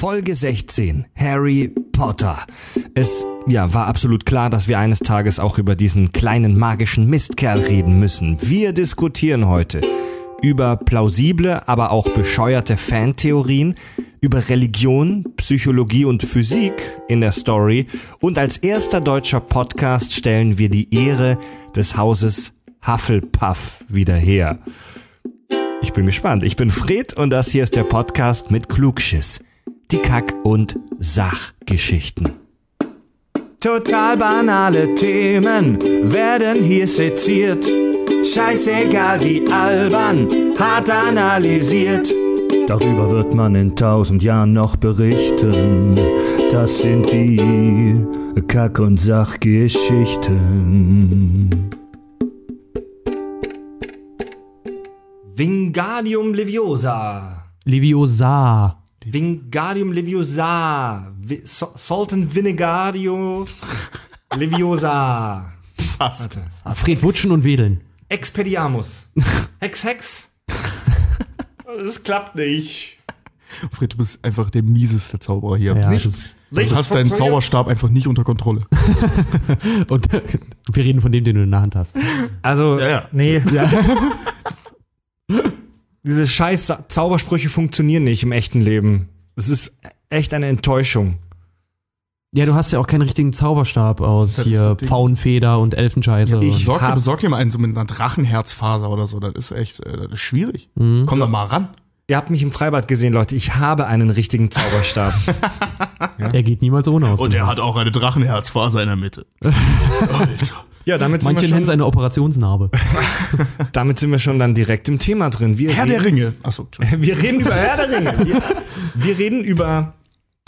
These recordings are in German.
Folge 16. Harry Potter. Es ja, war absolut klar, dass wir eines Tages auch über diesen kleinen magischen Mistkerl reden müssen. Wir diskutieren heute über plausible, aber auch bescheuerte Fantheorien, über Religion, Psychologie und Physik in der Story und als erster deutscher Podcast stellen wir die Ehre des Hauses Hufflepuff wieder her. Ich bin gespannt. Ich bin Fred und das hier ist der Podcast mit Klugschiss. Die Kack- und Sachgeschichten. Total banale Themen werden hier seziert. Scheißegal wie albern, hart analysiert. Darüber wird man in tausend Jahren noch berichten. Das sind die Kack- und Sachgeschichten. Vingadium Leviosa. Leviosa. Vingadium Leviosa. Vi so Sultan Vinegario Leviosa. Fast. Warte. Fred Wutschen und Wedeln. Expediamus. Hex, Hex. Das klappt nicht. Fred, du bist einfach der mieseste Zauberer hier. Ja, Nichts. Du hast deinen Zauberstab einfach nicht unter Kontrolle. Und wir reden von dem, den du in der Hand hast. Also, Ja, ja. nee. Diese scheiß Zaubersprüche funktionieren nicht im echten Leben. Es ist echt eine Enttäuschung. Ja, du hast ja auch keinen richtigen Zauberstab aus Das hier das. Pfauenfeder und Elfenscheiße. Ja, ich- und- Besorg dir, besorg dir mal einen so mit einer Drachenherzfaser oder so. Das ist echt äh, das ist schwierig. Mhm. Komm doch mal ran. Ihr habt mich im Freibad gesehen, Leute. Ich habe einen richtigen Zauberstab. Er geht niemals ohne aus. Und er hat auch eine Drachenherzfaser in der Mitte. Alter. Ja, damit sind, Manche wir nennen es eine Operationsnarbe. damit sind wir schon dann direkt im Thema drin. Wir Herr reden, der Ringe. Achso. Wir reden über Herr der Ringe. Wir, wir reden über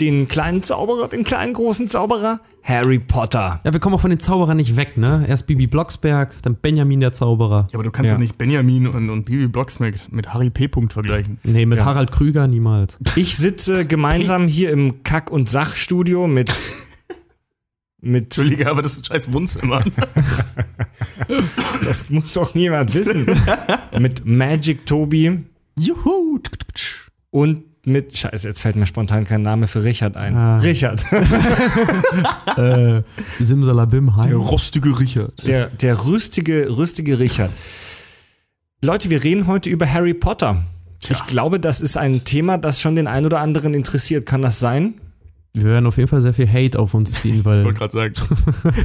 den kleinen Zauberer, den kleinen großen Zauberer, Harry Potter. Ja, wir kommen auch von den Zauberern nicht weg, ne? Erst Bibi Blocksberg, dann Benjamin der Zauberer. Ja, aber du kannst Ja. ja, nicht Benjamin und, und Bibi Blocksberg mit Harry P. Punkt vergleichen. Nee, mit Ja. Harald Krüger niemals. Ich sitze gemeinsam hier im Kack- und Sachstudio mit mit Entschuldige, aber das ist ein scheiß Wohnzimmer. das muss doch niemand wissen. mit Magic Tobi Juhu. und mit Scheiße, jetzt fällt mir spontan kein Name für Richard ein. Ah. Richard, äh, Simsalabim, Der hi. rostige Richard. der der rüstige rüstige Richard. Leute, wir reden heute über Harry Potter. Ich glaube, das ist ein Thema, das schon den ein oder anderen interessiert. Kann das sein? Wir werden auf jeden Fall sehr viel Hate auf uns ziehen, Ich weil. wollte gerade sagen.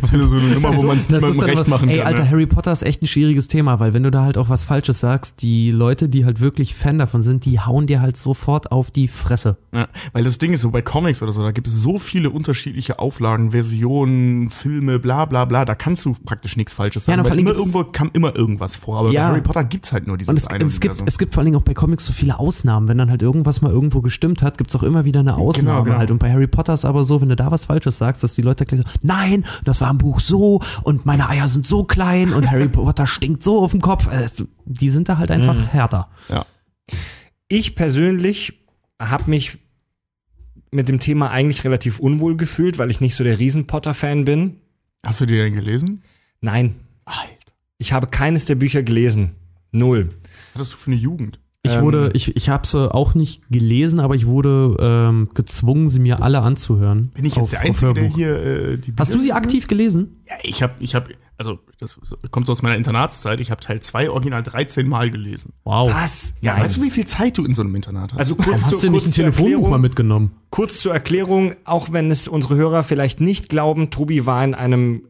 Das wäre so eine Nummer, wo man es niemandem ist recht machen ey, kann. Alter, ne? Harry Potter ist echt ein schwieriges Thema, weil wenn du da halt auch was Falsches sagst, die Leute, die halt wirklich Fan davon sind, die hauen dir halt sofort auf die Fresse. Ja, weil das Ding ist so bei Comics oder so, da gibt es so viele unterschiedliche Auflagen, Versionen, Filme, bla bla bla, da kannst du praktisch nichts Falsches Ja, sagen. vor weil immer irgendwo kam immer irgendwas vor. Aber Ja. bei Harry Potter gibt's halt nur dieses Und es, eine es, gibt, es gibt vor allen Dingen auch bei Comics so viele Ausnahmen. Wenn dann halt irgendwas mal irgendwo gestimmt hat, gibt's auch immer wieder eine Ausnahme genau. halt. Und bei Harry Potter ist aber so, wenn du da was Falsches sagst, dass die Leute gleich so, nein, das war im Buch so und meine Eier sind so klein und Harry Potter stinkt so auf dem Kopf. Äh, Die sind da halt einfach Mhm. härter. ja. Ich persönlich habe mich mit dem Thema eigentlich relativ unwohl gefühlt, weil ich nicht so der Riesen-Potter-Fan bin. Hast du die denn gelesen? Nein, Alter. ich habe keines der Bücher gelesen. Null. Was hattest du für eine Jugend? Ich Ähm, wurde, ich, ich habe sie auch nicht gelesen, aber ich wurde ähm, gezwungen, sie mir alle anzuhören. Bin ich jetzt Auf- der Einzige, der hier äh, die Hast du sie Bücher- aktiv gelesen? Ja, ich habe, ich habe, also das kommt so aus meiner Internatszeit. Ich habe Teil 2 original 13 Mal gelesen. Wow. Was? Ja, Nein. weißt du, wie viel Zeit du in so einem Internat hast? Also kurz, Warum zu, hast du nicht ein Telefonbuch mal mitgenommen? kurz zur Erklärung, auch wenn es unsere Hörer vielleicht nicht glauben, Tobi war in einem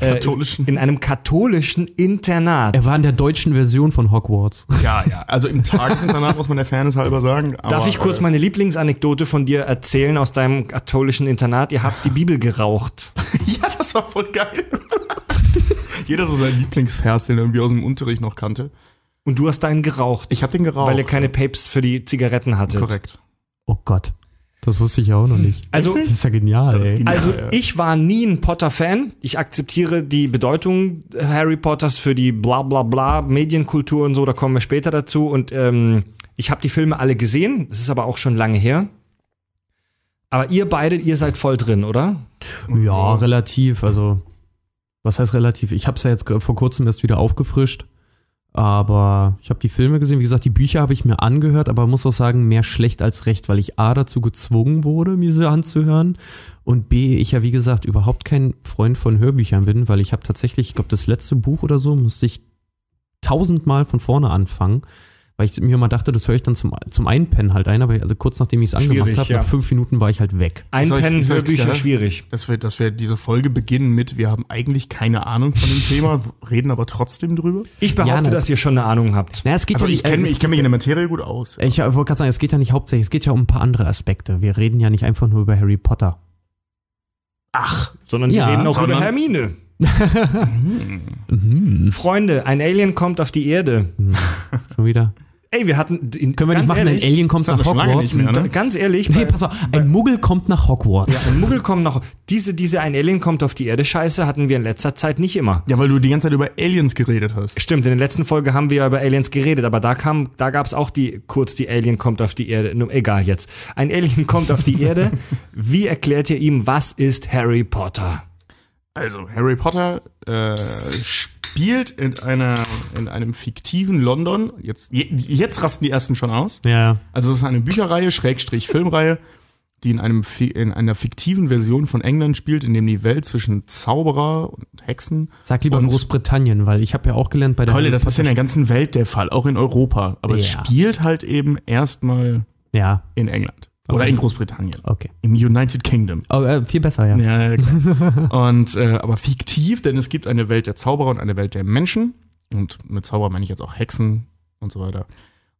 äh, Katholischen. in einem katholischen Internat. Er war in der deutschen Version von Hogwarts. ja, ja. Also im Tagesinternat muss man der Fairness halber sagen. Aber, Darf ich kurz äh, meine Lieblingsanekdote von dir erzählen aus deinem katholischen Internat? Ihr habt die Bibel geraucht. Ja, das war voll geil. Jeder so seinen Lieblingsvers, den er irgendwie aus dem Unterricht noch kannte. Und du hast deinen geraucht. Ich habe den geraucht. weil ihr keine Papes für die Zigaretten hattet. Korrekt. Oh Gott. Das wusste ich ja auch noch nicht. Also, Das ist ja genial, ist ey. genial. also Ja, ich war nie ein Potter-Fan. Ich akzeptiere die Bedeutung Harry Potters für die bla bla bla Medienkultur und so, da kommen wir später dazu. Und ähm, ich habe die Filme alle gesehen, das ist aber auch schon lange her. Aber ihr beide, ihr seid voll drin, oder? Ja, relativ. Also, was heißt relativ? Ich habe es ja jetzt vor kurzem erst wieder aufgefrischt. Aber ich habe die Filme gesehen, wie gesagt, die Bücher habe ich mir angehört, aber muss auch sagen, mehr schlecht als recht, weil ich A dazu gezwungen wurde, mir sie anzuhören und B, ich ja wie gesagt überhaupt kein Freund von Hörbüchern bin, weil ich habe tatsächlich, ich glaube, das letzte Buch oder so musste ich tausendmal von vorne anfangen, weil ich mir immer dachte, das höre ich dann zum, zum Einpennen halt ein, aber also kurz nachdem ich es angemacht habe, ja. nach fünf Minuten war ich halt weg. Ich- Einpennen, ich- Hörbücher, ja? schwierig. Dass wir, dass wir diese Folge beginnen mit, wir haben eigentlich keine Ahnung von dem Thema, reden aber trotzdem drüber. Ich behaupte, Ja, das- dass ihr schon eine Ahnung habt. Na, es geht Also ja ich nicht, kenne äh, ich kenn mich in der Materie gut aus. Ich wollte gerade sagen, es geht ja nicht hauptsächlich, es geht ja um ein paar andere Aspekte. Wir reden ja nicht einfach nur über Harry Potter. Ach, Sondern Ja, wir reden auch über Hermine. Mhm. Freunde, ein Alien kommt auf die Erde. Schon wieder. Ey, wir hatten. In, Können wir nicht machen, ehrlich, ein Alien kommt nach Hogwarts? nicht mehr, da- ne? Ganz ehrlich, Nee, bei- pass auf, ein Muggel kommt nach Hogwarts. ja, ein Muggel kommt noch. Diese, diese ein Alien kommt auf die Erde Scheiße hatten wir in letzter Zeit nicht immer. Ja, weil du die ganze Zeit über Aliens geredet hast. Stimmt, in der letzten Folge haben wir ja über Aliens geredet, aber da kam, da gab's auch die, kurz die Alien kommt auf die Erde. Nur, egal jetzt. Ein Alien kommt auf die Erde. Wie erklärt ihr ihm, was ist Harry Potter? Also, Harry Potter äh, spielt in einer in einem fiktiven London. Jetzt, je, jetzt rasten die ersten schon aus. Ja, Also es ist eine Bücherreihe, Schrägstrich Filmreihe, die in einem in einer fiktiven Version von England spielt, in dem die Welt zwischen Zauberer und Hexen. sag lieber Großbritannien, weil ich habe ja auch gelernt bei der Harry das ist in der ganzen Welt der Fall, auch in Europa. Aber es Ja. spielt halt eben erstmal Ja, in England. Oder Okay. in Großbritannien. okay. Im United Kingdom. Oh, äh, viel besser, ja. Ja, ja, klar. und äh, aber fiktiv, denn es gibt eine Welt der Zauberer und eine Welt der Menschen. Und mit Zauberer meine ich jetzt auch Hexen und so weiter.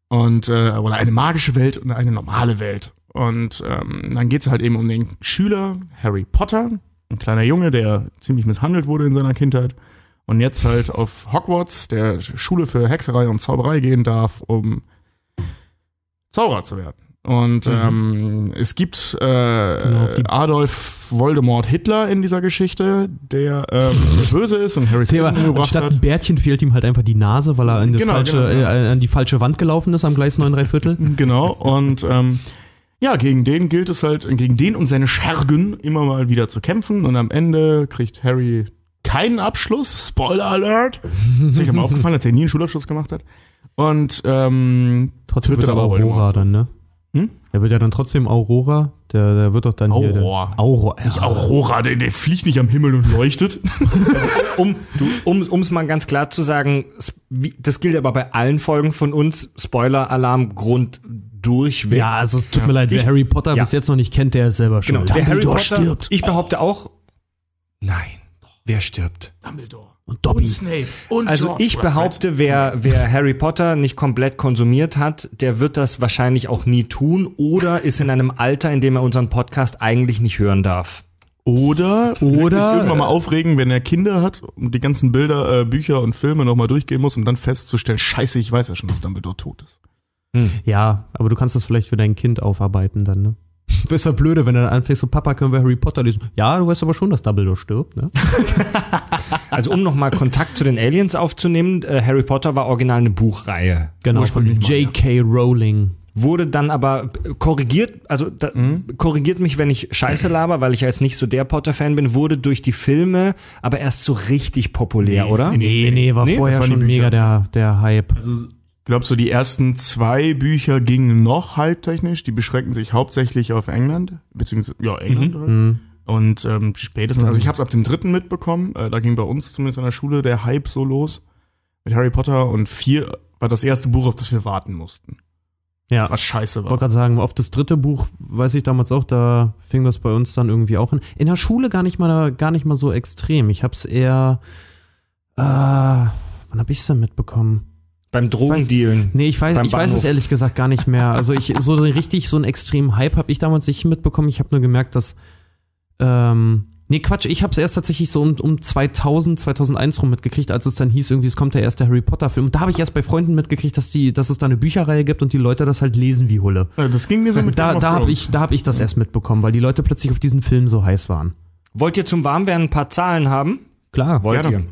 Und äh, oder eine magische Welt und eine normale Welt. Und ähm, dann geht es halt eben um den Schüler Harry Potter, ein kleiner Junge, der ziemlich misshandelt wurde in seiner Kindheit und jetzt halt auf Hogwarts, der Schule für Hexerei und Zauberei gehen darf, um Zauberer zu werden. Und ähm, es gibt äh, Genau, Adolf Voldemort Hitler in dieser Geschichte, der ähm, böse ist und Harry Potter umgebracht statt hat. Bärtchen fehlt ihm halt einfach die Nase, weil er an, das Genau, falsche, genau, genau. Äh, an die falsche Wand gelaufen ist am Gleis 9 3 Viertel. Genau, und ähm, ja, gegen den gilt es halt, gegen den und seine Schergen immer mal wieder zu kämpfen. Und am Ende kriegt Harry keinen Abschluss. Spoiler Alert. Ist euch aber aufgefallen, dass er nie einen Schulabschluss gemacht hat. Und ähm, Trotzdem Tötet wird er aber Aurora dann, ne? Er wird ja dann trotzdem Aurora. Der, der wird doch dann hier. Aurora. Der, Aurora. nicht Aurora, der, der fliegt nicht am Himmel und leuchtet. Um du, um um's mal ganz klar zu sagen, das gilt aber bei allen Folgen von uns. Spoiler-Alarm, Grund durchweg. Ja, also es tut mir leid, Ich- wer Harry Potter ja. bis jetzt noch nicht kennt, der ist selber genau. schuld. Der Harry Dumbledore Potter stirbt. Ich behaupte auch, nein. Wer stirbt? Dumbledore. Und Dobby. Und Snape. Und Also George ich behaupte, wer, wer Harry Potter nicht komplett konsumiert hat, der wird das wahrscheinlich auch nie tun oder ist in einem Alter, in dem er unseren Podcast eigentlich nicht hören darf. Oder, Oder- wird sich irgendwann mal aufregen, wenn er Kinder hat und die ganzen Bilder, äh, Bücher und Filme nochmal durchgehen muss, um dann festzustellen, scheiße, ich weiß ja schon, dass Dumbledore tot ist. Ja, aber du kannst das vielleicht für dein Kind aufarbeiten dann, ne? Ist ja blöde, wenn du dann anfängst, so Papa, können wir Harry Potter lesen? Ja, du weißt aber schon, dass Dumbledore stirbt, ne? Also um nochmal Kontakt zu den Aliens aufzunehmen, äh, Harry Potter war original eine Buchreihe. Genau, von. J.K. Rowling. Wurde dann aber äh, korrigiert, also da, korrigiert mich, wenn ich Scheiße laber, weil ich ja jetzt nicht so der Potter-Fan bin, wurde durch die Filme aber erst so richtig populär, oder? Nee, nee, war Nee, vorher schon mega der, der Hype. Also, glaube, so die ersten zwei Bücher gingen noch halbtechnisch. Die beschränken sich hauptsächlich auf England, beziehungsweise, ja, England halt. Mhm. Und ähm, spätestens, also ich habe es ab dem dritten mitbekommen, äh, da ging bei uns zumindest an der Schule der Hype so los mit Harry Potter und vier war das erste Buch, auf das wir warten mussten. Ja. Was scheiße Ich wollte war. gerade sagen, auf das dritte Buch, weiß ich damals auch, da fing das bei uns dann irgendwie auch an. In der Schule gar nicht mal, gar nicht mal so extrem. Ich hab's eher, äh, wann hab ich's denn mitbekommen? Beim Drogendealen. Nee, ich weiß, ich weiß es ehrlich gesagt gar nicht mehr. Also ich, so richtig, so einen extremen Hype habe ich damals nicht mitbekommen. Ich habe nur gemerkt, dass, ähm, nee, Quatsch, ich habe es erst tatsächlich so um, um 2000, 2001 rum mitgekriegt, als es dann hieß, irgendwie, es kommt der erste Harry Potter Film. Und da habe ich erst bei Freunden mitgekriegt, dass die, dass es da eine Bücherreihe gibt und die Leute das halt lesen wie Hulle. Ja, das ging mir so mit Da, da habe ich, da hab ich das erst mitbekommen, weil die Leute plötzlich auf diesen Film so heiß waren. Wollt ihr zum Warmwerden ein paar Zahlen haben? Klar. Wollt Gerne. ihr?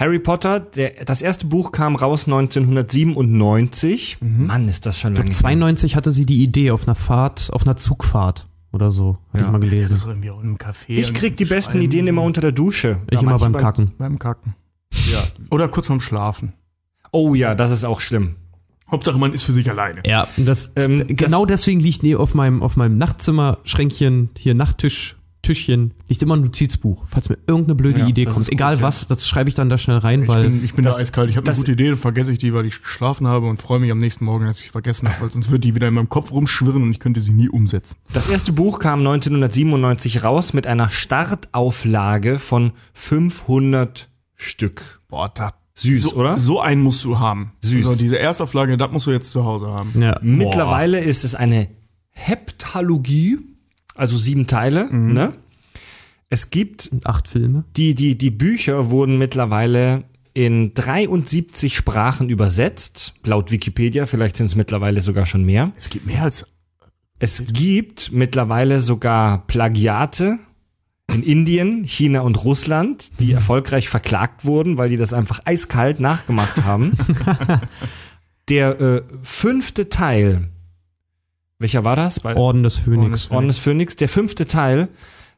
Harry Potter, der, das erste Buch kam raus 1997. Mann, ist das schon Ich lange. glaube, her. 92 hatte sie die Idee auf einer Fahrt, auf einer Zugfahrt oder so. Hatte Ja. ich mal Das gelesen. ist irgendwie auch im Café. Ich krieg die besten Schreiben. Ideen immer unter der Dusche. Ich Ja, immer beim bei- Kacken. Beim Kacken. Ja. Oder kurz vorm Schlafen. Oh ja, das ist auch schlimm. Hauptsache, man ist für sich alleine. Ja, das, Ähm, genau deswegen liegt nee, auf meinem, auf meinem Nachtzimmer-Schränkchen, hier Nachttisch, Tischchen, liegt immer ein Notizbuch, falls mir irgendeine blöde Ja, Idee kommt. ist Egal gut, ja. was, das schreibe ich dann da schnell rein, Ich weil bin, ich bin das- da eiskalt. Ich habe eine gute Idee, dann vergesse ich die, weil ich geschlafen habe und freue mich am nächsten Morgen, dass ich sie vergessen habe, weil sonst würde die wieder in meinem Kopf rumschwirren und ich könnte sie nie umsetzen. Das erste Buch kam 1997 raus mit einer Startauflage von 500 Stück. Boah, da. Süß, so, oder? So einen musst du haben. Süß. Also diese Erstauflage, das musst du jetzt zu Hause haben. ja, Mittlerweile ist es eine Heptalogie, also sieben Teile. Ne? Es gibt acht Filme. die, die, die Bücher wurden mittlerweile in 73 Sprachen übersetzt, laut Wikipedia, vielleicht sind es mittlerweile sogar schon mehr. Es gibt mehr als. Es gibt mittlerweile sogar Plagiate in Indien, China und Russland, die erfolgreich verklagt wurden, weil die das einfach eiskalt nachgemacht haben. Der äh, fünfte Teil, welcher war das? Bei Orden des Phönix. Orden des Phönix. Der fünfte Teil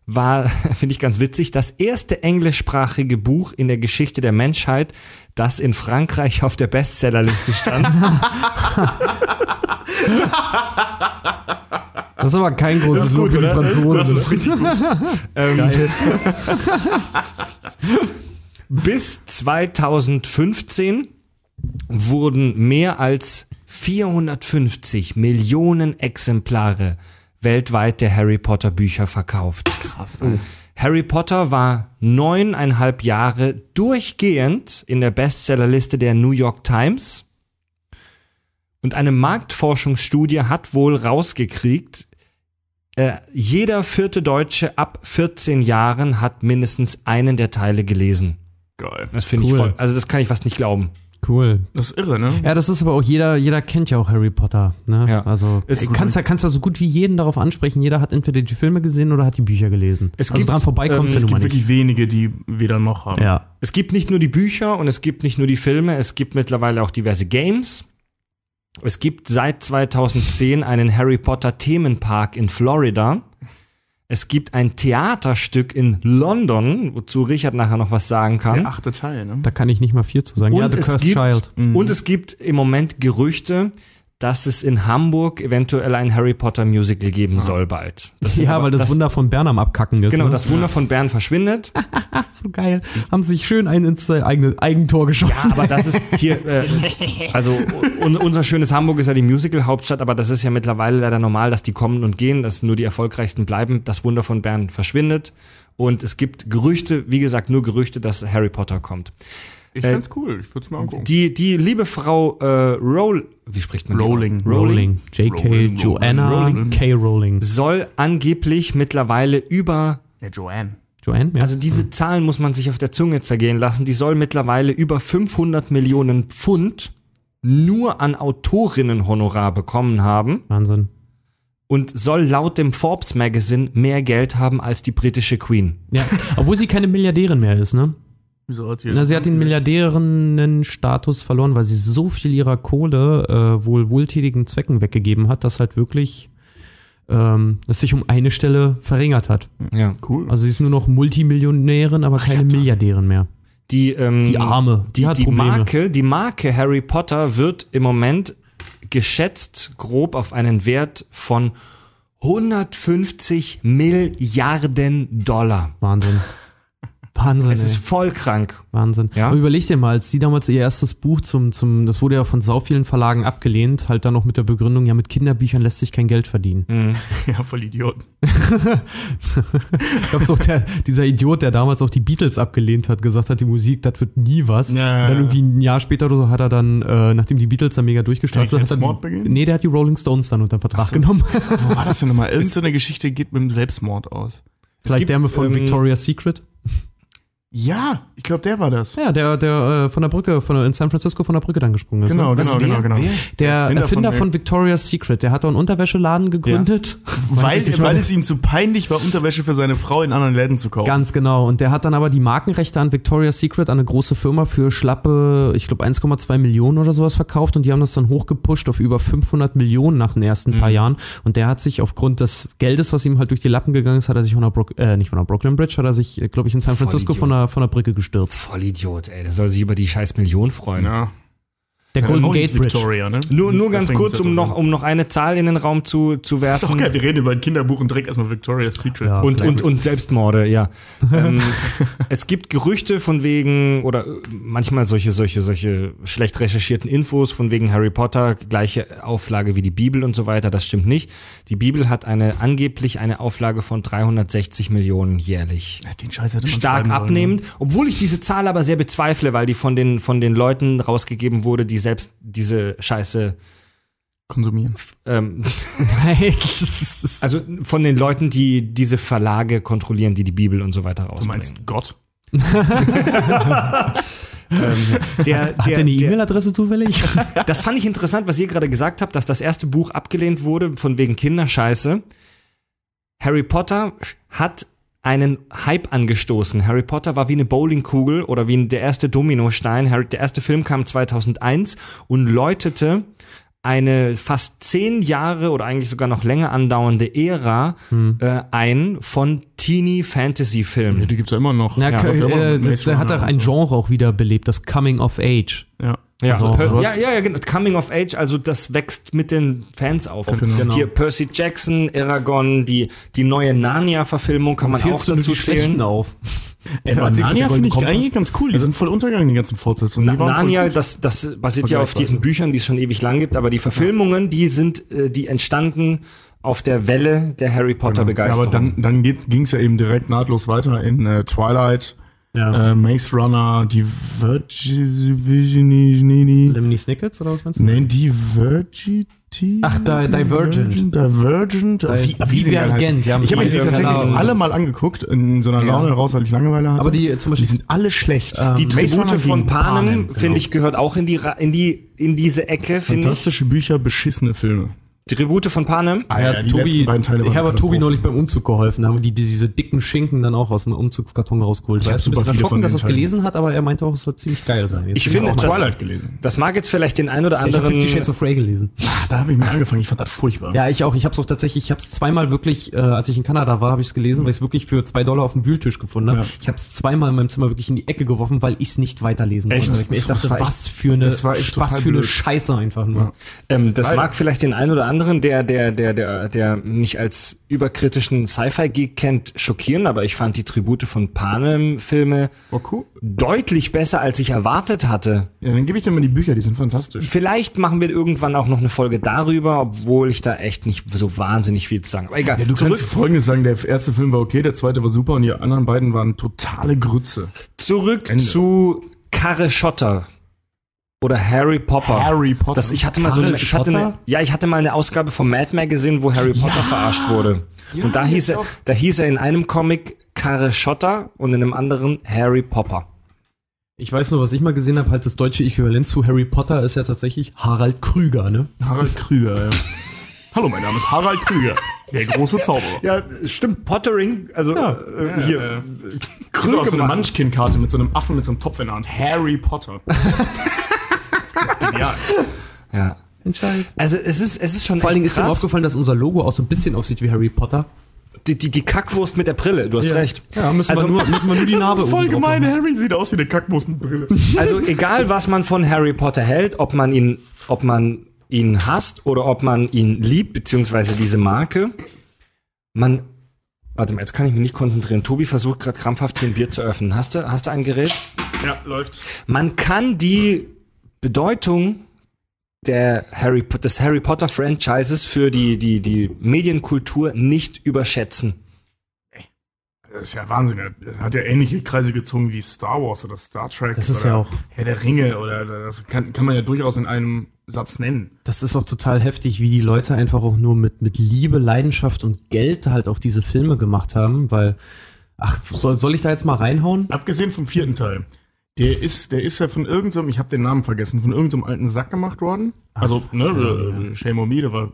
war, finde ich ganz witzig, das erste englischsprachige Buch in der Geschichte der Menschheit, das in Frankreich auf der Bestsellerliste stand. Das ist aber kein großes Das Lob gut, für die Franzosen. das ist richtig ähm, Bis 2015 wurden mehr als 450 Millionen Exemplare weltweit der Harry Potter Bücher verkauft. Krass. Harry Potter war neuneinhalb Jahre durchgehend in der Bestsellerliste der New York Times. Und eine Marktforschungsstudie hat wohl rausgekriegt, äh, jeder vierte Deutsche ab 14 Jahren hat mindestens einen der Teile gelesen. Geil. Das finde ich Cool. voll. Also das kann ich fast nicht glauben. Cool. Das ist irre, ne? Ja, das ist aber auch jeder, jeder kennt ja auch Harry Potter. Ne? Ja. Also Es- du kannst ja kannst ja so gut wie jeden darauf ansprechen. Jeder hat entweder die Filme gesehen oder hat die Bücher gelesen. Es also gibt, dran vorbeikommst ähm, Es gibt nicht. wirklich wenige, die weder noch haben. Ja. Es gibt nicht nur die Bücher und es gibt nicht nur die Filme, es gibt mittlerweile auch diverse Games. Es gibt seit 2010 einen Harry Potter Themenpark in Florida. Es gibt ein Theaterstück in London, wozu Richard nachher noch was sagen kann. Der achte Teil, ne? Da kann ich nicht mal viel zu sagen. ja, Und The es Cursed gibt- Child. Und es gibt im Moment Gerüchte, dass es in Hamburg eventuell ein Harry Potter Musical geben soll bald. Das ja, aber- weil das, Wunder von Bern am Abkacken ist. Genau, ne? das Wunder von Bern verschwindet. so geil. Haben sich schön ein ins äh, eigene Eigentor Ja, geschossen. aber das ist hier, äh, also un, unser schönes Hamburg ist ja die Musical-Hauptstadt, aber das ist ja mittlerweile leider normal, dass die kommen und gehen, dass nur die erfolgreichsten bleiben. Das Wunder von Bern verschwindet. Und es gibt Gerüchte, wie gesagt, nur Gerüchte, dass Harry Potter kommt. Ich Äh, find's cool. Ich würde es mir angucken. Die, die liebe Frau äh, Roll, wie spricht man die? Rowling. Rowling. J.K. Rowling, Joanna Rowling. K. Rowling. Soll angeblich mittlerweile über Ja, Joanne. Joanne? Ja. Also diese Zahlen muss man sich auf der Zunge zergehen lassen. Die soll mittlerweile über 500 Millionen Pfund nur an Autorinnenhonorar bekommen haben Wahnsinn. und soll laut dem Forbes Magazine mehr Geld haben als die britische Queen. Ja, obwohl sie keine Milliardärin mehr ist, ne? Wieso hat sie Na, sie hat den Milliardärinnen-Status verloren, weil sie so viel ihrer Kohle äh, wohl wohltätigen Zwecken weggegeben hat, dass halt wirklich ähm, es sich um eine Stelle verringert hat. Ja. Cool. Also sie ist nur noch Multimillionärin, aber keine Milliardärin mehr. Die, ähm, Die Arme, die die, hat die Probleme. Marke, die Marke Harry Potter wird im Moment geschätzt grob auf einen Wert von 150 Milliarden Dollar. Wahnsinn. Wahnsinn. Es ey. ist voll krank. Wahnsinn. Ja? Aber überleg dir mal, als sie damals ihr erstes Buch zum, zum, das wurde ja von sau vielen Verlagen abgelehnt, halt dann noch mit der Begründung, ja, mit Kinderbüchern lässt sich kein Geld verdienen. Mhm. ja, voll Idioten. Ich glaube, so der, dieser Idiot, der damals auch die Beatles abgelehnt hat, gesagt hat, die Musik, das wird nie was. Ja. Und dann irgendwie ein Jahr später oder so hat er dann, äh, nachdem die Beatles dann mega durchgestartet hat, Selbstmord die, begehen? nee, der hat die Rolling Stones dann unter Vertrag so. genommen. Wo war das denn nochmal? Irgendeine Geschichte geht mit dem Selbstmord aus. Vielleicht gibt, der von ähm, Victoria's Secret. Ja, ich glaube, der war das. Ja, der, der äh, von der Brücke, von der, in San Francisco von der Brücke dann gesprungen ist. Genau, ne? genau, Was, genau, wer? genau. Wer? Der Erfinder Erfinder, von- von, Victoria's Secret, der hat doch einen Unterwäscheladen gegründet. Weil, Weiß ich weil mal. es ihm zu peinlich war, Unterwäsche für seine Frau in anderen Läden zu kaufen. Ganz genau. Und der hat dann aber die Markenrechte an Victoria's Secret an eine große Firma für schlappe, ich glaube 1,2 Millionen oder sowas verkauft und die haben das dann hochgepusht auf über 500 Millionen nach den ersten paar Jahren. Und der hat sich aufgrund des Geldes, was ihm halt durch die Lappen gegangen ist, hat er sich von der Brook, äh, nicht von der Brooklyn Bridge, hat er sich, glaube ich, in San Francisco von der, von der Brücke gestürzt. Vollidiot, ey. Der soll sich über die scheiß Million freuen. Ja. Der Ja, Golden neu Gate. Victoria, ne? Nur, nur ganz kurz, um noch, um noch eine Zahl in den Raum zu, zu Das ist auch werfen. geil, wir reden über ein Kinderbuch und direkt erstmal Victoria's Secret. Ja. Und, und, und Selbstmorde, ja. ähm, es gibt Gerüchte von wegen, oder äh, manchmal solche, solche, solche schlecht recherchierten Infos von wegen Harry Potter, gleiche Auflage wie die Bibel und so weiter. Das stimmt nicht. Die Bibel hat eine, angeblich eine Auflage von 360 Millionen jährlich. Ja, den Scheiß hätte man Stark sollen, abnehmend, obwohl ich diese Zahl aber sehr bezweifle, weil die von den, von den Leuten rausgegeben wurde, die selbst diese Scheiße? Konsumieren. ähm, also von den Leuten, die diese Verlage kontrollieren, die die Bibel und so weiter Du rausbringen. meinst Gott? Ähm, der, Hat der, der eine der, E-Mail-Adresse zufällig? das fand ich interessant, was ihr gerade gesagt habt, dass das erste Buch abgelehnt wurde von wegen Kinderscheiße. Harry Potter hat einen Hype angestoßen. Harry Potter war wie eine Bowlingkugel oder wie der erste Dominostein. Harry, der erste Film kam 2001 und läutete eine fast zehn Jahre oder eigentlich sogar noch länger andauernde Ära äh, ein von Teenie Fantasy Filmen. Ja, die gibt's ja immer noch. Na, Ja, immer äh, Maze das, der hat auch ein und so. Genre auch wieder belebt, das Coming of Age. Ja. Ja, So, Per- ja, ja, ja, genau. Coming of Age, also das wächst mit den Fans auf. Genau. Hier Percy Jackson, Aragon, die, die neue Narnia-Verfilmung kann man auch dazu zählen. auf? Ey, aber Narnia finde ich eigentlich ganz cool. Die sind voll untergegangen, die ganzen Fortsetzungen. Die Narnia, das, das basiert ja auf diesen Büchern, die es schon ewig lang gibt, aber die Verfilmungen, die sind, äh, die entstanden auf der Welle der Harry Potter Ja, Begeisterung. aber dann, dann ging es ja eben direkt nahtlos weiter in äh, Twilight, Ja. äh, Maze Runner, die Virgin, Lemony Snickets oder was meinst du? Nein, Divergity. Ach, Di- Divergent. Divergent. Di- wie sie Divergent, ja, Ich habe mir die tatsächlich Divergent. alle mal angeguckt, in so einer Ja. Laune raus, weil ich Langeweile hatte. Aber die zum Beispiel die sind alle schlecht. die Maze Tribute von Panem, genau. finde ich, gehört auch in die, Ra- in die, in diese Ecke, finde ich. Fantastische Bücher, beschissene Filme. Die Tribute von Panem. Ah, Ja, die Tobi, beiden Teile ich habe Tobi neulich beim Umzug geholfen, da haben wir die, diese dicken Schinken dann auch aus dem Umzugskarton rausgeholt. Ich War ein bisschen erschrocken, dass er es gelesen hat, aber er meinte auch, es soll ziemlich geil sein. Jetzt Ich finde, auch das- Twilight gelesen. Das mag jetzt vielleicht den ein oder ich habe anderen. Fifty Shades of Grey gelesen. Ah, da habe ich mir angefangen, ich fand das furchtbar. Ja, ich auch. Ich habe es auch tatsächlich, ich habe es zweimal wirklich, äh, als ich in Kanada war, habe ich es gelesen, weil ich es wirklich für zwei Dollar auf dem Wühltisch gefunden habe. Ja. Ich habe es zweimal in meinem Zimmer wirklich in die Ecke geworfen, weil ich es nicht weiterlesen Echt? konnte. Ich Das dachte, war echt- was für eine, was für eine. Scheiße einfach nur. Ja. Ähm, das mag vielleicht den einen oder anderen, der, der, der, der, der mich als überkritischen Sci-Fi-Geek kennt, schockieren, aber ich fand die Tribute von Panem-Filme Oh, cool. deutlich besser, als ich erwartet hatte. Ja, dann gebe ich dir mal die Bücher, die sind fantastisch. Vielleicht machen wir irgendwann auch noch eine Folge darüber, obwohl ich da echt nicht so wahnsinnig viel zu sagen. Aber egal. Ja, du zurück, kannst folgendes sagen, der erste Film war okay, der zweite war super und die anderen beiden waren totale Grütze. zurück Ende. zu Karre Schotter. Oder Harry Popper. Harry Potter. Das, ich hatte mal so eine, ich hatte eine, ja, ich hatte mal eine Ausgabe vom Mad Magazine, wo Harry Potter verarscht wurde. und da hieß er, da hieß er in einem Comic Karre Schotter und in einem anderen Harry Popper. Ich weiß nur, was ich mal gesehen habe, halt das deutsche Äquivalent zu Harry Potter ist ja tatsächlich Harald Krüger, ne? Harald Krüger, ja. Hallo, mein Name ist Harald Krüger, der große Zauberer. Ja, stimmt. Pottering, also Ja, äh, hier ja, ja. Krüge auch so eine. Munchkin-Karte mit so einem Affen mit so einem Topf in der Hand. Harry Potter. Das ist genial. Ja. Also es ist, es ist schon Vor allen Dingen echt ist dir krass. aufgefallen, dass unser Logo auch so ein bisschen aussieht wie Harry Potter. Die, die, die Kackwurst mit der Brille, du hast recht. Ja, müssen, Also- wir nur, müssen wir nur die Narbe Voll oben drauf gemein. Harry sieht aus wie eine Kackwurst mit Brille. Also egal, was man von Harry Potter hält, ob man ihn, ob man ihn hasst oder ob man ihn liebt, beziehungsweise diese Marke, man, warte mal, jetzt kann ich mich nicht konzentrieren. Tobi versucht gerade krampfhaft hier ein Bier zu öffnen. Hast du, hast du ein Gerät? Ja, läuft. Man kann die Bedeutung der Harry, des Harry Potter Franchises für die, die, die Medienkultur nicht überschätzen. Das ist ja Wahnsinn. Er hat ja ähnliche Kreise gezogen wie Star Wars oder Star Trek. Das ist oder ja auch- Herr der Ringe oder das kann, kann man ja durchaus in einem Satz nennen. Das ist auch total heftig, wie die Leute einfach auch nur mit, mit Liebe, Leidenschaft und Geld halt auch diese Filme gemacht haben, weil, ach, soll, soll ich da jetzt mal reinhauen? Abgesehen vom vierten Teil. Der ist, der ist ja von irgendeinem, ich habe den Namen vergessen, von irgendeinem alten Sack gemacht worden. Also, ne, äh, Shame on me, der war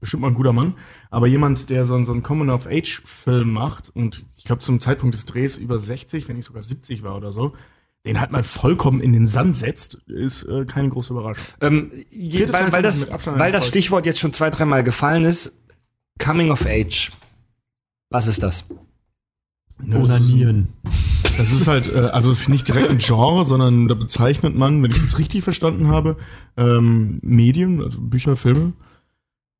bestimmt mal ein guter Mann. Aber jemand, der so, einen- so einen Coming-of-Age-Film macht und ich glaube zum Zeitpunkt des Drehs über 60, wenn nicht sogar 70 war oder so, den halt mal vollkommen in den Sand setzt, ist äh, keine große Überraschung. Ähm, je, weil, weil, ich das, weil das. Stichwort jetzt schon zwei, dreimal gefallen ist, Coming of Age. Was ist das? Onanieren. Das ist halt, äh, also es ist nicht direkt ein Genre, sondern da bezeichnet man, wenn ich das richtig verstanden habe, ähm, Medien, also Bücher, Filme,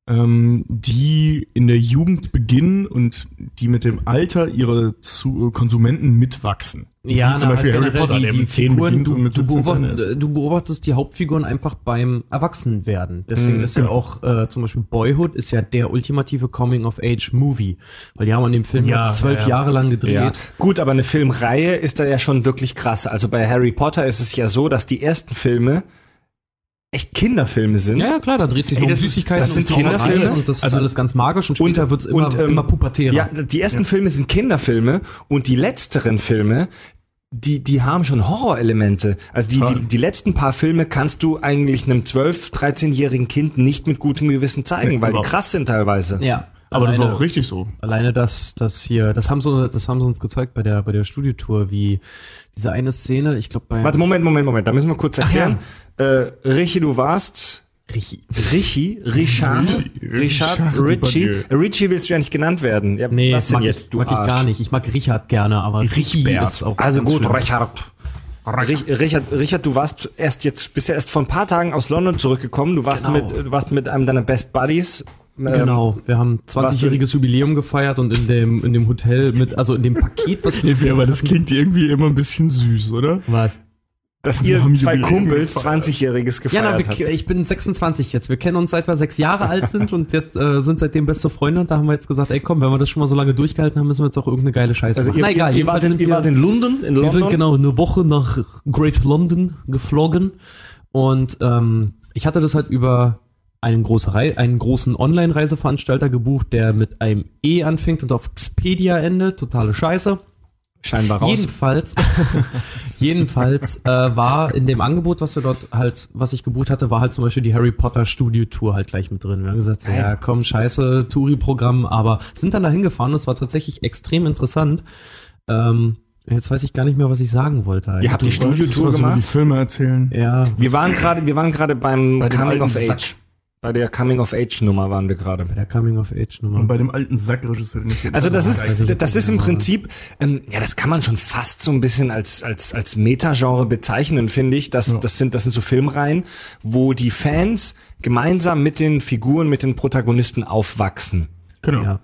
ähm, die in der Jugend beginnen und die mit dem Alter ihrer zu Konsumenten mitwachsen. Ja, Wie zum na, Beispiel Harry Potter, der mit 10 Figuren, beginnt du, und mit du, 17 zu Ende beobacht, du beobachtest die Hauptfiguren einfach beim Erwachsenwerden. Deswegen Mhm, ist ja genau. auch äh, zum Beispiel Boyhood ist ja der ultimative Coming-of-Age-Movie. Weil die haben an dem Film Ja, zwölf ja, ja. Jahre lang gedreht. Ja. Gut, aber eine Filmreihe ist da ja schon wirklich krass. Also bei Harry Potter ist es ja so, dass die ersten Filme echt Kinderfilme sind. Ja, ja, klar, da dreht sich Ey, um das ist- Süßigkeiten das sind und Kinderfilme. und das Also- ist alles ganz magisch und später wird's immer, und, ähm, immer pubertärer. Ja, die ersten Filme sind Kinderfilme und die letzteren Filme, die, die haben schon Horrorelemente. Also die, Toll. die, die letzten paar Filme kannst du eigentlich einem 12-, 13-jährigen Kind nicht mit gutem Gewissen zeigen, Nee, weil die krass sind teilweise. ja. Aber das ist Alleine- auch richtig so. Alleine das, das hier, das haben sie, das haben sie uns gezeigt bei der, bei der Studiotour, wie diese eine Szene, ich glaube bei Warte, Moment, Moment, Moment, da müssen wir kurz erklären. Äh, Richie, du warst Richi. Richie, Richie, Richard, Richard Richie. Richie willst du ja nicht genannt werden. Ja, Nee, was denn mag, jetzt, ich, du mag ich Arsch? gar nicht. Ich mag Richard gerne, aber Richi Richbert. ist auch Also gut, schlimm. Richard. Rich- Richard, Richard, du warst erst jetzt, bist ja erst vor ein paar Tagen aus London zurückgekommen. Du warst Genau. mit, du warst mit einem deiner Best Buddies. Ähm, Genau, wir haben 20-jähriges Jubiläum gefeiert und in dem, in dem Hotel mit, also in dem Paket, was wir Aber das klingt irgendwie immer ein bisschen süß, oder? was? dass Wir ihr haben zwei Jubiläum Kumpels gefeiert. 20-jähriges Ja, na, gefeiert wir, habt. ich bin 26 jetzt. Wir kennen uns seit wir sechs Jahre alt sind und jetzt äh, sind seitdem beste Freunde und da haben wir jetzt gesagt, ey komm, wenn wir das schon mal so lange durchgehalten haben, müssen wir jetzt auch irgendeine geile Scheiße Also machen. ihr, Na egal, ihr, wart in, ihr wir- wart in London, in Wir London. sind genau eine Woche nach Great London geflogen und ähm, ich hatte das halt über einen, große einen großen Online-Reiseveranstalter gebucht, der mit einem E anfängt und auf Expedia endet. Totale Scheiße. Scheinbar raus. Jedenfalls, jedenfalls äh, war in dem Angebot, was wir dort halt, was ich gebucht hatte, war halt zum Beispiel die Harry Potter Studio Tour halt gleich mit drin. Wir haben gesagt, ja komm, scheiße, Touri-Programm, aber sind dann da hingefahren. Das war tatsächlich extrem interessant. Ähm, jetzt weiß ich gar nicht mehr, was ich sagen wollte. Ihr habt die Studiotour was über die gemacht. Filme erzählen. ja, Wir waren gerade, wir waren gerade beim Bei Coming of Age. Bei der Coming of Age Nummer waren wir gerade. bei der Coming of Age Und bei dem alten Sackregisseur, Also das ist, das ist im Prinzip, ähm, ja, das kann man schon fast so ein bisschen als als als Metagenre bezeichnen, finde ich. Das das sind das sind so Filmreihen, wo die Fans gemeinsam mit den Figuren, mit den Protagonisten aufwachsen. Genau. Ja.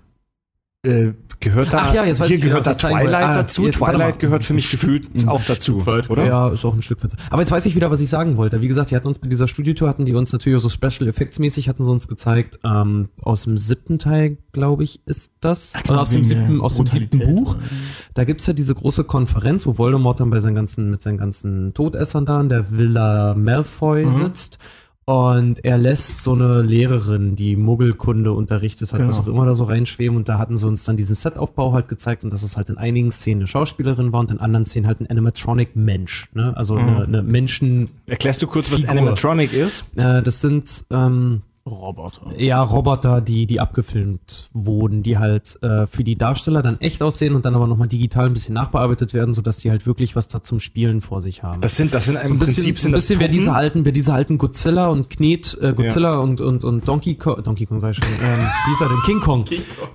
Äh, gehört da Ach ja, jetzt weiß hier ich gehört da was ich zeigen wollte. Twilight Ah, dazu. jetzt. Twilight gehört für mich gefühlt auch dazu, weit, oder? Ja, ist auch ein Stück weit. Aber jetzt weiß ich wieder, was ich sagen wollte. Wie gesagt, die hatten uns bei dieser Studiotour, hatten die uns natürlich auch so Special Effects mäßig, hatten sie uns gezeigt, ähm, aus dem siebten Teil, glaube ich, ist das. Oder aus dem wegen der siebten, aus dem siebten. Buch. Da gibt's ja diese große Konferenz, wo Voldemort dann bei seinen ganzen, mit seinen ganzen Todessern da in der Villa Malfoy Mhm. sitzt. Und er lässt so eine Lehrerin, die Muggelkunde unterrichtet hat, Genau. was auch immer da so reinschweben. Und da hatten sie uns dann diesen Setaufbau halt gezeigt und dass es halt in einigen Szenen eine Schauspielerin war und in anderen Szenen halt ein Animatronic-Mensch. Ne? Also Mhm. eine, eine Menschen, Erklärst du kurz, was. Animatronic ist? äh, das sind ähm, Roboter. ja Roboter, die, die abgefilmt wurden, die halt äh, für die Darsteller dann echt aussehen und dann aber nochmal digital ein bisschen nachbearbeitet werden, sodass die halt wirklich was da zum Spielen vor sich haben. Das sind das sind so im ein bisschen, Prinzip so sind ein das bisschen wer diese alten, wer diese alten Godzilla und Knet, äh, Godzilla und, und, und Donkey Kong, Donkey Kong sag ich schon, ähm, wie ist er denn? King Kong.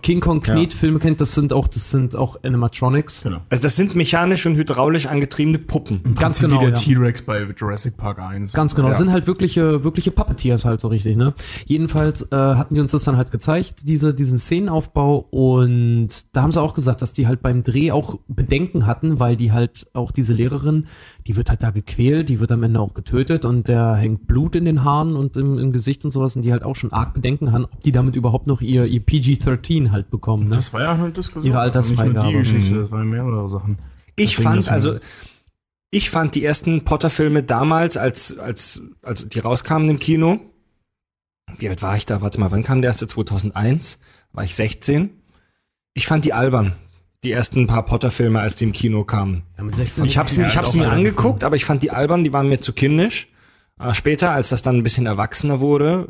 King Kong, Knet-Filme kennt, das sind auch, das sind auch Animatronics. Genau. Also das sind mechanisch und hydraulisch angetriebene Puppen. Ganz Prinzip genau, Wie der ja. T-Rex bei Jurassic Park 1. Ganz genau, das Ja. sind halt wirkliche, wirkliche Puppeteers halt so richtig, ne? Jedenfalls äh, hatten die uns das dann halt gezeigt, diese, diesen Szenenaufbau und da haben sie auch gesagt, dass die halt beim Dreh auch Bedenken hatten, weil die halt auch diese Lehrerin, die wird halt da gequält, die wird am Ende auch getötet und der hängt Blut in den Haaren und im, im Gesicht und sowas und die halt auch schon arg Bedenken haben, ob die damit überhaupt noch ihr, ihr PG-13 halt bekommen, ne? Das war ja eine Diskussion. Ihre Altersfreigabe. Nicht nur die Geschichte, Mhm. das waren mehrere Sachen. Ich Deswegen fand also ich fand die ersten Potter-Filme damals, als als als die rauskamen im Kino. Wie alt war ich da? Warte mal, wann kam der erste? 2001? War ich 16? Ich fand die albern. Die ersten paar Potter-Filme, als die im Kino kamen. Ja, mit 16 Ich hab's, Ja, ich hab's mir angeguckt, aber ich fand die albern, die waren mir zu kindisch. Aber später, als das dann ein bisschen erwachsener wurde,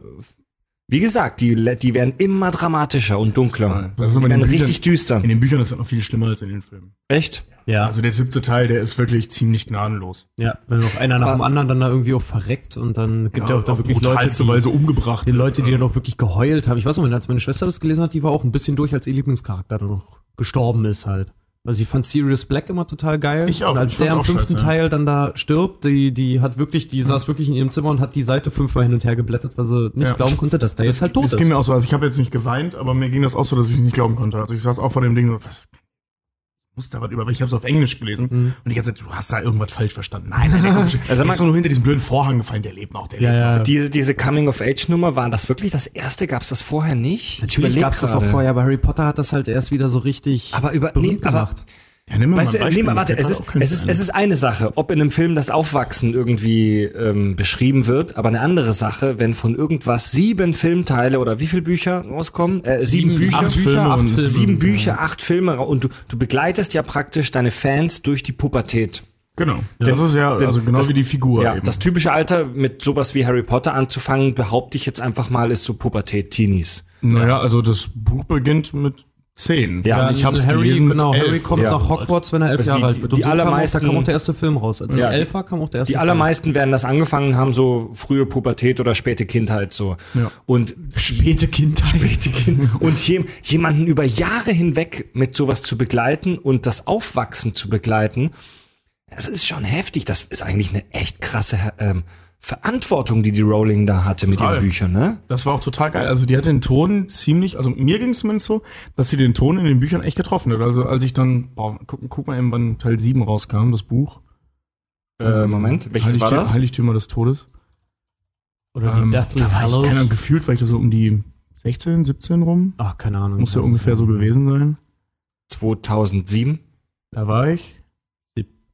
wie gesagt, die, die werden immer dramatischer und dunkler. Das ist die werden den richtig Büchern- düster. In den Büchern ist das noch viel schlimmer als in den Filmen. Echt? Ja, Also der siebte Teil, der ist wirklich ziemlich gnadenlos. ja, wenn noch einer nach dem anderen dann da irgendwie auch verreckt und dann gibt ja, auch da auf wirklich Leute, brutalste die, Weise umgebracht. Die. Leute, die dann auch wirklich geheult haben. Ich weiß noch, als meine Schwester das gelesen hat, die war auch ein bisschen durch, als ihr Lieblingscharakter dann noch gestorben ist halt. Also ich fand Sirius Black immer total geil. Ich auch, Und als ich der am fünften scheiße. Teil dann da stirbt, die, die hat wirklich, die saß wirklich in ihrem Zimmer und hat die Seite fünfmal hin und her geblättert, weil sie nicht Ja. glauben konnte, dass der jetzt halt tot das ist. ging mir auch so. Also ich habe jetzt nicht geweint, aber mir ging das auch so, dass ich nicht glauben konnte. Also ich saß auch vor dem Ding so, was muss da was über, weil ich habe es auf Englisch gelesen Mhm. und die ganze Zeit, du hast da irgendwas falsch verstanden. Nein, nein, der, kommt, Also der man- ist doch nur hinter diesem blöden Vorhang gefallen, der lebt noch, der ja, lebt ja. Diese, diese Coming-of-Age-Nummer, war das wirklich das erste? Gab es das vorher nicht? Ich Natürlich gab es das auch vorher, aber Harry Potter hat das halt erst wieder so richtig Aber über, berühmt nee, aber, gemacht. Ja, nimm mir weißt mal du, nee, mal, warte, es ist, es, ist, es ist eine Sache, ob in einem Film das Aufwachsen irgendwie ähm, beschrieben wird, aber eine andere Sache, wenn von irgendwas sieben Filmteile oder wie viele Bücher rauskommen? Äh, sieben, Sieben, Bücher, acht Filme acht und Filme. sieben Bücher, acht Filme und du, du begleitest ja praktisch deine Fans durch die Pubertät. Genau. Das ist ja also genau das- wie die Figur Ja, eben. das typische Alter mit sowas wie Harry Potter anzufangen, behaupte ich jetzt einfach mal, ist so Pubertät-Teenies. naja, also das Buch beginnt mit zehn. Ja, ich habe es Harry, gelesen. genau, mit Harry elf kommt ja. nach Hogwarts, wenn er elf Also Jahre die- alt wird. die Und so kam auch, da allermeisten- kam auch der erste Film raus. Als Ja, die- elf war, kam auch der erste Die Film. allermeisten werden das angefangen haben, so frühe Pubertät oder späte Kindheit so. Ja. Und Späte Kindheit. späte Kind und je, jemanden über Jahre hinweg mit sowas zu begleiten und das Aufwachsen zu begleiten, das ist schon heftig. Das ist eigentlich eine echt krasse ähm, Verantwortung, die die Rowling da hatte mit Total. ihren Büchern, ne? Das war auch total geil. Also die hat den Ton ziemlich, also mir ging es zumindest so, dass sie den Ton in den Büchern echt getroffen hat. Also als ich dann, boah, guck, guck mal eben, wann Teil 7 rauskam, das Buch. Äh, Moment, welches war Heiligtü- das? Heiligtümer des Todes. Oder die Ähm, Deathly da war ich, keine Ahnung, gefühlt war ich da so um die 16, 17 rum. Ach, keine Ahnung. Muss ja ungefähr so gewesen sein. 2007. Da war ich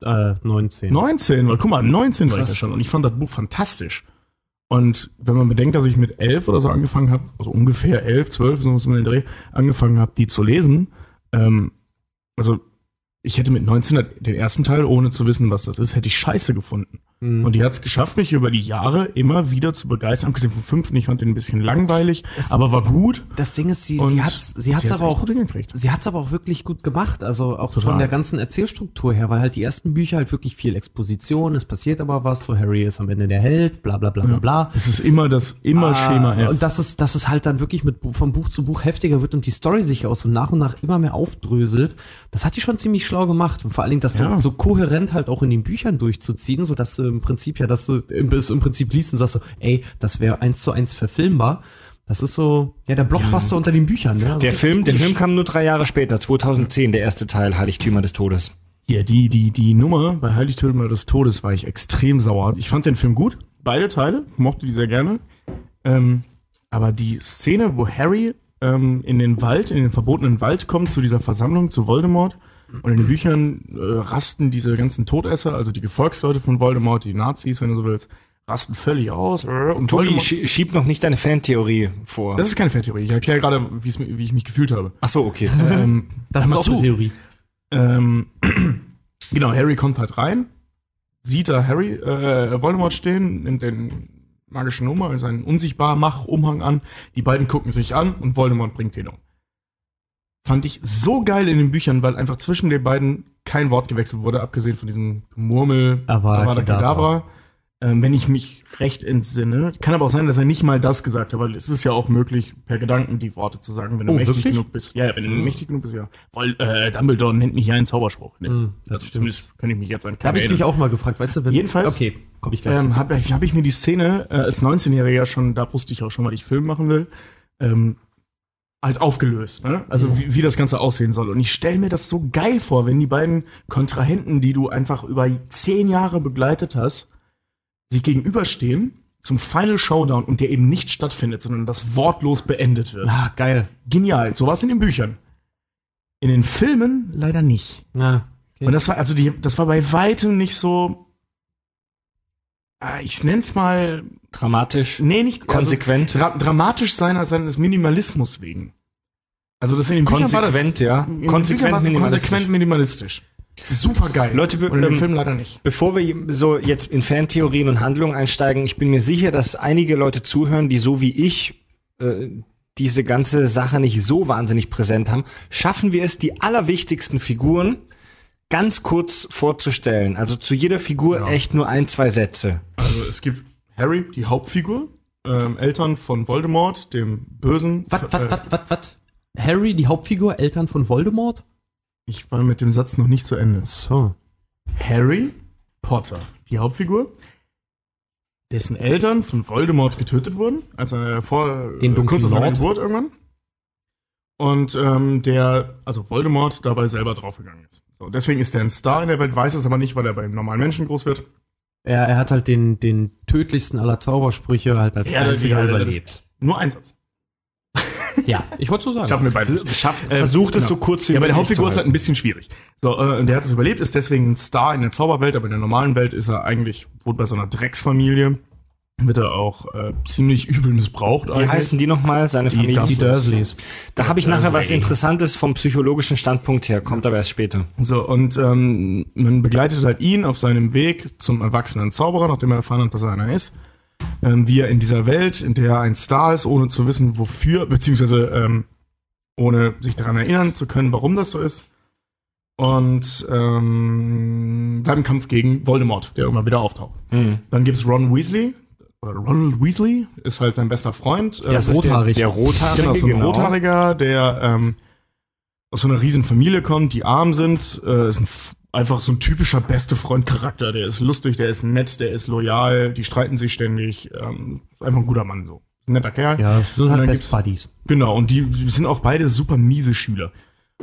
Äh, 19. 19, weil guck mal, 19 war ich Krass. da schon und ich fand das Buch fantastisch. Und wenn man bedenkt, dass ich mit 11 oder so angefangen habe, also ungefähr 11, 12, so was um den Dreh, angefangen habe, die zu lesen, ähm, also ich hätte mit 19 den ersten Teil, ohne zu wissen, was das ist, hätte ich scheiße gefunden. Mhm. Und die hat es geschafft, mich über die Jahre immer wieder zu begeistern. Abgesehen vom fünften, ich fand den ein bisschen langweilig, aber war gut. das Ding ist, sie, Und sie hat's, sie hat's hat's aber auch. Sie hat's aber auch wirklich gut gemacht, also auch Total. von der ganzen Erzählstruktur her, weil halt die ersten Bücher halt wirklich viel Exposition, es passiert aber was, so Harry ist am Ende der Held, bla bla bla bla bla. Es ist immer das, immer Ah, Schema F. Und dass es, dass es halt dann wirklich mit, von Buch zu Buch heftiger wird und die Story sich auch so nach und nach immer mehr aufdröselt, das hat die schon ziemlich schlau gemacht. Und vor allen Dingen das Ja. so, so kohärent halt auch in den Büchern durchzuziehen, so dass du im Prinzip ja, dass du im, es im Prinzip liest und sagst so, ey, das wäre eins zu eins verfilmbar. Das ist so, ja, der Blockbuster unter den Büchern. Ne? Also Der Film, der. Film kam nur drei Jahre später, 2010, der erste Teil, Heiligtümer des Todes. Ja, die, die, die Nummer bei Heiligtümer des Todes war ich extrem sauer. Ich fand den Film gut, beide Teile, mochte die sehr gerne. Ähm, aber die Szene, wo Harry ähm, in den Wald, in den verbotenen Wald kommt, zu dieser Versammlung, zu Voldemort, und in den Büchern äh, rasten diese ganzen Todesser, also die Gefolgsleute von Voldemort, die Nazis, wenn du so willst, rasten völlig aus. äh, Und Tobi, Voldemort, schie- schieb noch nicht deine Fantheorie vor. das ist keine Fantheorie, ich erkläre gerade, wie ich mich gefühlt habe. Ach so, okay. Ähm, Das ist auch zu. eine Theorie. Ähm, genau, Harry kommt halt rein, sieht da Harry, äh, Voldemort stehen, nimmt den magischen Nummer, seinen unsichtbar mach umhang an, die beiden gucken sich an und Voldemort bringt den um. Fand ich so geil in den Büchern, weil einfach zwischen den beiden kein Wort gewechselt wurde, abgesehen von diesem Murmel Avada Avada Kedavra. Ähm, wenn ich mich recht entsinne. Kann aber auch sein, dass er nicht mal das gesagt hat, weil es ist ja auch möglich, per Gedanken die Worte zu sagen, wenn du Oh, mächtig wirklich? genug bist. Ja, wenn du mächtig genug bist, ja. Weil äh, Dumbledore nennt mich ja einen Zauberspruch. Ne? Mm, das also stimmt. zumindest könnte ich mich jetzt an Da habe ich mich auch mal gefragt, weißt du, wenn, Jedenfalls, Okay, komm ich gleich. ähm, habe hab ich mir die Szene äh, als 19-Jähriger schon, da wusste ich auch schon, was ich Film machen will, ähm, halt aufgelöst. Ne? Also Mhm. wie, wie das Ganze aussehen soll. Und ich stelle mir das so geil vor, wenn die beiden Kontrahenten, die du einfach über zehn Jahre begleitet hast, sich gegenüberstehen zum Final Showdown und der eben nicht stattfindet, sondern das wortlos beendet wird. Ah, geil. Genial. So was in den Büchern. In den Filmen leider nicht. Ja. Okay. Und das war, also die, das war bei weitem nicht so, äh, ich nenn's mal, Dramatisch, nee, nicht konsequent. Also, dra dramatisch seiner, seines Minimalismus wegen. Also das in den Büchern war das, Konsequent, ja. in Konsequent Büchern es minimalistisch. konsequent minimalistisch. Super geil. Leute, be- und in dem ähm, Film leider nicht. Bevor wir so jetzt in Fantheorien und Handlungen einsteigen, ich bin mir sicher, dass einige Leute zuhören, die so wie ich äh, diese ganze Sache nicht so wahnsinnig präsent haben. Schaffen wir es, die allerwichtigsten Figuren ganz kurz vorzustellen? Also zu jeder Figur Ja. echt nur ein, zwei Sätze. Also es gibt Harry, die Hauptfigur, ähm, Eltern von Voldemort, dem Bösen. Was, äh, was, was, was, was? Harry, die Hauptfigur, Eltern von Voldemort? Ich war mit dem Satz noch nicht zu Ende. So. Harry Potter, die Hauptfigur, dessen Eltern von Voldemort getötet wurden, als er vor Den äh, kurz nach seiner. Geburt irgendwann. Und ähm, der, also Voldemort, dabei selber draufgegangen ist. So, deswegen ist er ein Star in der Welt, weiß es aber nicht, weil er beim normalen Menschen groß wird. Er, er hat halt den, den tödlichsten aller Zaubersprüche halt als Ja, einziger überlebt. Nur ein Satz. Ja, ich wollte so sagen. Schaffen wir beide. Schafft, Äh, versucht es genau. so kurz wie Ja, aber der möglich Hauptfigur ist halt ein bisschen schwierig. So, äh, und der hat es überlebt, ist deswegen ein Star in der Zauberwelt, aber in der normalen Welt ist er eigentlich, wohnt bei so einer Drecksfamilie, wird er auch äh, ziemlich übel missbraucht Wie heißen die nochmal, seine Familie? die Dursleys. Da habe ich nachher was Dursley. Interessantes vom psychologischen Standpunkt her, kommt aber erst später. So, und ähm, man begleitet halt ihn auf seinem Weg zum erwachsenen Zauberer, nachdem er erfahren hat, dass er einer ist. Ähm, wie er in dieser Welt, in der er ein Star ist, ohne zu wissen, wofür, beziehungsweise ähm, ohne sich daran erinnern zu können, warum das so ist. Und ähm, seinem Kampf gegen Voldemort, der immer wieder auftaucht. Hm. Dann gibt's Ron Weasley, oder Ronald Weasley, ist halt sein bester Freund. Äh, Der ist rothaarig. Der, der Rothaarige, Genau, so ein Rothaariger, der ähm, aus so einer riesen Familie kommt, die arm sind, äh, ist ein, einfach so ein typischer beste Freund-Charakter. Der ist lustig, der ist nett, der ist loyal, die streiten sich ständig. Ähm, ist einfach ein guter Mann so. Ist ein netter Kerl. Ja, das sind halt Best Buddies. Genau, und die sind auch beide super miese Schüler.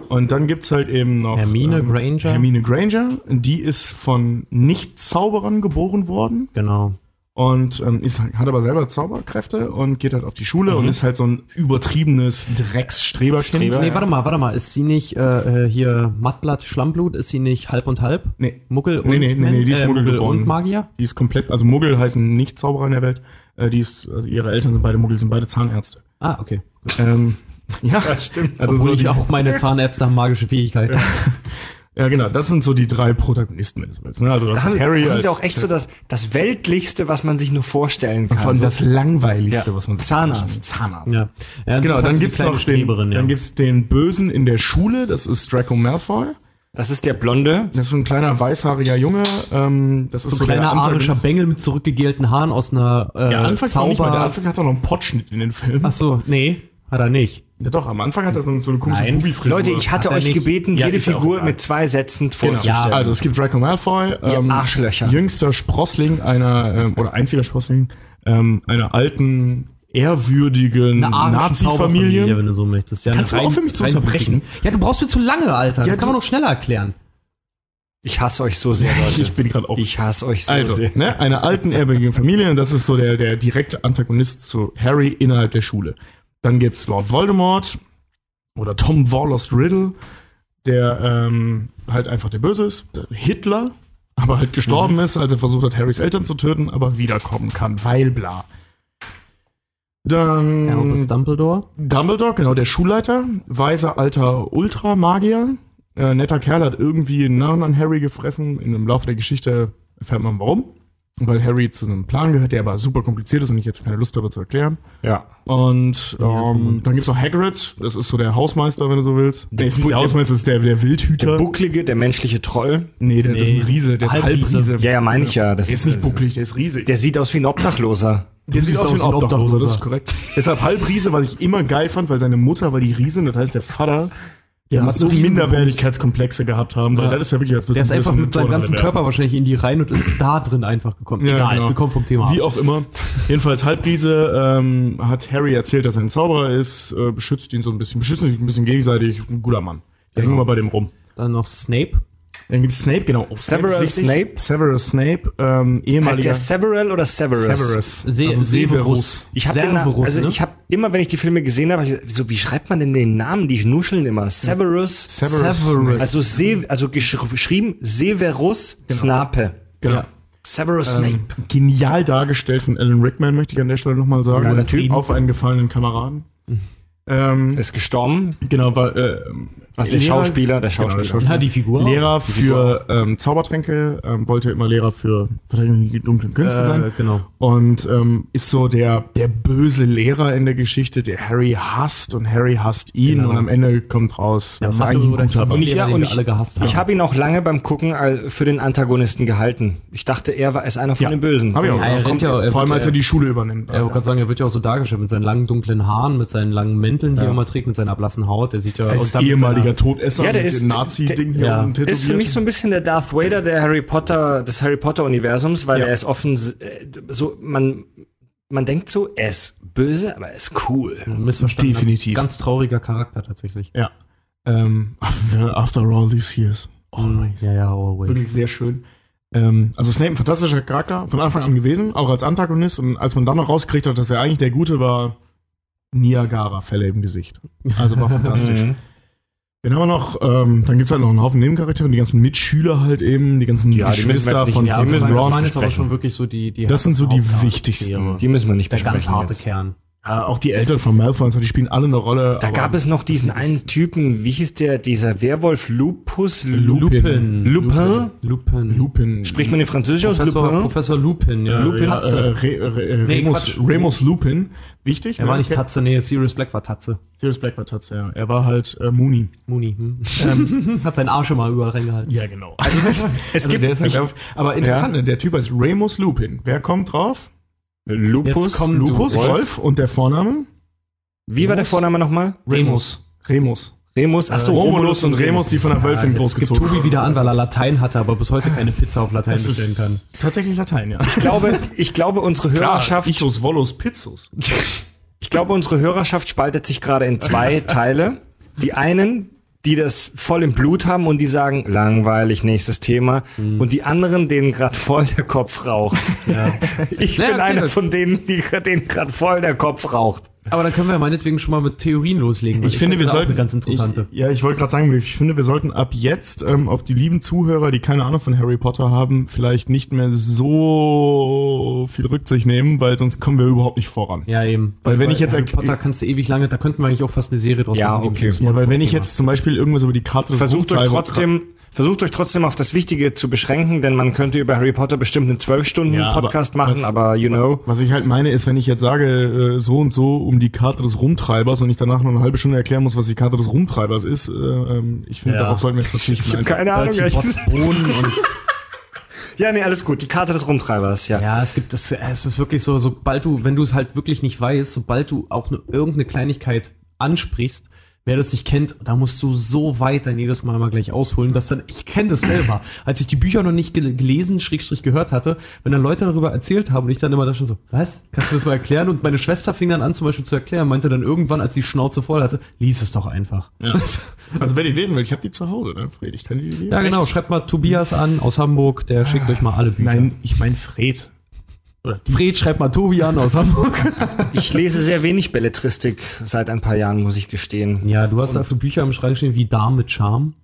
Und dann gibt's halt eben noch Hermine Granger. Hermine Granger, die ist von Nicht-Zauberern geboren worden Genau. Und ähm, ist, hat aber selber Zauberkräfte und geht halt auf die Schule und ist halt so ein übertriebenes Drecksstreberkind. Streber. Nee, ja. warte mal, warte mal. Ist sie nicht äh, äh, hier Mattblatt, Schlammblut? Ist sie nicht halb und halb? Nee, Muggel und, Nee, nee, nee, nee, die ist äh, Muggel Muggel geboren. und Magier? die ist komplett, also Muggel heißen nicht Zauberer in der Welt. Äh, die ist, also ihre Eltern sind beide Muggel, sind beide Zahnärzte. Ah, okay. Ähm, ja, stimmt. Also Obwohl so ich auch meine Zahnärzte haben magische Fähigkeiten. ja, genau, das sind so die drei Protagonisten, wenn du willst. Ne? Also das Da haben, Harry haben als sie auch echt so das, das Weltlichste, was man sich nur vorstellen kann. vor allem So- das langweiligste, Ja. was man sich Zahnarzt. vorstellen kann. Zahnarzt. ja. ja das Genau, ist halt dann gibt's noch den, ja. dann gibt's den Bösen in der Schule, das ist Draco Malfoy. das ist der Blonde. Das ist so ein kleiner weißhaariger Junge. Ähm, das ist so so, ein kleiner arischer. Bengel mit zurückgegelten Haaren aus einer äh, Ja, anfangs noch nicht mal. Der Zauber... Anfang hat er noch einen Potschnitt in den Filmen. Ach so, nee, hat er nicht. Ja doch, am Anfang hat er so, so eine komische. Bubi-Frisur. Leute, ich hatte Hat euch nicht. gebeten, Ja, jede ja auch Figur mit zwei Sätzen Genau. vorzustellen. Also es gibt Draco Malfoy, ähm, Arschlöcher. jüngster Sprossling einer, ähm, oder einziger Sprossling, ähm, einer alten, ehrwürdigen Nazi-Familie. wenn du so möchtest. Ja, Kannst du aufhören, mich zu unterbrechen? Ja, du brauchst mir zu lange, Alter. Das Ja, kann man doch schneller erklären. Ich hasse euch so sehr, Leute. Ich bin gerade auch. Ich hasse euch so also, sehr. ne, einer alten, ehrwürdigen Familie, und das ist so der, der direkte Antagonist zu Harry innerhalb der Schule. Dann gibt's Lord Voldemort oder Tom Warlost Riddle, der ähm, halt einfach der Böse ist, der Hitler, aber halt gestorben Mhm. ist, als er versucht hat, Harrys Eltern zu töten, aber wiederkommen kann, weil bla. Dann Albus Dumbledore. Dumbledore, genau, der Schulleiter, weiser alter Ultramagier. Äh, netter Kerl hat irgendwie einen Narren an Harry gefressen. In dem Laufe der Geschichte erfährt man warum. Weil Harry zu einem Plan gehört, der aber super kompliziert ist und ich jetzt keine Lust habe zu erklären. Ja. Und ähm, dann gibt's noch Hagrid, das ist so der Hausmeister, wenn du so willst. Der ist nicht der Hausmeister, das ist der, der Wildhüter. Der bucklige, der menschliche Troll. nee, der, das ist ein Nee. Riese, der ist Halbriese. Halbriese. Ja, ja, meine ich ja. Das Der ist nicht bucklig, der ist riesig. Der sieht aus wie ein Obdachloser. Der sieht siehst aus wie ein aus wie ein Obdachloser, das Obdachloser. ist korrekt. Deshalb Halbriese, was ich immer geil fand, weil seine Mutter war die Riesin, das heißt der Vater, der Ja, so. Minderwertigkeitskomplexe gehabt haben, weil Ja. das ist ja wirklich, als Der ist einfach ein mit seinem ganzen Turnhalle Körper wahrscheinlich in die rein und ist da drin einfach gekommen. Ja, Egal, genau. wir kommen vom Thema ab. Wie auch immer. Jedenfalls Halbriese ähm, hat Harry erzählt, dass er ein Zauberer ist, äh, beschützt ihn so ein bisschen, beschützt sich ein bisschen gegenseitig, ein guter Mann. Der hängen Genau. wir bei dem rum. Dann noch Snape. Dann gibt's Snape, genau. Oh, Severus Snape wichtig. Snape? Severus Snape, ähm, Heißt ehemaliger der Several oder Severus? Severus. Se also Severus. Ich habe also ne? ich habe immer, wenn ich die Filme gesehen habe, hab so wie schreibt man denn den Namen? Die nuscheln immer. Severus. Severus. Severus. Also Se, also gesch- geschrieben Severus Snape. Genau. Ja. Severus Snape. Ähm, genial dargestellt von Alan Rickman, möchte ich an der Stelle nochmal sagen. Geiler Typ. Auf einen gefallenen Kameraden. Ähm, Ist gestorben. genau, war äh, Was der Lehrer- Schauspieler, der Genau, der Schauspieler. Schauspieler. Ja, die Figur. Lehrer für ähm, Zaubertränke, ähm, wollte immer Lehrer für Verteidigung gegen dunklen Künste äh, sein. genau. Und ähm, ist so der, der böse Lehrer in der Geschichte, der Harry hasst und Harry hasst ihn Genau. und am Ende kommt raus, Ja, dass er eigentlich ein guter. Und ich, ja, und ich, alle gehasst ich haben. habe ihn auch lange beim Gucken für den Antagonisten gehalten. Ich dachte, er war ist einer von Ja, den Bösen. Hab ich auch. Ja, er rennt ja, er Vor allem, wird als er die Schule übernimmt. Ja, ich wollte gerade sagen, er wird ja auch so dargestellt mit seinen langen dunklen Haaren, mit seinen langen Mänteln, die Ja. er immer trägt mit seiner blassen Haut. Der sieht ja Als ehemaliger seiner- Todesser Ja, der mit ist- dem Nazi-Ding hier ja. unten Ist für mich so ein bisschen der Darth Vader der Harry Potter, des Harry Potter Universums, weil Ja. er ist offen, äh, so, man, man denkt so, er ist böse, aber er ist cool. missverstanden. Definitiv. Ganz trauriger Charakter tatsächlich. Ja. Ähm, after all these years. Mm, ja, ja, always. Wirklich sehr schön. Ähm, also Snape ein fantastischer Charakter, von Anfang an gewesen, auch als Antagonist. Und als man dann noch rausgekriegt hat, dass er eigentlich der Gute war, Niagara-Fälle im Gesicht. Also war fantastisch. Mhm. Dann haben wir noch, ähm, dann gibt's halt noch einen Haufen Nebencharaktere, die ganzen Mitschüler halt eben, die ganzen Ja, die Geschwister nicht- von, ja, die Ich meine jetzt aber schon wirklich so die, die Das sind so die wichtigsten. Die müssen wir nicht Der besprechen. ganz harte jetzt. Kern. Ja, auch die Eltern von Malfoy und so, die spielen alle eine Rolle. Da gab es noch diesen einen Typen, wie hieß der, dieser Werwolf Lupus? Lupin. Lupin? Lupin. Lupin. Spricht man den Französisch aus? Professor, Lupin? Professor Lupin, ja. Lupin. Ja, Tatze. äh, Re, Re, Nee, Remus. Remus Lupin. Wichtig. er war nicht Tatze, nee, Sirius Black war Tatze. Sirius Black war Tatze, ja. Er war halt äh, Mooney. Muni. Hm. Hat seinen Arsch immer überall reingehalten. Ja, genau. Also, es Also gibt der ist halt ich, auf, aber interessant, ne? der Typ heißt Remus Lupin. Wer kommt drauf? Lupus. Lupus, Wolf. Wolf. und der Vorname? Wie war der Vorname nochmal? Remus. Remus. Remus. Achso, Romulus und Remus, die von der Wölfin Jetzt gibt großgezogen Tobi wieder an, weil er Latein hatte, aber bis heute keine Pizza auf Latein Das bestellen kann. tatsächlich Latein, ja. Ich glaube, ich glaube, unsere Hörerschaft, Ichus Volus Pizzus. ich glaube, unsere Hörerschaft spaltet sich gerade in zwei Teile. Die einen, die das voll im Blut haben und die sagen, langweilig, nächstes Thema. Mhm. Und die anderen, denen gerade voll der Kopf raucht. Ich Naja, bin okay, einer von denen, die denen gerade voll der Kopf raucht. Aber dann können wir meinetwegen schon mal mit Theorien loslegen. weil Ich finde, wir sollten. eine ganz interessante. Ich, ja, ich wollte gerade sagen, ich finde, wir sollten ab jetzt ähm, auf die lieben Zuhörer, die keine Ahnung von Harry Potter haben, vielleicht nicht mehr so viel Rücksicht nehmen, weil sonst kommen wir überhaupt nicht voran. ja, eben. Weil wenn ich jetzt Harry Potter kannst du ewig lange, da könnten wir eigentlich auch fast eine Serie draus Ja, machen. okay. Ja, weil wenn ich jetzt zum Beispiel irgendwas über die Karte Versucht euch trotzdem, versucht euch trotzdem auf das Wichtige zu beschränken, denn man könnte über Harry Potter bestimmt einen zwölf Stunden Ja, aber Podcast machen, was- aber you know. Was ich halt meine, ist, wenn ich jetzt sage, äh, so und so um die Karte des Rumtreibers und ich danach noch eine halbe Stunde erklären muss, was die Karte des Rumtreibers ist, äh, ähm, ich finde, Ja. darauf sollten wir jetzt verzichten. einfach. Keine Ahnung, und Ja, nee, alles gut. Die Karte des Rumtreibers, ja. Ja, es gibt das, es ist wirklich so, sobald du, wenn du es halt wirklich nicht weißt, sobald du auch nur irgendeine Kleinigkeit ansprichst, wer das nicht kennt, da musst du so weit dann jedes Mal mal gleich ausholen, dass dann, ich kenne das selber, als ich die Bücher noch nicht gel- gelesen, Schrägstrich gehört hatte, wenn dann Leute darüber erzählt haben und ich dann immer da schon so, was? Kannst du das mal erklären? Und meine Schwester fing dann an zum Beispiel zu erklären, meinte dann irgendwann, als die Schnauze voll hatte, lies es doch einfach. Ja. Also wer die lesen will, ich habe die zu Hause, ne, Fred? Ich kann die lesen. Ja, genau, schreibt mal Tobias an aus Hamburg, der schickt euch mal alle Bücher. Nein, ich meine Fred. Fred, schreibt mal Tobi an aus Hamburg. Ich lese sehr wenig Belletristik seit ein paar Jahren, muss ich gestehen. Ja, du hast dafür Bücher im Schrank stehen wie Darm mit Charme.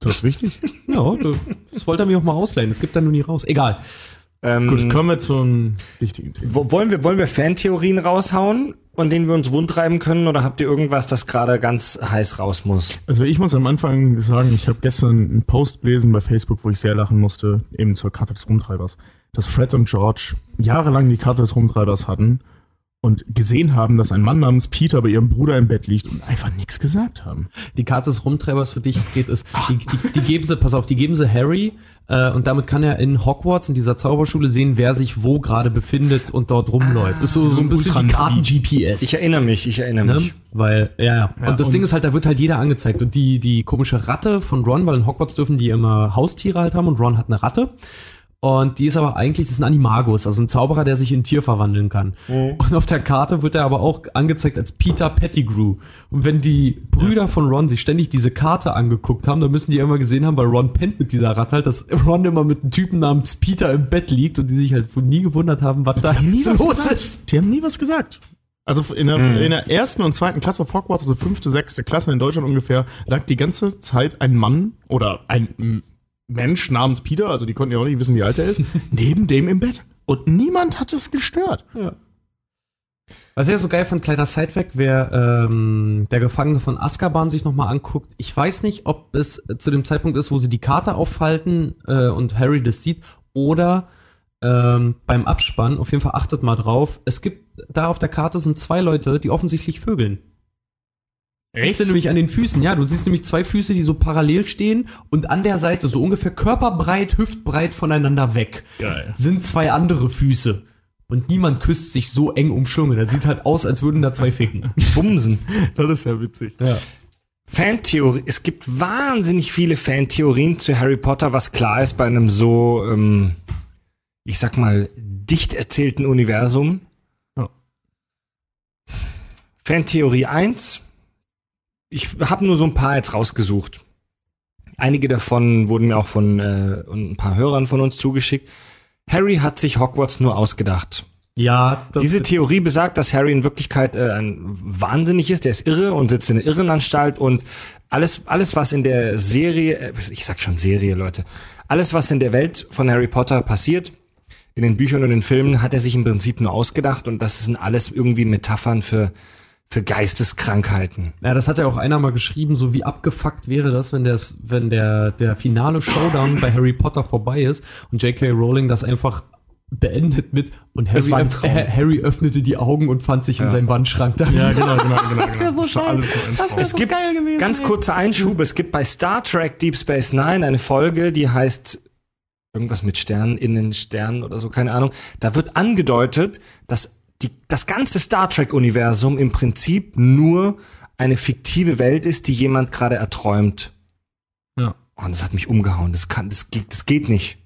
Das ist wichtig. Ja, du- das wollte er mir auch mal ausleihen. Es gibt da nur nie raus. Egal. Ähm, Gut, kommen wir zum wichtigen Thema. wo- wollen wir, wollen wir Fantheorien raushauen, an denen wir uns wundreiben können, oder habt ihr irgendwas, das gerade ganz heiß raus muss? Also ich muss am Anfang sagen, ich habe gestern einen Post gelesen bei Facebook, wo ich sehr lachen musste, eben zur Karte des Rumtreibers, dass Fred und George jahrelang die Karte des Rumtreibers hatten und gesehen haben, dass ein Mann namens Peter bei ihrem Bruder im Bett liegt und einfach nichts gesagt haben. Die Karte des Rumtreibers für dich geht es. Die, die, die geben sie, pass auf, die geben sie Harry äh, und damit kann er in Hogwarts, in dieser Zauberschule, sehen, wer sich wo gerade befindet und dort rumläuft. das ist so, so ein bisschen wie Karten-GPS. Ich erinnere mich, ich erinnere Ne? mich. Weil, ja, ja. Und das und- Ding ist halt, da wird halt jeder angezeigt. Und die, die komische Ratte von Ron, weil in Hogwarts dürfen die immer Haustiere halt haben und Ron hat eine Ratte. Und die ist aber eigentlich, das ist ein Animagus, also ein Zauberer, der sich in ein Tier verwandeln kann. Und auf der Karte wird er aber auch angezeigt als Peter Pettigrew. Und wenn die Brüder von Ron sich ständig diese Karte angeguckt haben, dann müssen die immer gesehen haben, weil Ron pennt mit dieser Ratte halt, dass Ron immer mit einem Typen namens Peter im Bett liegt und die sich halt nie gewundert haben, was da nie was los gesagt. ist. Die haben nie was gesagt. Also in der, in der ersten und zweiten Klasse auf Hogwarts, also fünfte, sechste Klasse in Deutschland ungefähr, lag die ganze Zeit ein Mann oder ein Mensch namens Peter, also die konnten ja auch nicht wissen, wie alt er ist, neben dem im Bett. Und niemand hat es gestört. Was ich ja so geil fand, kleiner Sidefact, wer ähm, der Gefangene von Azkaban sich nochmal anguckt, ich weiß nicht, ob es zu dem Zeitpunkt ist, wo sie die Karte auffalten äh, und Harry das sieht, oder ähm, beim Abspann, auf jeden Fall achtet mal drauf, es gibt, da auf der Karte sind zwei Leute, die offensichtlich vögeln. Siehst du nämlich an den Füßen, ja, du siehst nämlich zwei Füße, die so parallel stehen und an der Seite, so ungefähr körperbreit, hüftbreit voneinander weg, Geil. sind zwei andere Füße. Und niemand küsst sich so eng umschlungen. Das sieht halt aus, als würden da zwei ficken. Bumsen. Das ist ja witzig. Ja. Fantheorie. Es gibt wahnsinnig viele Fantheorien zu Harry Potter, was klar ist bei einem so, ähm, ich sag mal, dicht erzählten Universum. Ja. Fantheorie 1. Ich habe nur so ein paar jetzt rausgesucht. Einige davon wurden mir auch von äh, ein paar Hörern von uns zugeschickt. Harry hat sich Hogwarts nur ausgedacht. Ja, das Diese Theorie besagt, dass Harry in Wirklichkeit äh, ein wahnsinnig ist, der ist irre und sitzt in der Irrenanstalt und alles, alles, was in der Serie, äh, ich sag schon Serie, Leute, alles, was in der Welt von Harry Potter passiert, in den Büchern und den Filmen, hat er sich im Prinzip nur ausgedacht und das sind alles irgendwie Metaphern für, für Geisteskrankheiten. Ja, das hat ja auch einer mal geschrieben, so wie abgefuckt wäre das, wenn, das, wenn der, der finale Showdown bei Harry Potter vorbei ist und J.K. Rowling das einfach beendet mit und Harry, öff- Harry öffnete die Augen und fand sich in seinem Wandschrank da. Ja, genau, genau, genau. Das genau. so war geil. alles Das wär Es so gibt, geil gewesen, ganz kurzer Einschub, es gibt bei Star Trek Deep Space Nine eine Folge, die heißt irgendwas mit Sternen, in den Sternen oder so, keine Ahnung. Da wird angedeutet, dass die, das ganze Star Trek-Universum im Prinzip nur eine fiktive Welt ist, die jemand gerade erträumt. Ja. Oh, und das hat mich umgehauen. Das kann, das geht, das geht nicht.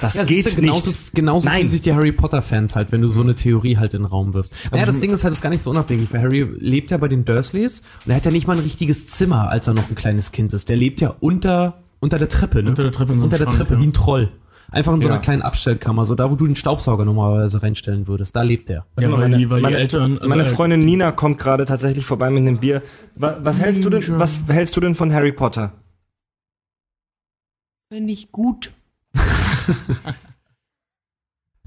Das Ja, geht ist ja genauso, nicht. genauso fühlen sich die Harry Potter-Fans halt, wenn du so eine Theorie halt in den Raum wirfst. Naja, das Ding ist halt, das ist gar nicht so unabhängig, weil Harry lebt ja bei den Dursleys und er hat ja nicht mal ein richtiges Zimmer, als er noch ein kleines Kind ist. Der lebt ja unter, unter der Treppe, ne? Unter der Treppe in so Unter der Schrank, Treppe, ja. wie ein Troll. Einfach in so einer Ja. kleinen Abstellkammer, so da, wo du den Staubsauger normalerweise reinstellen würdest. Da lebt er. Ja, weil meine, die, weil meine, die Eltern. also, meine äh, Freundin Nina kommt gerade tatsächlich vorbei mit einem Bier. Was, was hältst du denn, was hältst du denn von Harry Potter? Finde ich gut.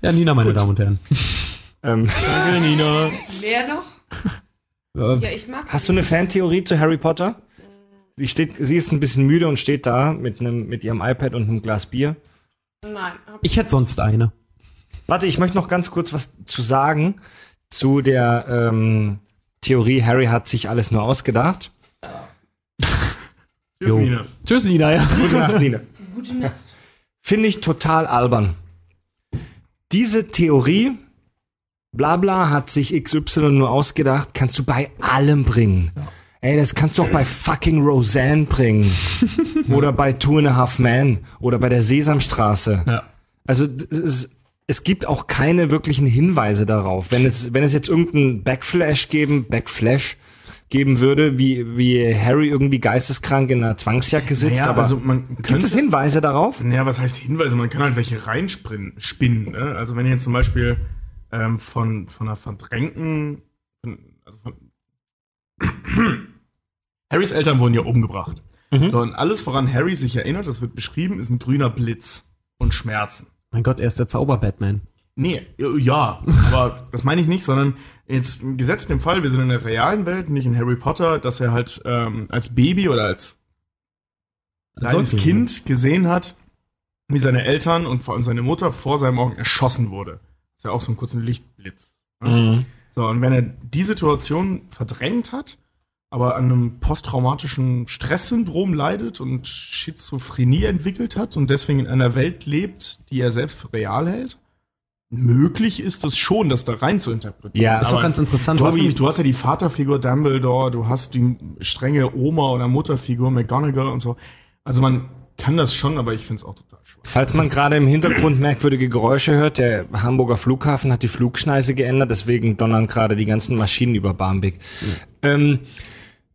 Ja, Nina, meine Gut. Damen und Herren. Ähm, Danke, Nina. Wer noch? Äh, Ja, ich mag. Hast du eine Fantheorie zu Harry Potter? Sie steht, sie ist ein bisschen müde und steht da mit einem, mit ihrem iPad und einem Glas Bier. Nein. Ich hätte sonst eine. Warte, ich möchte noch ganz kurz was zu sagen zu der ähm, Theorie, Harry hat sich alles nur ausgedacht. Tschüss, Jo. Nina. Tschüss, Nina, ja. Gute Nacht, Nina. Gute Nacht. Finde ich total albern. Diese Theorie, bla bla, hat sich XY nur ausgedacht, kannst du bei allem bringen. Ey, das kannst du auch bei fucking Roseanne bringen. oder bei Two and a Half Men. Oder bei der Sesamstraße. Ja. Also es, es gibt auch keine wirklichen Hinweise darauf. Wenn es, wenn es jetzt irgendeinen Backflash geben, Backflash geben würde, wie, wie Harry irgendwie geisteskrank in einer Zwangsjacke sitzt, Naja, aber also man gibt es Hinweise darauf? Naja, was heißt Hinweise? Man kann halt welche reinspinnen. Spinnen, ne? Also wenn ihr jetzt zum Beispiel ähm, von, von einer verdrängten, von, also von Harrys Eltern wurden ja umgebracht. Mhm. So, und alles, woran Harry sich erinnert, das wird beschrieben, ist ein grüner Blitz und Schmerzen. Mein Gott, er ist der Zauber-Batman. Nee, ja, aber das meine ich nicht, sondern jetzt gesetzt im Fall, wir sind in der realen Welt, nicht in Harry Potter, dass er halt ähm, als Baby oder als kleines Säugling, Kind gesehen hat, wie seine Eltern und vor allem seine Mutter vor seinen Augen erschossen wurde. Das ist ja auch so ein kurzer Lichtblitz. ne? Mhm. So, und wenn er die Situation verdrängt hat, aber an einem posttraumatischen Stresssyndrom leidet und Schizophrenie entwickelt hat und deswegen in einer Welt lebt, die er selbst für real hält, möglich ist es schon, das da rein zu interpretieren. Ja, Ist doch ganz interessant. Du hast, Tobi. nämlich, du hast ja die Vaterfigur Dumbledore, du hast die strenge Oma oder Mutterfigur McGonagall und so. Also man kann das schon, aber ich finde es auch total. Falls man gerade im Hintergrund merkwürdige Geräusche hört, der Hamburger Flughafen hat die Flugschneise geändert, deswegen donnern gerade die ganzen Maschinen über Barmbek. Ähm,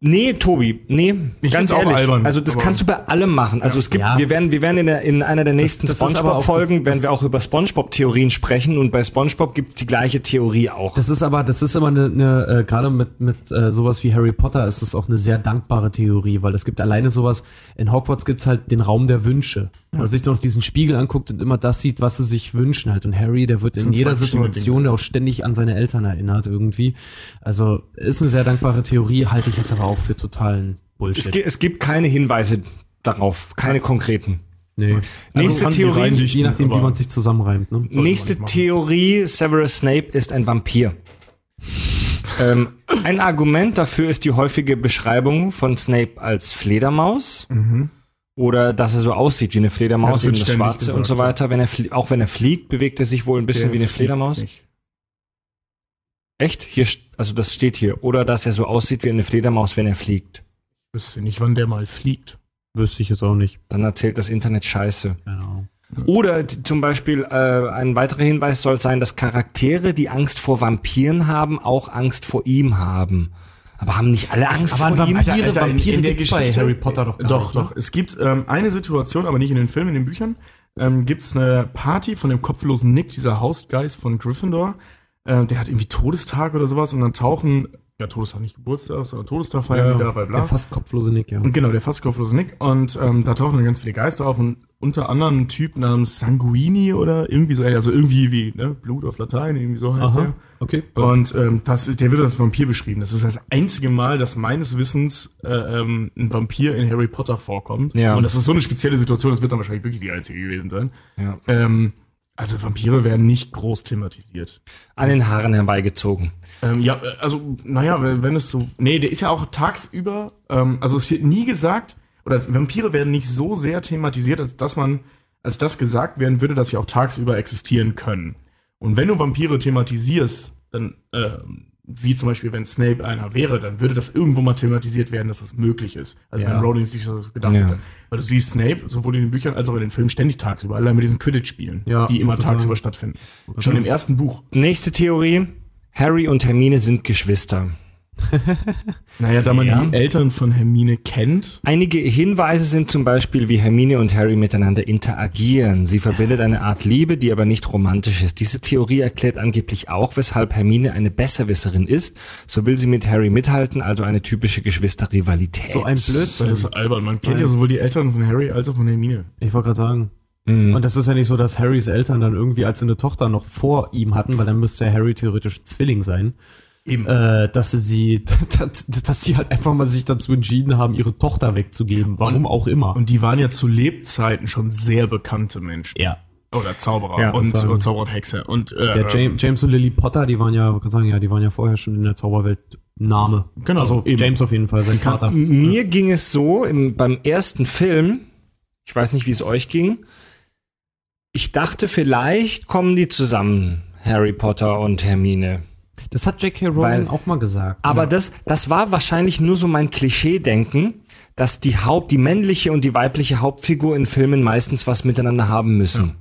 nee, Tobi, nee, Ich ganz find's auch ehrlich. albern, also das kannst du bei allem machen. Also es gibt, Ja. wir werden, wir werden in, der, in einer der nächsten SpongeBob-Folgen, werden wir auch über SpongeBob-Theorien sprechen und bei SpongeBob gibt's die gleiche Theorie auch. Das ist aber, das ist immer eine, eine äh, gerade mit, mit äh, sowas wie Harry Potter ist es auch eine sehr dankbare Theorie, weil es gibt alleine sowas, in Hogwarts gibt's halt den Raum der Wünsche. Wo man sich noch diesen Spiegel anguckt und immer das sieht, was sie sich wünschen halt. Und Harry, der wird in jeder Situation auch ständig an seine Eltern erinnert irgendwie. Also ist eine sehr dankbare Theorie, halte ich jetzt aber auch für totalen es, Bullshit. gi- es gibt keine Hinweise darauf, keine konkreten. nee. Nächste kann sie Theorie, Je nachdem, wie man sich zusammenreimt. Ne? Nächste. Theorie, Severus Snape ist ein Vampir. ähm, ein Argument dafür ist die häufige Beschreibung von Snape als Fledermaus. Oder dass er so aussieht wie eine Fledermaus, eben das Schwarze und so weiter. Wenn er auch wenn er fliegt, bewegt er sich wohl ein bisschen Der wie eine Fledermaus. nicht. Echt? Hier, also das steht hier. Oder dass er so aussieht wie eine Fledermaus, wenn er fliegt. Wüsste nicht, wann der mal fliegt. Wüsste ich jetzt auch nicht. Dann erzählt das Internet Scheiße. Genau. Oder zum Beispiel äh, ein weiterer Hinweis soll sein, dass Charaktere, die Angst vor Vampiren haben, auch Angst vor ihm haben. Aber haben nicht alle Angst aber vor ihm? Vampir- Vampire- Vampire in der gibt's bei Geschichte- Harry Potter doch gar Doch, nicht, ne? doch. Es gibt ähm, eine Situation, aber nicht in den Filmen, in den Büchern. Ähm, gibt es eine Party von dem kopflosen Nick, dieser Hausgeist von Gryffindor. Ähm, der hat irgendwie Todestag oder sowas und dann tauchen, ja, Todestag nicht Geburtstag, sondern Todestag feiern die da, bla bla. Der fast kopflose Nick, ja. Und genau, der fast kopflose Nick. Und ähm, da tauchen dann ganz viele Geister auf und unter anderem ein Typ namens Sanguini oder irgendwie so, also irgendwie wie, ne, Blut auf Latein, irgendwie so heißt der. Okay. Und ähm, das, der wird als Vampir beschrieben. Das ist das einzige Mal, dass meines Wissens äh, ähm, ein Vampir in Harry Potter vorkommt. Ja. Und das ist so eine spezielle Situation, das wird dann wahrscheinlich wirklich die einzige gewesen sein. Ja. Ähm, also Vampire werden nicht groß thematisiert. An den Haaren herbeigezogen. Ähm, ja, äh, also, naja, wenn es so. Nee, der ist ja auch tagsüber, ähm, also es wird nie gesagt, oder Vampire werden nicht so sehr thematisiert, als dass man, als das gesagt werden würde, dass sie auch tagsüber existieren können. Und wenn du Vampire thematisierst, dann, ähm, wie zum Beispiel, wenn Snape einer wäre, dann würde das irgendwo mal thematisiert werden, dass das möglich ist. Also Ja. wenn Rowling sich so gedacht Ja. hätte. Weil du siehst Snape, sowohl in den Büchern als auch in den Filmen, ständig tagsüber, allein mit diesen Quidditch-Spielen, Ja, die immer tagsüber stattfinden. Schon im ersten Buch. Nächste Theorie. Harry und Hermine sind Geschwister. Naja, da man Ja. die Eltern von Hermine kennt, Einige Hinweise sind zum Beispiel, wie Hermine und Harry miteinander interagieren. Sie verbindet eine Art Liebe, die aber nicht romantisch ist. Diese Theorie erklärt angeblich auch, weshalb Hermine eine Besserwisserin ist. So will sie mit Harry mithalten, also eine typische Geschwisterrivalität. So ein Das Blödsinn. ist albern. Man kennt Nein. ja sowohl die Eltern von Harry als auch von Hermine. Ich wollte gerade sagen. Mhm. Und das ist ja nicht so, dass Harrys Eltern dann irgendwie als eine Tochter noch vor ihm hatten, weil dann müsste ja Harry theoretisch Zwilling sein. Eben. Äh, dass sie sie, dass, dass sie halt einfach mal sich dazu entschieden haben, ihre Tochter wegzugeben. Warum auch immer. Und die waren ja zu Lebzeiten schon sehr bekannte Menschen. ja. Oder Zauberer Ja, und, sagen. und Zauberer und Hexe. Und äh, Der James, James und Lily Potter, die waren ja, man kann sagen, ja, die waren ja vorher schon in der Zauberwelt Name. Genau, Also eben. James auf jeden Fall, sein Vater. Mir ging es so im, beim ersten Film, ich weiß nicht, wie es euch ging. Ich dachte, vielleicht kommen die zusammen, Harry Potter und Hermine. Das hat J.K. Rowling auch mal gesagt. Aber das, das war wahrscheinlich nur so mein Klischee-Denken, dass die Haupt, die männliche und die weibliche Hauptfigur in Filmen meistens was miteinander haben müssen.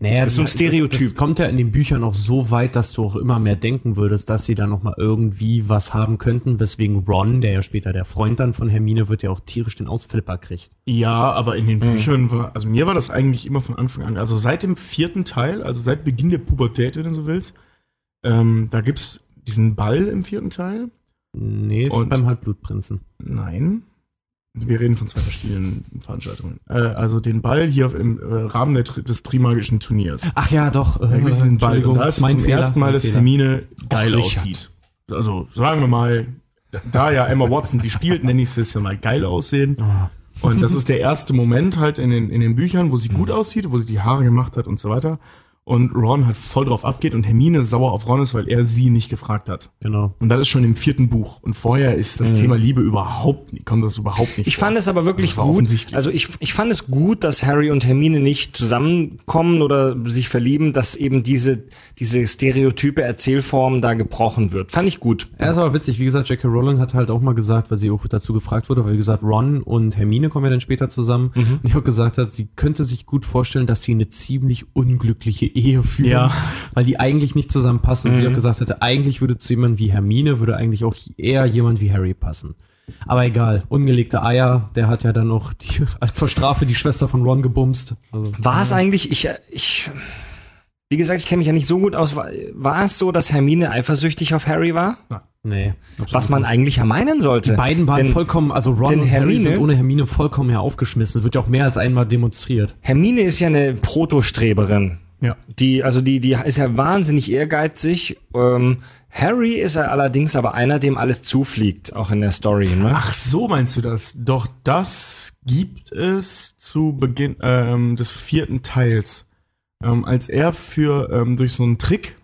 Naja, Das ist so ein Stereotyp. Das, das kommt ja in den Büchern auch so weit, dass du auch immer mehr denken würdest, dass sie da noch mal irgendwie was haben könnten, weswegen Ron, der ja später der Freund dann von Hermine wird, ja auch tierisch den Ausflipper kriegt. ja, aber in den Büchern war, also mir war das eigentlich immer von Anfang an, also seit dem vierten Teil, also seit Beginn der Pubertät, wenn du so willst, ähm, da gibt's diesen Ball im vierten Teil. Nee, ist beim Halbblutprinzen. Nein. Wir reden von zwei verschiedenen Veranstaltungen. Äh, also den Ball hier im äh, Rahmen der, des Trimagischen Turniers. Ach ja, doch. Da gibt es diesen Ball. Da ist mein zum Fehler, ersten Mal, dass Fehler. Hermine geil Richard. aussieht. Also sagen wir mal, da ja Emma Watson sie spielt, nenne ich es jetzt ja mal geil aussehen. Ah. Und das ist der erste Moment halt in den, in den Büchern, wo sie gut aussieht, wo sie die Haare gemacht hat und so weiter. Und Ron halt voll drauf abgeht und Hermine sauer auf Ron ist, weil er sie nicht gefragt hat. Genau. Und das ist schon im vierten Buch. Und vorher ist das Thema Liebe überhaupt nicht, kommt das überhaupt nicht Ich vor. fand es aber wirklich gut. offensichtlich. Also ich, ich fand es gut, dass Harry und Hermine nicht zusammenkommen oder sich verlieben, dass eben diese, diese stereotype Erzählform da gebrochen wird. Fand ich gut. Ja, ist aber witzig. Wie gesagt, J.K. Rowling hat halt auch mal gesagt, weil sie auch dazu gefragt wurde, weil wie gesagt, Ron und Hermine kommen ja dann später zusammen. Und ich auch gesagt hat, sie könnte sich gut vorstellen, dass sie eine ziemlich unglückliche Ehe führen, Ja. weil die eigentlich nicht zusammenpassen. Und sie auch gesagt hatte, eigentlich würde zu jemand wie Hermine, würde eigentlich auch eher jemand wie Harry passen. Aber egal, ungelegte Eier, der hat ja dann noch die, zur Strafe die Schwester von Ron gebumst. Also, War es eigentlich, ich, ich, wie gesagt, ich kenne mich ja nicht so gut aus. War, war es so, dass Hermine eifersüchtig auf Harry war? nee. Was man eigentlich ja meinen sollte. Die beiden waren Denn vollkommen, also Ron und Harry Hermine- sind ohne Hermine vollkommen ja aufgeschmissen. Wird ja auch mehr als einmal demonstriert. Hermine ist ja eine Protostreberin. Ja. Die, also die, die ist ja wahnsinnig ehrgeizig. Ähm, Harry ist ja allerdings aber einer, dem alles zufliegt, auch in der Story. Ne? Ach so meinst du das? Doch das gibt es zu Beginn ähm, des vierten Teils. Ähm, als er für ähm, durch so einen Trick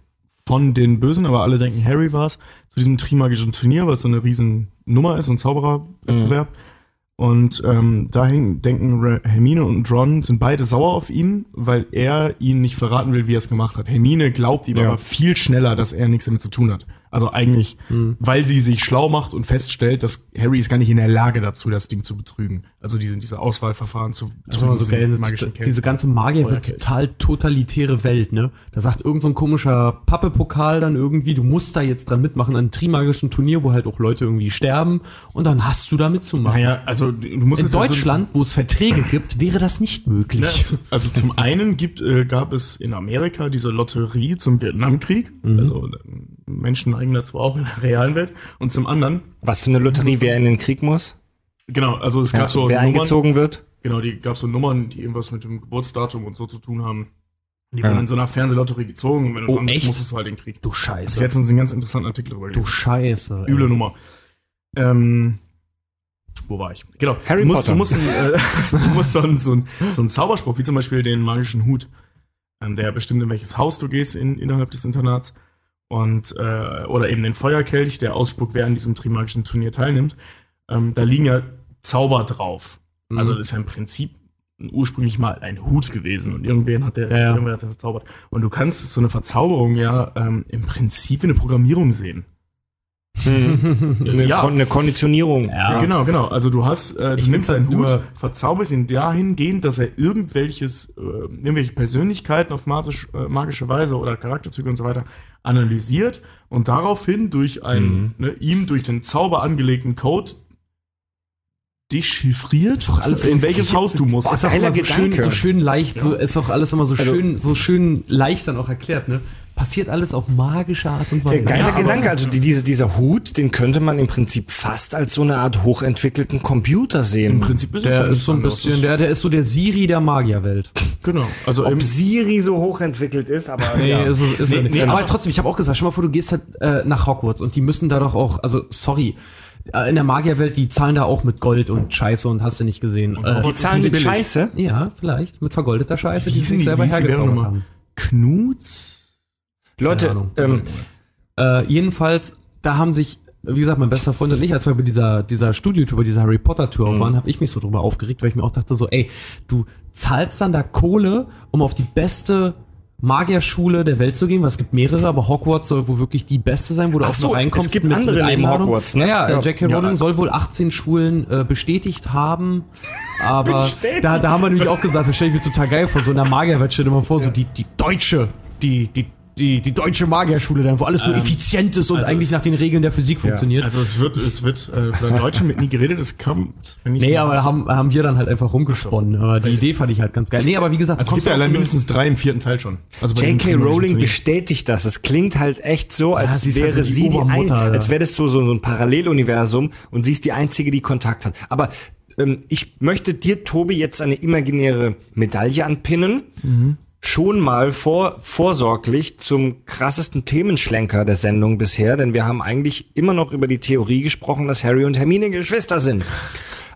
von den Bösen, aber alle denken Harry war's, zu diesem Trimagischen Turnier, was so eine riesen Nummer ist, so ein Zaubererwettbewerb. Und ähm, da hängen, denken Hermine und Ron sind beide sauer auf ihn, weil er ihnen nicht verraten will, wie er es gemacht hat. Hermine glaubt ihm Ja. aber viel schneller, dass er nichts damit zu tun hat. Also eigentlich, Hm. weil sie sich schlau macht und feststellt, dass Harry ist gar nicht in der Lage dazu, das Ding zu betrügen. Also diese, diese Auswahlverfahren zu, ist immer so magischen diese ganze Magier wird total totalitäre Welt, ne? Da sagt irgend so ein komischer Pappepokal dann irgendwie, du musst da jetzt dran mitmachen, an einem trimagischen Turnier, wo halt auch Leute irgendwie sterben und dann hast du da mitzumachen. Naja, also du musst In Deutschland, wo es Verträge gibt, wäre das nicht möglich. Ja, zu- also zum einen gibt, äh, gab es in Amerika diese Lotterie zum Vietnamkrieg. Mhm. Also Menschen neigen dazu auch in der realen Welt. Und zum anderen, Was für eine Lotterie, wer in den Krieg muss? genau, also es Ja, gab so wer Nummern, eingezogen wird? genau, die gab so Nummern, die irgendwas mit dem Geburtsdatum und so zu tun haben. Die Ja. wurden in so einer Fernsehlotterie gezogen und wenn du Oh, echt? musstest du halt den Krieg. Du Ich Scheiße. letztens einen ganz interessanten Artikel darüber Du gelesen. Scheiße. ey. Üble Nummer. Ähm, wo war ich? Genau. Harry du musst, Potter. Du musst, äh, du musst so, einen, so, einen, so einen Zauberspruch, wie zum Beispiel den magischen Hut, ähm, der bestimmt, in welches Haus du gehst in, innerhalb des Internats. Und, äh, oder eben den Feuerkelch, der ausspuckt, wer an diesem Trimagischen Turnier teilnimmt. Ähm, da liegen ja Zauber drauf. Mhm. Also das ist ja im Prinzip ursprünglich mal ein Hut gewesen und irgendwen hat der, Ja, ja. irgendwer hat der verzaubert. Und du kannst so eine Verzauberung ja ähm, im Prinzip wie eine Programmierung sehen. Eine, Ja. Kon eine Konditionierung. Ja. Genau, genau. Also du hast, äh, du Ich nimmst find einen halt Hut, verzauberst ihn dahingehend, dass er irgendwelches, äh, irgendwelche Persönlichkeiten auf magisch, äh, magische Weise oder Charakterzüge und so weiter analysiert und daraufhin durch einen, ne, ihm durch den Zauber angelegten Code dechiffriert, alles in welches Haus du musst. Boah, ist auch immer so schön, so schön leicht, so ist auch alles immer so Also- schön, so schön leicht dann auch erklärt, ne? Passiert alles auf magische Art und Weise. Geiler Ja, Gedanke. Also die, diese, dieser Hut, den könnte man im Prinzip fast als so eine Art hochentwickelten Computer sehen. Im Prinzip ist es Der ja ist so ein bisschen, der, der ist so der Siri der Magierwelt. Genau. Also Ob Siri so hochentwickelt ist, aber Nee, ja. ist, es- ist Nee, er nicht. nee, aber aber- trotzdem, ich habe auch gesagt, stell mal vor, du gehst halt äh, nach Hogwarts und die müssen da doch auch, also sorry, äh, in der Magierwelt, die zahlen da auch mit Gold und Scheiße und hast du nicht gesehen. Äh, die zahlen die mit. Scheiße. ja, vielleicht, mit vergoldeter Scheiße, die sind sich die- selber die hergezaubert nochmal? haben. Knuts? Leute, ähm, Äh, jedenfalls, da haben sich, wie gesagt, mein bester Freund und ich, als wir bei dieser, dieser Studio-Tour, bei dieser Harry Potter-Tour Mhm. waren, habe ich mich so drüber aufgeregt, weil ich mir auch dachte so, ey, du zahlst dann da Kohle, um auf die beste Magierschule der Welt zu gehen, weil es gibt mehrere, aber Hogwarts soll wohl wirklich die beste sein, wo du Ach auch so, noch reinkommst. es gibt andere neben Einladung. Hogwarts, ne? Ja, ja, Ja. J.K. Ja. Rowling soll wohl 18 Schulen äh, bestätigt haben, aber Bestätigt? da, da haben wir nämlich auch gesagt, das stelle ich mir total geil vor, so in der Magierwelt stell dir mal vor, so die, die deutsche, die, die, die, die deutsche Magierschule dann, wo alles nur effizient ist und also eigentlich es nach den Regeln der Physik funktioniert. Also es wird, es wird, äh, für Deutsche mit nie geredet, es kommt. Nee, aber da haben, haben wir dann halt einfach rumgesponnen. Aber die Idee fand ich halt ganz geil. Nee, aber wie gesagt, Also es gibt ja allein mindestens drei im vierten Teil schon. Also J.K. Rowling bestätigt das. Es klingt halt echt so, als sie ist wäre halt so die sie die ein, als wäre das so, so, so ein Paralleluniversum und sie ist die einzige, die Kontakt hat. Aber ähm, ich möchte dir, Tobi, jetzt eine imaginäre Medaille anpinnen. Mhm. Schon mal vor, vorsorglich zum krassesten Themenschlenker der Sendung bisher, denn wir haben eigentlich immer noch über die Theorie gesprochen, dass Harry und Hermine Geschwister sind.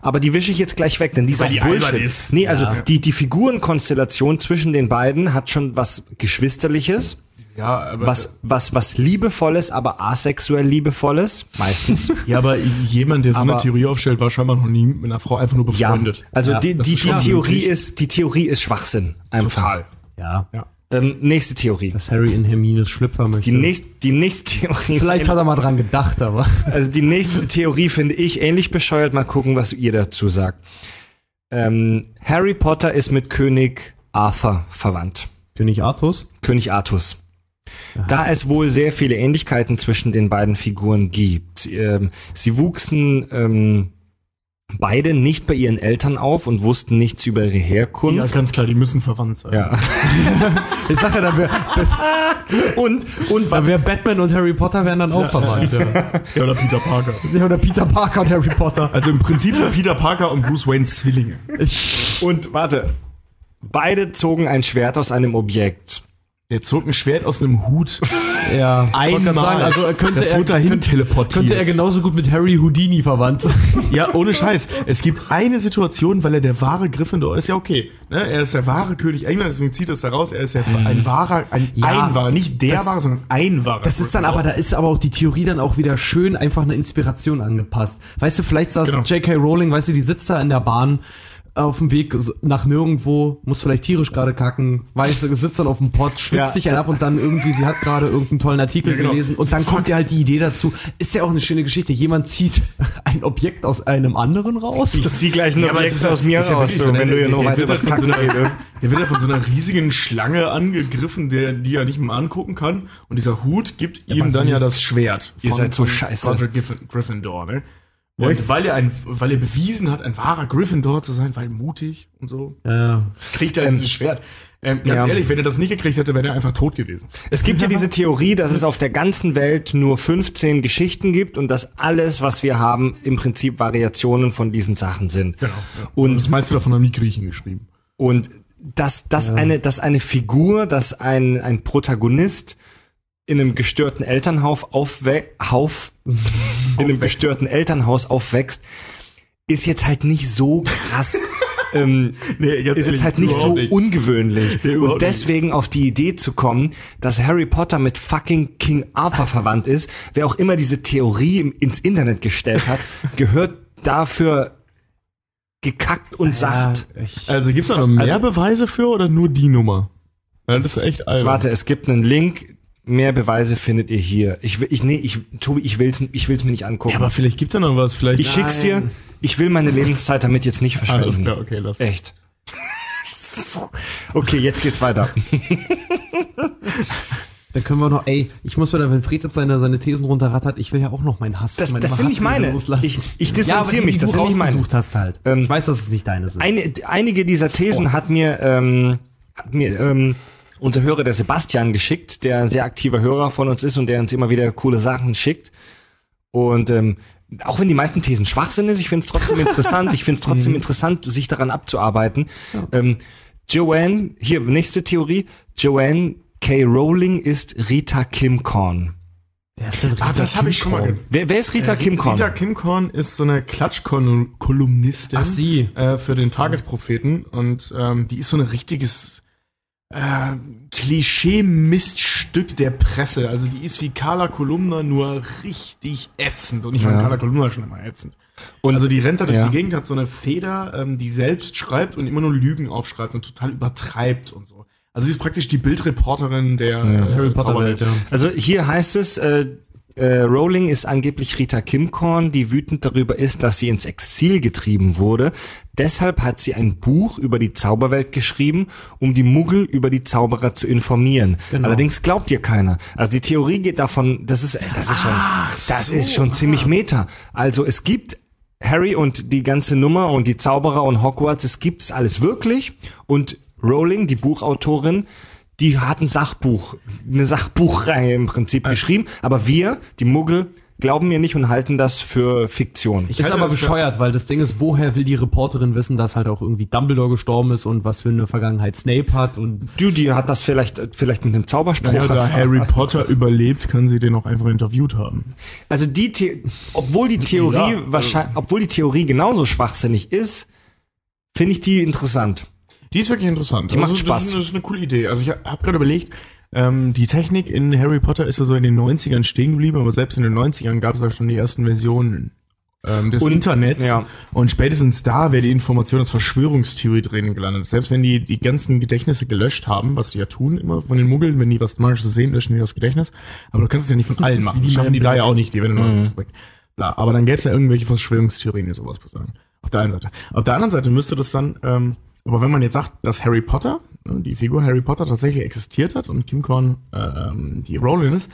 Aber die wische ich jetzt gleich weg, denn die ist Weil auch die Bullshit. ist. Nee, also die, die Figurenkonstellation zwischen den beiden hat schon was Geschwisterliches. Ja, aber, Was, was, was liebevolles, aber asexuell liebevolles, meistens. ja, aber jemand, der so eine Aber- Theorie aufstellt, war scheinbar noch nie mit einer Frau einfach nur ja, befreundet. also Ja, die, die, die Theorie möglich. ist, die Theorie ist Schwachsinn. Einfach. Total. Ja, Ja. Ähm, nächste Theorie. dass Harry in Hermines Schlüpfer möchte. Die nächste, die nächste Theorie. Vielleicht hat er mal dran gedacht, aber. also die nächste Theorie finde ich ähnlich bescheuert. Mal gucken, was ihr dazu sagt. Ähm, Harry Potter ist mit König Arthur verwandt. König Artus? König Artus. Da es wohl sehr viele Ähnlichkeiten zwischen den beiden Figuren gibt. Ähm, sie wuchsen ähm, beide nicht bei ihren Eltern auf und wussten nichts über ihre Ja, Herkunft. ganz klar, die müssen verwandt sein. Ja. Ich sag ja, dann wäre Und, und dann wär Batman und Harry Potter wären dann auch verwandt. Ja. Ja, oder Peter Parker. Ja, Oder Peter Parker und Harry Potter. Also im Prinzip sind Peter Parker und Bruce Wayne Zwillinge. Und warte. Beide zogen ein Schwert aus einem Objekt. Der zog ein Schwert aus einem Hut. Ja, Einmal. sagen, also er könnte das er, wurde dahin könnte, teleportiert. könnte er genauso gut mit Harry Houdini verwandt sein. Ja, ohne Scheiß. Es gibt eine Situation, weil er der wahre Gryffindor ist, ja okay. Ne? Er ist der wahre König England, deswegen zieht es da raus. Er ist ja ein wahrer, ein, Ja, ein wahrer, nicht der das- wahre, sondern ein wahrer. Das ist dann aber, da ist aber auch die Theorie dann auch wieder schön einfach eine Inspiration angepasst. Weißt du, vielleicht saß Genau. J.K. Rowling, weißt du, die sitzt da in der Bahn auf dem Weg nach nirgendwo, muss vielleicht tierisch gerade kacken, weiß, sitzt dann auf dem Pott, schwitzt Ja. sich einen ab und dann irgendwie, sie hat gerade irgendeinen tollen Artikel genau. gelesen und dann kommt ihr halt die Idee dazu. Ist ja auch eine schöne Geschichte. Jemand zieht ein Objekt aus einem anderen raus. Ich zieh gleich ein Ja, Objekt ist ja- aus mir ja raus, so, so, wenn ne? du hier Der- noch der weiter wird was ja von so kacken einer- redest. Der wird ja von so einer riesigen Schlange angegriffen, der, die er nicht mal angucken kann. Und dieser Hut gibt ihm dann ja das Schwert. Ihr von- seid so scheiße. Gryffindor, ne? Und weil er, ein, weil er bewiesen hat, ein wahrer Gryffindor zu sein, weil mutig und so, Ja. kriegt er dieses Schwert. Ähm, ganz ja. ehrlich, wenn er das nicht gekriegt hätte, wäre er einfach tot gewesen. Es gibt ja diese Theorie, dass es auf der ganzen Welt nur 15 Geschichten gibt und dass alles, was wir haben, im Prinzip Variationen von diesen Sachen sind. Genau. Und Und, das meiste davon haben die Griechen geschrieben. und dass, dass, eine, dass eine Figur, dass ein, ein Protagonist in einem gestörten Elternhaus Hauf, in einem gestörten Elternhaus aufwächst, ist jetzt halt nicht so krass. ähm, Nee, ganz ist ehrlich, jetzt halt nicht so nicht. ungewöhnlich. Nee, und deswegen auf die Idee zu kommen, dass Harry Potter mit fucking King Arthur verwandt ist, wer auch immer diese Theorie im, ins Internet gestellt hat, gehört dafür gekackt und sacht. Ja, Also gibt's da noch mehr Also- Beweise für oder nur die Nummer? Ja, das ist echt albern. Warte, es gibt einen Link. Mehr Beweise findet ihr hier. Ich will, ich, nee, ich, Tobi, ich will's, ich will's mir nicht angucken. Ja, aber vielleicht gibt's da noch was. Vielleicht. ich schick's dir. Ich will meine Lebenszeit damit jetzt nicht verschwenden. Alles klar, okay, lass. Echt. Okay, jetzt geht's weiter. dann können wir noch, ey, ich muss wieder, wenn Fred jetzt seine, seine Thesen runterrattert, ich will ja auch noch meinen Hass. Das- meine das sind nicht Hassliebe meine. loslassen. Ich- ich distanziere ja, mich, das sind nicht meine. hast halt. Ähm, ich weiß, dass es nicht deine sind. Eine, einige dieser Thesen hat mir, ähm, hat mir ähm, unser Hörer, der Sebastian, geschickt, der ein sehr aktiver Hörer von uns ist und der uns immer wieder coole Sachen schickt. Und ähm, auch wenn die meisten Thesen Schwachsinn ist, ich finde es trotzdem interessant. Ich finde es trotzdem interessant, sich daran abzuarbeiten. Ähm, Joanne, hier, nächste Theorie. Joanne K. Rowling ist Rita Kim Korn. Wer ist denn Ah, das habe ich schon mal gehört. Wer, wer ist Rita Kim Korn? Rita Kimkorn ist so eine Klatschkolumnistin Ach, sie. äh, für den Tagespropheten und ähm, die ist so ein richtiges äh, Klischee-Miststück der Presse. Also die ist wie Carla Kolumna nur richtig ätzend und ich fand Ja. Carla Kolumna schon immer ätzend. Und- also die rennt da durch ja. die Gegend, hat so eine Feder, ähm, die selbst schreibt und immer nur Lügen aufschreibt und total übertreibt und so. Also sie ist praktisch die Bildreporterin der äh, Harry Potter Welt, ja. Also hier heißt es, äh, äh, Rowling ist angeblich Rita Kimkorn, die wütend darüber ist, dass sie ins Exil getrieben wurde. Deshalb hat sie ein Buch über die Zauberwelt geschrieben, um die Muggel über die Zauberer zu informieren. Genau. Allerdings glaubt ihr keiner. Also die Theorie geht davon, das ist, das ist schon, das ist schon ziemlich meta. Also es gibt Harry und die ganze Nummer und die Zauberer und Hogwarts, es gibt's alles wirklich. Und Rowling, die Buchautorin, die hat ein Sachbuch, eine Sachbuchreihe im Prinzip geschrieben. Aber wir, die Muggel, glauben mir nicht und halten das für Fiktion. Ich Ist aber bescheuert, weil das Ding ist, woher will die Reporterin wissen, dass halt auch irgendwie Dumbledore gestorben ist und was für eine Vergangenheit Snape hat und die hat das vielleicht, vielleicht mit einem Zauberspruch. Ja, da. Harry Potter überlebt, kann sie den auch einfach interviewt haben. Also die, The obwohl die Theorie Ja, wahrscheinlich, obwohl die Theorie genauso schwachsinnig ist, finde ich die interessant. Die ist wirklich interessant. Die macht das, Spaß. Ist, das ist eine coole Idee. Also ich habe gerade überlegt, ähm, die Technik in Harry Potter ist ja so in den 90ern stehen geblieben, aber selbst in den 90ern gab es auch schon die ersten Versionen ähm, des Und- Internets. ja. Und spätestens da wäre die Information als Verschwörungstheorie drin gelandet. Selbst wenn die die ganzen Gedächtnisse gelöscht haben, was sie ja tun immer von den Muggeln, wenn die was Magisches sehen, löschen die das Gedächtnis. Aber du kannst es ja nicht von allen machen. Die schaffen die da ja auch nicht, die werden Mhm. weg. Klar, aber dann gäbe es ja irgendwelche Verschwörungstheorien, die sowas besagen. Auf der einen Seite. Auf der anderen Seite müsste das dann, ähm, aber wenn man jetzt sagt, dass Harry Potter, ne, die Figur Harry Potter tatsächlich existiert hat und Kim Korn ähm, die Rowling ist,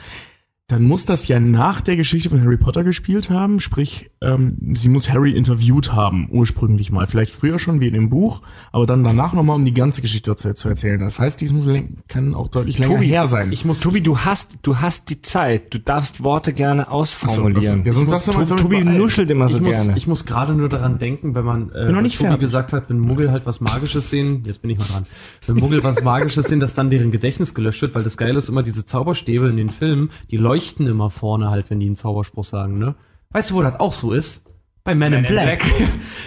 dann muss das ja nach der Geschichte von Harry Potter gespielt haben, sprich, ähm, sie muss Harry interviewt haben, ursprünglich mal. Vielleicht früher schon, wie in dem Buch, aber dann danach nochmal, um die ganze Geschichte zu, zu erzählen. Das heißt, dies muss kann auch deutlich länger Tobi, her sein. Ich muss, Tobi, du hast, du hast die Zeit. Du darfst Worte gerne ausformulieren. So, ach so. Ja, sonst sagst du mal, Tobi, beeilen? nuschelt immer so ich muss, gerne. ich muss gerade nur daran denken, wenn man äh, noch nicht Tobi fertig. gesagt hat, wenn Muggel halt was Magisches sehen, jetzt bin ich mal dran, wenn Muggel was Magisches sehen, dass dann deren Gedächtnis gelöscht wird, weil das Geile ist immer diese Zauberstäbe in den Filmen, die leuchten immer vorne halt, wenn die einen Zauberspruch sagen, ne? Weißt du, wo das auch so ist? Bei Men in Black.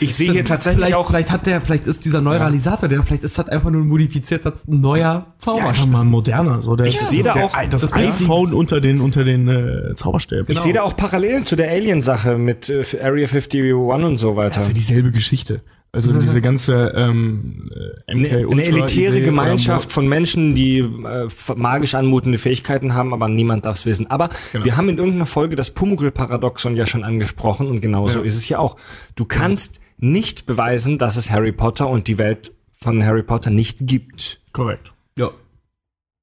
Ich sehe hier tatsächlich vielleicht, auch, vielleicht hat der, vielleicht ist dieser Neuralisator, der vielleicht ist das einfach nur ein modifizierter neuer einfach mal moderner. So der, Ich sehe da auch das, das iPhone unter den, unter den äh, Zauberstäben. Ich sehe da auch Parallelen zu der Alien-Sache mit äh, Area 51 und so weiter. Das ist ja dieselbe Geschichte. Also diese ganze ähm, äh, MK eine, eine elitäre Idee Gemeinschaft von Menschen, die äh, magisch anmutende Fähigkeiten haben, aber niemand darf es wissen. Aber Genau. wir haben in irgendeiner Folge das Pumuckl-Paradoxon ja schon angesprochen und genauso Ja. ist es ja auch. Du kannst nicht beweisen, dass es Harry Potter und die Welt von Harry Potter nicht gibt. Korrekt. Ja.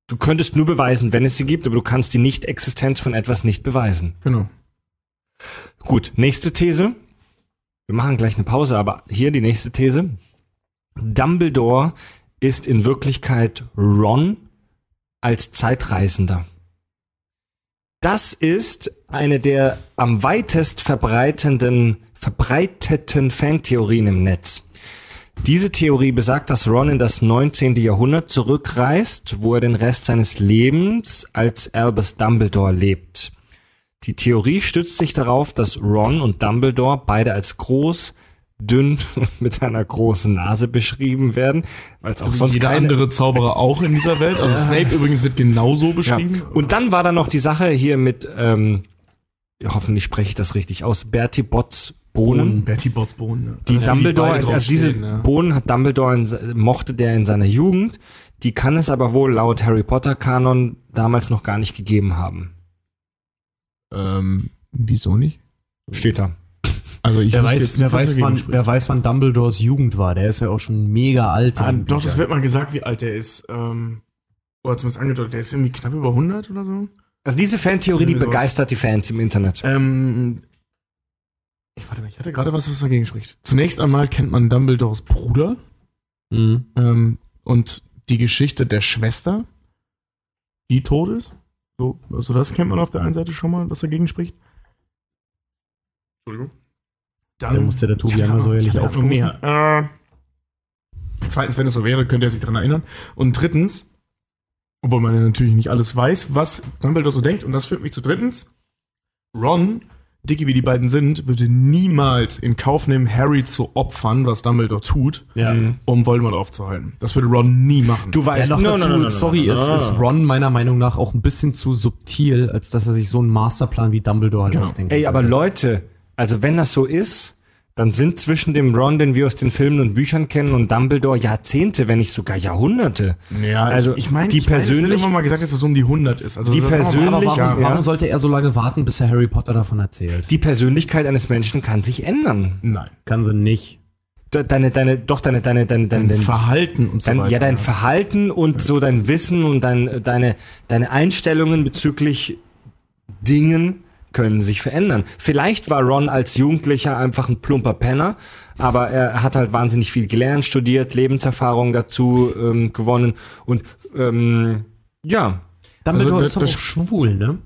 Du könntest nur beweisen, wenn es sie gibt, aber du kannst die Nicht-Existenz von etwas nicht beweisen. Genau. Gut, nächste These. Wir machen gleich eine Pause, aber hier die nächste These. Dumbledore ist in Wirklichkeit Ron als Zeitreisender. Das ist eine der am weitest verbreitenden, verbreiteten Fantheorien im Netz. Diese Theorie besagt, dass Ron in das 19. Jahrhundert zurückreist, wo er den Rest seines Lebens als Albus Dumbledore lebt. Die Theorie stützt sich darauf, dass Ron und Dumbledore beide als groß, dünn und mit einer großen Nase beschrieben werden, weil es auch sonst Jeder keine andere Zauberer auch in dieser Welt. Also Snape übrigens wird genauso beschrieben. Ja. Und dann war da noch die Sache hier mit, ähm, hoffentlich spreche ich das richtig aus, Bertie Botts Bohnen. Bertie Botts Bohnen. ja. Die Also Dumbledore, drauf also diese stehen, ja. Bohnen hat Dumbledore in, mochte der in seiner Jugend. Die kann es aber wohl laut Harry Potter Kanon damals noch gar nicht gegeben haben. Ähm, wieso nicht? Steht da. Also ich Wer weiß, jetzt wer, weiß, wann, wer weiß, wann Dumbledores Jugend war. Der ist ja auch schon mega alt. Ah, doch, das wird mal gesagt, wie alt der ist. Ähm, oder zumindest angedeutet, der ist irgendwie knapp über 100 oder so. Also diese Fantheorie, die begeistert die Fans im Internet. Ähm, ich warte mal, ich hatte gerade was, was dagegen spricht. Zunächst einmal kennt man Dumbledores Bruder Mhm. ähm, und die Geschichte der Schwester, die tot ist. So, also das kennt man auf der einen Seite schon mal, was dagegen spricht. Entschuldigung. Dann Da muss ja der Tobi einmal so ehrlich aufstoßen. mehr. Äh, zweitens, wenn es so wäre, könnte er sich daran erinnern. Und drittens, obwohl man ja natürlich nicht alles weiß, was Dumbledore so denkt. Und das führt mich zu drittens. Ron, dicke wie die beiden sind, würde niemals in Kauf nehmen, Harry zu opfern, was Dumbledore tut, Ja. um Voldemort aufzuhalten. Das würde Ron nie machen. Du Ja, weißt, noch No, dazu, no, no, no, no, sorry, no, ist, ist Ron meiner Meinung nach auch ein bisschen zu subtil, als dass er sich so einen Masterplan wie Dumbledore halt Genau. ausdenkt. Ey, aber Leute, also wenn das so ist, dann sind zwischen dem Ron, den wir aus den Filmen und Büchern kennen, und Dumbledore Jahrzehnte, wenn nicht sogar Jahrhunderte. ja, also ich, meine, die ich mein, persönlich- immer mal gesagt, dass es um die 100 ist. Also Die das persönlich- warum, ja. warum sollte er so lange warten, bis er Harry Potter davon erzählt? Die Persönlichkeit eines Menschen kann sich ändern. Nein. Kann sie nicht. De- Deine, deine, doch deine, deine, deine, deine, Dein dein, Verhalten und so dein, weiter. ja, dein Verhalten und so dein Wissen und dein, deine, deine Einstellungen bezüglich Dingen können sich verändern. Vielleicht war Ron als Jugendlicher einfach ein plumper Penner, aber er hat halt wahnsinnig viel gelernt, studiert, Lebenserfahrung dazu ähm, gewonnen und ähm, ja, Dumbledore Also, ist doch schwul, ne?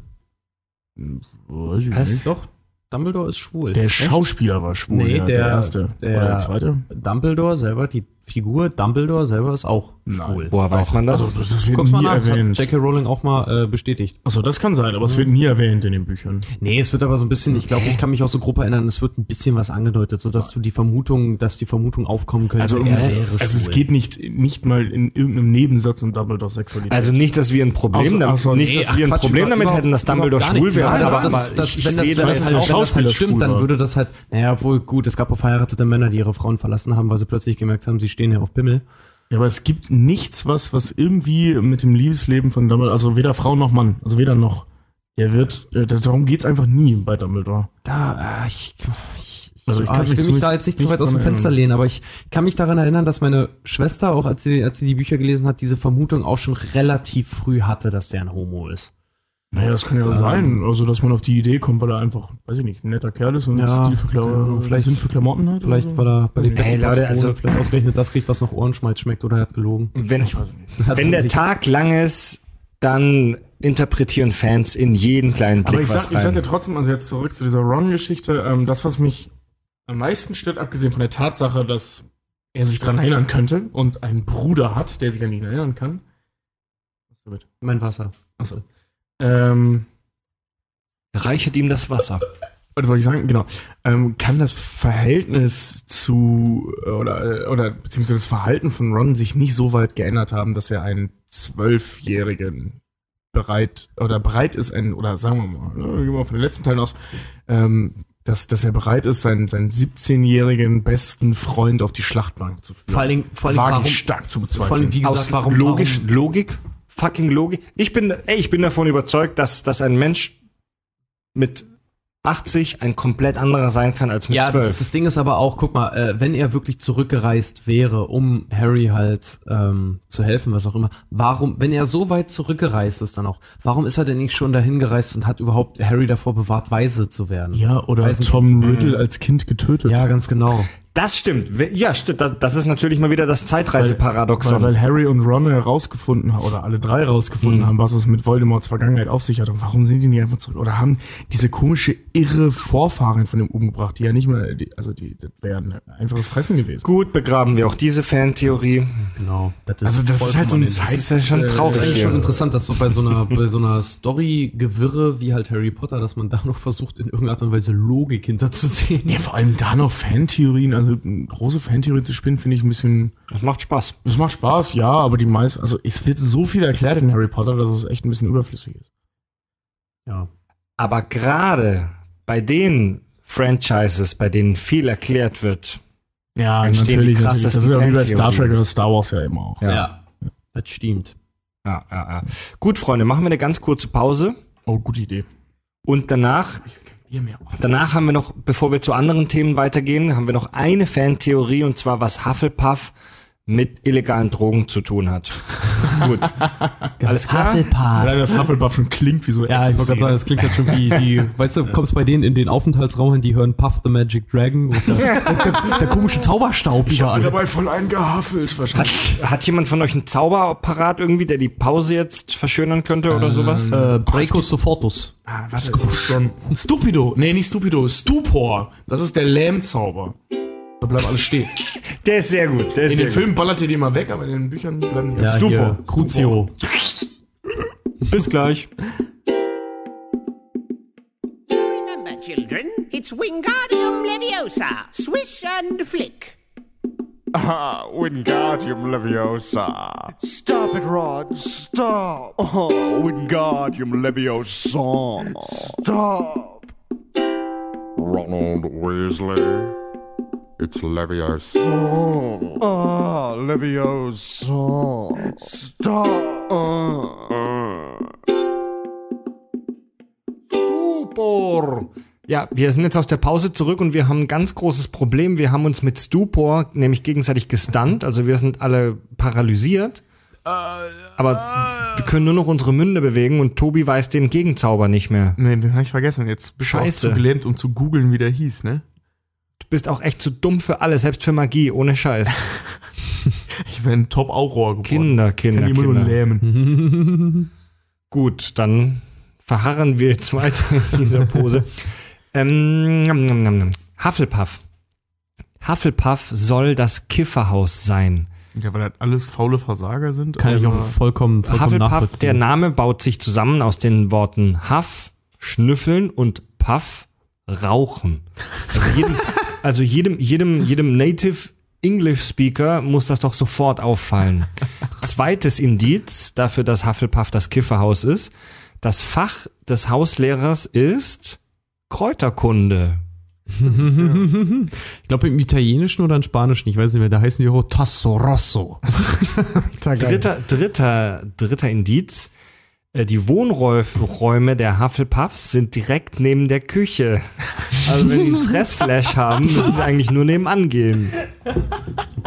Weiß ich Was? nicht. Doch. Dumbledore ist schwul. Der Echt? Schauspieler war schwul, Nee, der, der- erste. der- Oder der zweite? Dumbledore selber, die Figur Dumbledore selber ist auch. Schwul. woher weiß man das? Also, das, das wird Guck's mal nie nach, das hat erwähnt. J.K. Rowling auch mal äh, bestätigt. Achso, das kann sein, aber es wird nie erwähnt in den Büchern. Nee, es wird aber so ein bisschen, ich glaube, ich kann mich auch so grob erinnern, es wird ein bisschen was angedeutet, sodass du die Vermutung, dass die Vermutung aufkommen könnte, Also, er es, wäre also es geht nicht, nicht mal in irgendeinem Nebensatz um Dumbledore Sexualität. Also nicht, dass wir ein Problem Außer- damit, außer- nicht, nee, dass ach wir ein Quatsch, Problem damit hätten, dass Dumbledore schwul nicht. wäre, aber, das, aber das, ich, wenn ich das, das, ist halt, wenn das halt stimmt, dann würde das halt, naja, obwohl gut, es gab auch verheiratete Männer, die ihre Frauen verlassen haben, weil sie plötzlich gemerkt haben, sie stehen ja auf Pimmel. Ja, aber es gibt nichts, was, was irgendwie mit dem Liebesleben von Dumbledore, also weder Frau noch Mann, also weder noch. Der wird, äh, darum geht's einfach nie bei Dumbledore. Da, äh, ich, ich, Also ich ah, kann ich mich will mich da jetzt nicht zu weit aus dem Fenster erinnern. lehnen, aber ich kann mich daran erinnern, dass meine Schwester, auch als sie, als sie die Bücher gelesen hat, diese Vermutung auch schon relativ früh hatte, dass der ein Homo ist. Naja, das kann ja Ähm, sein, also dass man auf die Idee kommt, weil er einfach, weiß ich nicht, ein netter Kerl ist und Ja, Stil für keine Ahnung, Klamotten, vielleicht- Sinn für Klamotten hat. Vielleicht, weil er bei den Hey, Leute, also- vielleicht ausgerechnet das kriegt, was nach Ohrenschmalz schmeckt, oder er hat gelogen. wenn, Ich weiß nicht. Wenn er der. Tag lang ist, dann interpretieren Fans in jeden kleinen Blick Aber ich was sag, ich sag rein. dir trotzdem, also jetzt zurück zu dieser Ron-Geschichte, ähm, das, was mich am meisten stört, abgesehen von der Tatsache, dass er sich daran erinnern könnte und einen Bruder hat, der sich an ihn erinnern kann. Was damit? Mein Wasser. Achso. Ähm, Reichet ihm das Wasser. was wollte ich sagen? Genau. Ähm, kann das Verhältnis zu, äh, oder, äh, oder, beziehungsweise das Verhalten von Ron sich nicht so weit geändert haben, dass er einen Zwölfjährigen bereit oder bereit ist, ein, oder sagen wir mal, ne, gehen wir mal von den letzten Teilen aus, ähm, dass, dass er bereit ist, seinen, seinen 17-jährigen besten Freund auf die Schlachtbank zu führen. Vor allen Dingen, vor allen Dingen Wage warum, ich stark zu vor bezweifeln. allem, wie gesagt, Aus warum, logisch, warum, Logik, fucking Logik. Ich bin, ey, ich bin davon überzeugt, dass, dass ein Mensch mit 80 ein komplett anderer sein kann als mit Ja, 12. das, das Ding ist aber auch, guck mal, äh, wenn er wirklich zurückgereist wäre, um Harry halt ähm, zu helfen, was auch immer, warum, wenn er so weit zurückgereist ist dann auch, warum ist er denn nicht schon dahin gereist und hat überhaupt Harry davor bewahrt, weise zu werden? ja, oder Weißen Tom. Riddle als Kind getötet. Ja, ganz genau. Das stimmt. Ja, stimmt. Da- Das ist natürlich mal wieder das weil, Zeitreiseparadoxon. weil Harry und Ron herausgefunden haben, oder alle drei herausgefunden Mhm. haben, was es mit Voldemorts Vergangenheit auf sich hat. Und warum sind die nicht einfach zurück? Oder haben diese komische, irre Vorfahren von dem umgebracht, die ja nicht mehr, die, also die, das wäre ein einfaches Fressen gewesen. Gut, begraben wir auch diese Fantheorie. Genau. Das ist Also das ist halt so ein vollkommen- Das ist ja schon Äh, traurig. Das ist eigentlich schon interessant, dass so bei so einer, bei so einer Story-Gewirre wie halt Harry Potter, dass man da noch versucht, in irgendeiner Art und Weise Logik hinterzusehen. Ja, vor allem da noch Fantheorien, also große Fantheorie zu spinnen, finde ich ein bisschen, Das macht Spaß. es macht Spaß, ja, aber die meisten, also es wird so viel erklärt in Harry Potter, dass es echt ein bisschen überflüssig ist. Ja. Aber gerade bei den Franchises, bei denen viel erklärt wird, Ja, die krassesten Das ist ja wie bei Star. Trek oder Star Wars ja immer auch. Ja. Das stimmt. Ja, ja, ja. Gut, Freunde, machen wir eine ganz kurze Pause. Oh, gute Idee. Und danach. Danach haben wir noch, bevor wir zu anderen Themen weitergehen, haben wir noch eine Fantheorie und zwar, was Hufflepuff mit illegalen Drogen zu tun hat. Gut. Alles klar? Allein das Hufflepuff schon klingt wie so Ja, ich wollte gerade sagen, das klingt halt schon wie die, weißt du, kommst bei denen in den Aufenthaltsraum hin, die hören Puff the Magic Dragon und der, der, der komische Zauberstaub überall. dabei voll eingehaffelt wahrscheinlich. Hat, hat jemand von euch einen Zauberapparat irgendwie, der die Pause jetzt verschönern könnte oder sowas? Äh, Breco Sofortus. Ah, das ist schon Stupido. Nee, nicht Stupido, Stupor. Das ist der Lähmzauber. Da bleibt alles stehen. Der ist sehr gut. Der ist In sehr den Filmen ballert ihr die mal weg, aber in den Büchern bleiben die Ja, Stupor. hier, Crucio. Bis gleich. Remember, children, it's Wingardium Leviosa. Swish and flick. Ah, Wingardium Leviosa. Stop it, Ron. Stop. Oh, Wingardium Leviosa. Stop. Ronald Weasley. It's Leviosa. Ah, Leviosa. Stop. Stupor. Ja, wir sind jetzt aus der Pause zurück und wir haben ein ganz großes Problem. Wir haben uns mit Stupor nämlich gegenseitig gestunt. Also wir sind alle paralysiert. Aber wir können nur noch unsere Münde bewegen und Tobi weiß den Gegenzauber nicht mehr. Nee, den habe ich vergessen. Jetzt bist Scheiße. du auch zu gelähmt, um zu googeln, wie der hieß, ne? Du bist auch echt zu dumm für alles, selbst für Magie, ohne Scheiß. Ich wäre ein Top-Auror geworden. Kinder, Kinder, Kann die immer nur Kinder. lähmen. Gut, dann verharren wir jetzt weiter in dieser Pose. ähm, nam, nam, nam, nam. Hufflepuff. Hufflepuff soll das Kifferhaus sein. Ja, weil das alles faule Versager sind. Kann ich auch vollkommen, vollkommen Hufflepuff, der. Name baut sich zusammen aus den Worten Huff, Schnüffeln und Puff, Rauchen. Also jedem, also jedem, jedem, jedem Native English Speaker muss das doch sofort auffallen. Zweites Indiz dafür, dass Hufflepuff das Kifferhaus ist. Das Fach des Hauslehrers ist Kräuterkunde. ich glaube im Italienischen oder im Spanischen, ich weiß nicht mehr, da heißen die auch Tasso Rosso. Dritter, dritter, dritter Indiz. Äh, Die Wohnräume der Hufflepuffs sind direkt neben der Küche. Also wenn die einen Fressflash haben, müssen sie eigentlich nur nebenan gehen.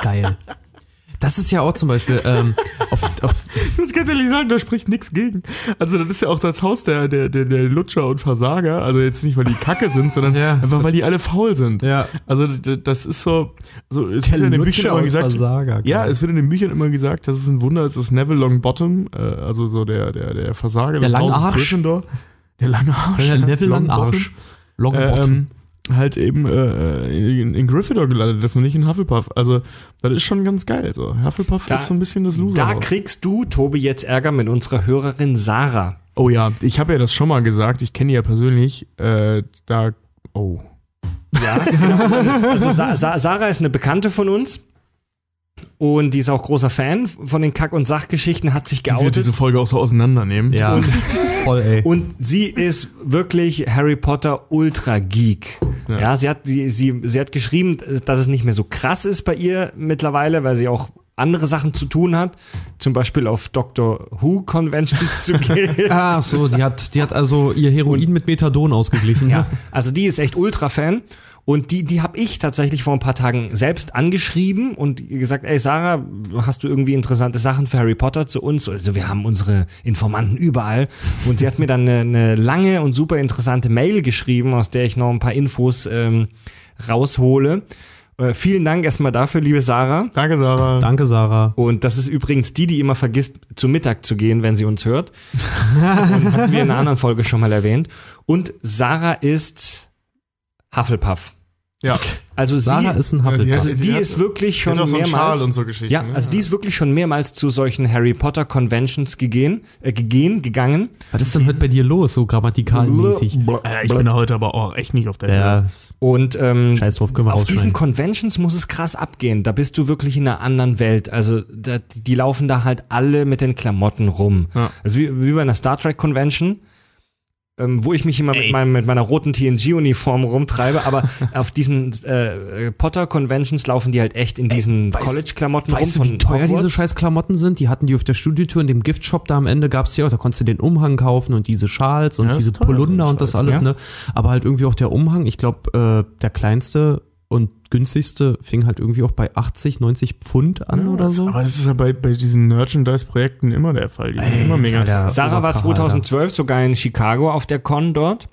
Geil. Das ist ja auch zum Beispiel ähm, auf, auf, Ich muss ganz ehrlich sagen, da spricht nichts gegen. Also das ist ja auch das Haus der, der, der, der Lutscher und Versager. Also jetzt nicht, weil die Kacke sind, sondern Ja. einfach, weil die alle faul sind. Ja. Also das ist so, so es wird in den Büchern immer gesagt, Versager. ja, es wird in den Büchern immer gesagt, dass es ein Wunder ist, dass Neville Longbottom, äh, also so der, der, der Versager Der des lange Hauses Arsch. Gryffindor, der lange Arsch, Ja, Neville Longbottom, Arsch. Longbottom. äh, ähm, halt eben äh, in, in Gryffindor gelandet ist und nicht in Hufflepuff. Also das ist schon ganz geil. So. Hufflepuff Da- ist so ein bisschen das Loser. Da kriegst du, Tobi, jetzt Ärger mit unserer Hörerin Sarah. Oh ja, ich habe ja das schon mal gesagt, ich kenne die ja persönlich. Äh, da, oh. Ja, genau. Also Sa Sa Sarah ist eine Bekannte von uns. Und die ist auch großer Fan von den Kack- und Sachgeschichten, hat sich geoutet. diese Folge auch so auseinandernehmen. Ja, voll, ey. Und sie ist wirklich Harry Potter Ultra Geek. Ja, sie hat sie, sie sie hat geschrieben, dass es nicht mehr so krass ist bei ihr mittlerweile, weil sie auch andere Sachen zu tun hat, zum Beispiel auf Doctor Who Conventions zu gehen. Ah, so, die hat, die hat also ihr Heroin mit Methadon ausgeglichen. Ja, also die ist echt Ultra-Fan. Und die, die habe ich tatsächlich vor ein paar Tagen selbst angeschrieben und gesagt, ey Sarah, hast du irgendwie interessante Sachen für Harry Potter zu uns? Also wir haben unsere Informanten überall. Und sie hat mir dann eine, eine lange und super interessante Mail geschrieben, aus der ich noch ein paar Infos ähm, raushole. Äh, vielen Dank erstmal dafür, liebe Sarah. Danke, Sarah. Danke, Sarah. Und das ist übrigens die, die immer vergisst, zu Mittag zu gehen, wenn sie uns hört. und hatten wir in einer anderen Folge schon mal erwähnt. Und Sarah ist Hufflepuff. Ja. Also sie, Sarah ist ein Ja, die Hufflepuff. also die hat- ist wirklich Die schon so mehrmals. So Geschichten. ja, ne? also die ist wirklich schon mehrmals zu solchen Harry Potter Conventions gegehen, äh, gegehen, gegangen. Was ist denn heute bei dir los, so grammatikalmäßig? Äh, ich bin da heute aber auch echt nicht auf der Ja, Und ähm, Scheiß drauf, können wir auf diesen. Conventions muss es krass abgehen. Da bist du wirklich in einer anderen Welt. Also da, die laufen da halt alle mit den Klamotten rum. Ja. Also wie, wie bei einer Star Trek Convention. Ähm, wo ich mich immer mit, meinem, mit meiner roten TNG-Uniform rumtreibe, aber auf diesen äh, Potter-Conventions laufen die halt echt in diesen College-Klamotten rum Weißt du, wie teuer diese scheiß Klamotten sind? Die hatten die auf der Studiotour in dem Giftshop da am Ende gab's ja auch, da konntest du den Umhang kaufen und diese Schals und Ja, diese Polunder und das alles, ja. ne? Aber halt irgendwie auch der Umhang, ich glaube, äh, der kleinste und günstigste fing halt irgendwie auch bei 80, 90 Pfund an oder so. Aber das ist ja bei, bei diesen Merchandise-Projekten immer der Fall. Die sind immer mega. Sarah war Oberkracher, 2012 sogar in Chicago auf der Con dort.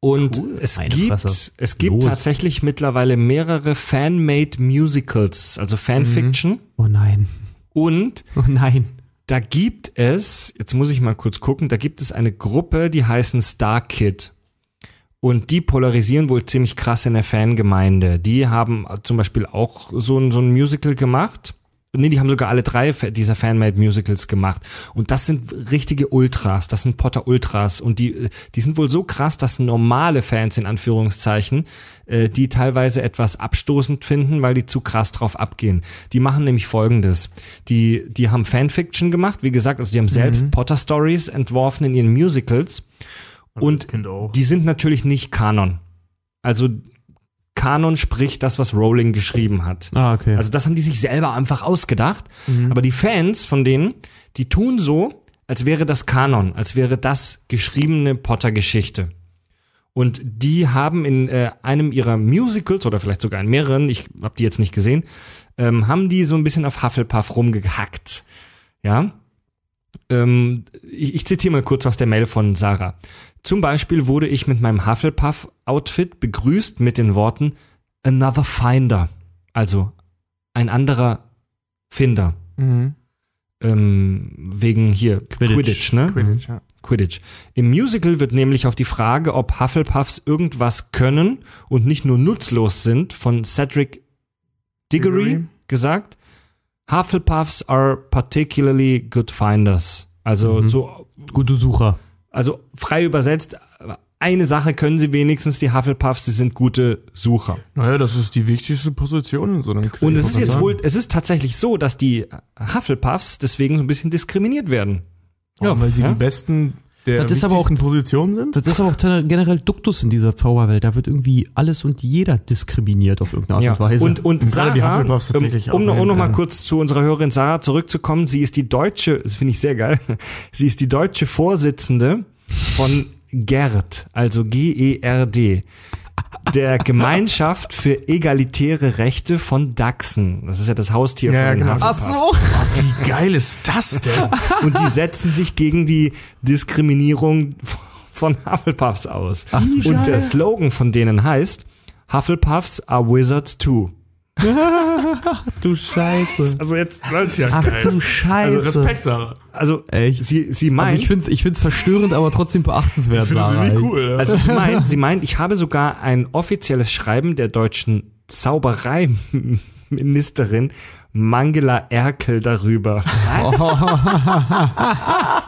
Und es Meine gibt, Fresse. es gibt Los. tatsächlich mittlerweile mehrere Fan-made Musicals, also Fanfiction. Oh nein. Und Oh nein. da gibt es, jetzt muss ich mal kurz gucken, da gibt es eine Gruppe, die heißen Star Kid. Und die polarisieren wohl ziemlich krass in der Fangemeinde. Die haben zum Beispiel auch so ein, so ein Musical gemacht. Nee, die haben sogar alle drei dieser Fanmade Musicals gemacht. Und das sind richtige Ultras. Das sind Potter Ultras. Und die, die sind wohl so krass, dass normale Fans in Anführungszeichen, äh, die teilweise etwas abstoßend finden, weil die zu krass drauf abgehen. Die machen nämlich folgendes. Die, die haben Fanfiction gemacht. Wie gesagt, also die haben selbst Potter Stories entworfen in ihren Musicals. Und auch. die sind natürlich nicht Kanon. Also Kanon spricht das, was Rowling geschrieben hat. Ah, okay. Also das haben die sich selber einfach ausgedacht. Aber die Fans von denen, die tun so, als wäre das Kanon, als wäre das geschriebene Potter-Geschichte. Und die haben in äh, einem ihrer Musicals oder vielleicht sogar in mehreren, ich habe die jetzt nicht gesehen, ähm, haben die so ein bisschen auf Hufflepuff rumgehackt. Ja. Ähm, ich, ich zitiere mal kurz aus der Mail von Sarah. Zum Beispiel wurde ich mit meinem Hufflepuff-Outfit begrüßt mit den Worten Another Finder. Also ein anderer Finder. Mhm. Ähm, wegen hier Quidditch. Quidditch, ne? Quidditch, ja. Quidditch. Im Musical wird nämlich auf die Frage, ob Hufflepuffs irgendwas können und nicht nur nutzlos sind, von Cedric Diggory Diggory. gesagt, Hufflepuffs are particularly good finders. Also so, Gute Sucher. Also frei übersetzt, eine Sache können sie wenigstens, die Hufflepuffs, sie sind gute Sucher. Naja, das ist die wichtigste Position in so einem Quiz. Und es ist jetzt sagen. wohl, es ist tatsächlich so, dass die Hufflepuffs deswegen so ein bisschen diskriminiert werden. Ja, weil sie Ja? die besten der Das ist aber auch- Positionen sind. Das ist aber auch generell Duktus in dieser Zauberwelt. Da wird irgendwie alles und jeder diskriminiert auf irgendeine Art Ja. und Weise. Und, und Und die Sarah, Hufflepuffs um, tatsächlich um, auch, noch- um noch mal ja. kurz zu unserer Hörerin Sarah zurückzukommen, sie ist die deutsche, das finde ich sehr geil, sie ist die deutsche Vorsitzende von GERD, also G-E-R-D, der Gemeinschaft für egalitäre Rechte von Dachsen. Das ist ja das Haustier Ja, von den genau. Hufflepuffs. Wie geil ist das denn? Und die setzen sich gegen die Diskriminierung von Hufflepuffs aus. Und der Slogan von denen heißt, Hufflepuffs are wizards too. du Scheiße. Also jetzt, Das ist ja Ach geil. du Scheiße. Also Respekt, Sarah. also Echt? sie, sie Also meint, ich finde es ich find's verstörend, aber trotzdem beachtenswert. Ich Sarah, irgendwie cool. Ja. also sie meint, sie meint, ich habe sogar ein offizielles Schreiben der deutschen Zaubereiministerin Mangela Erkel darüber.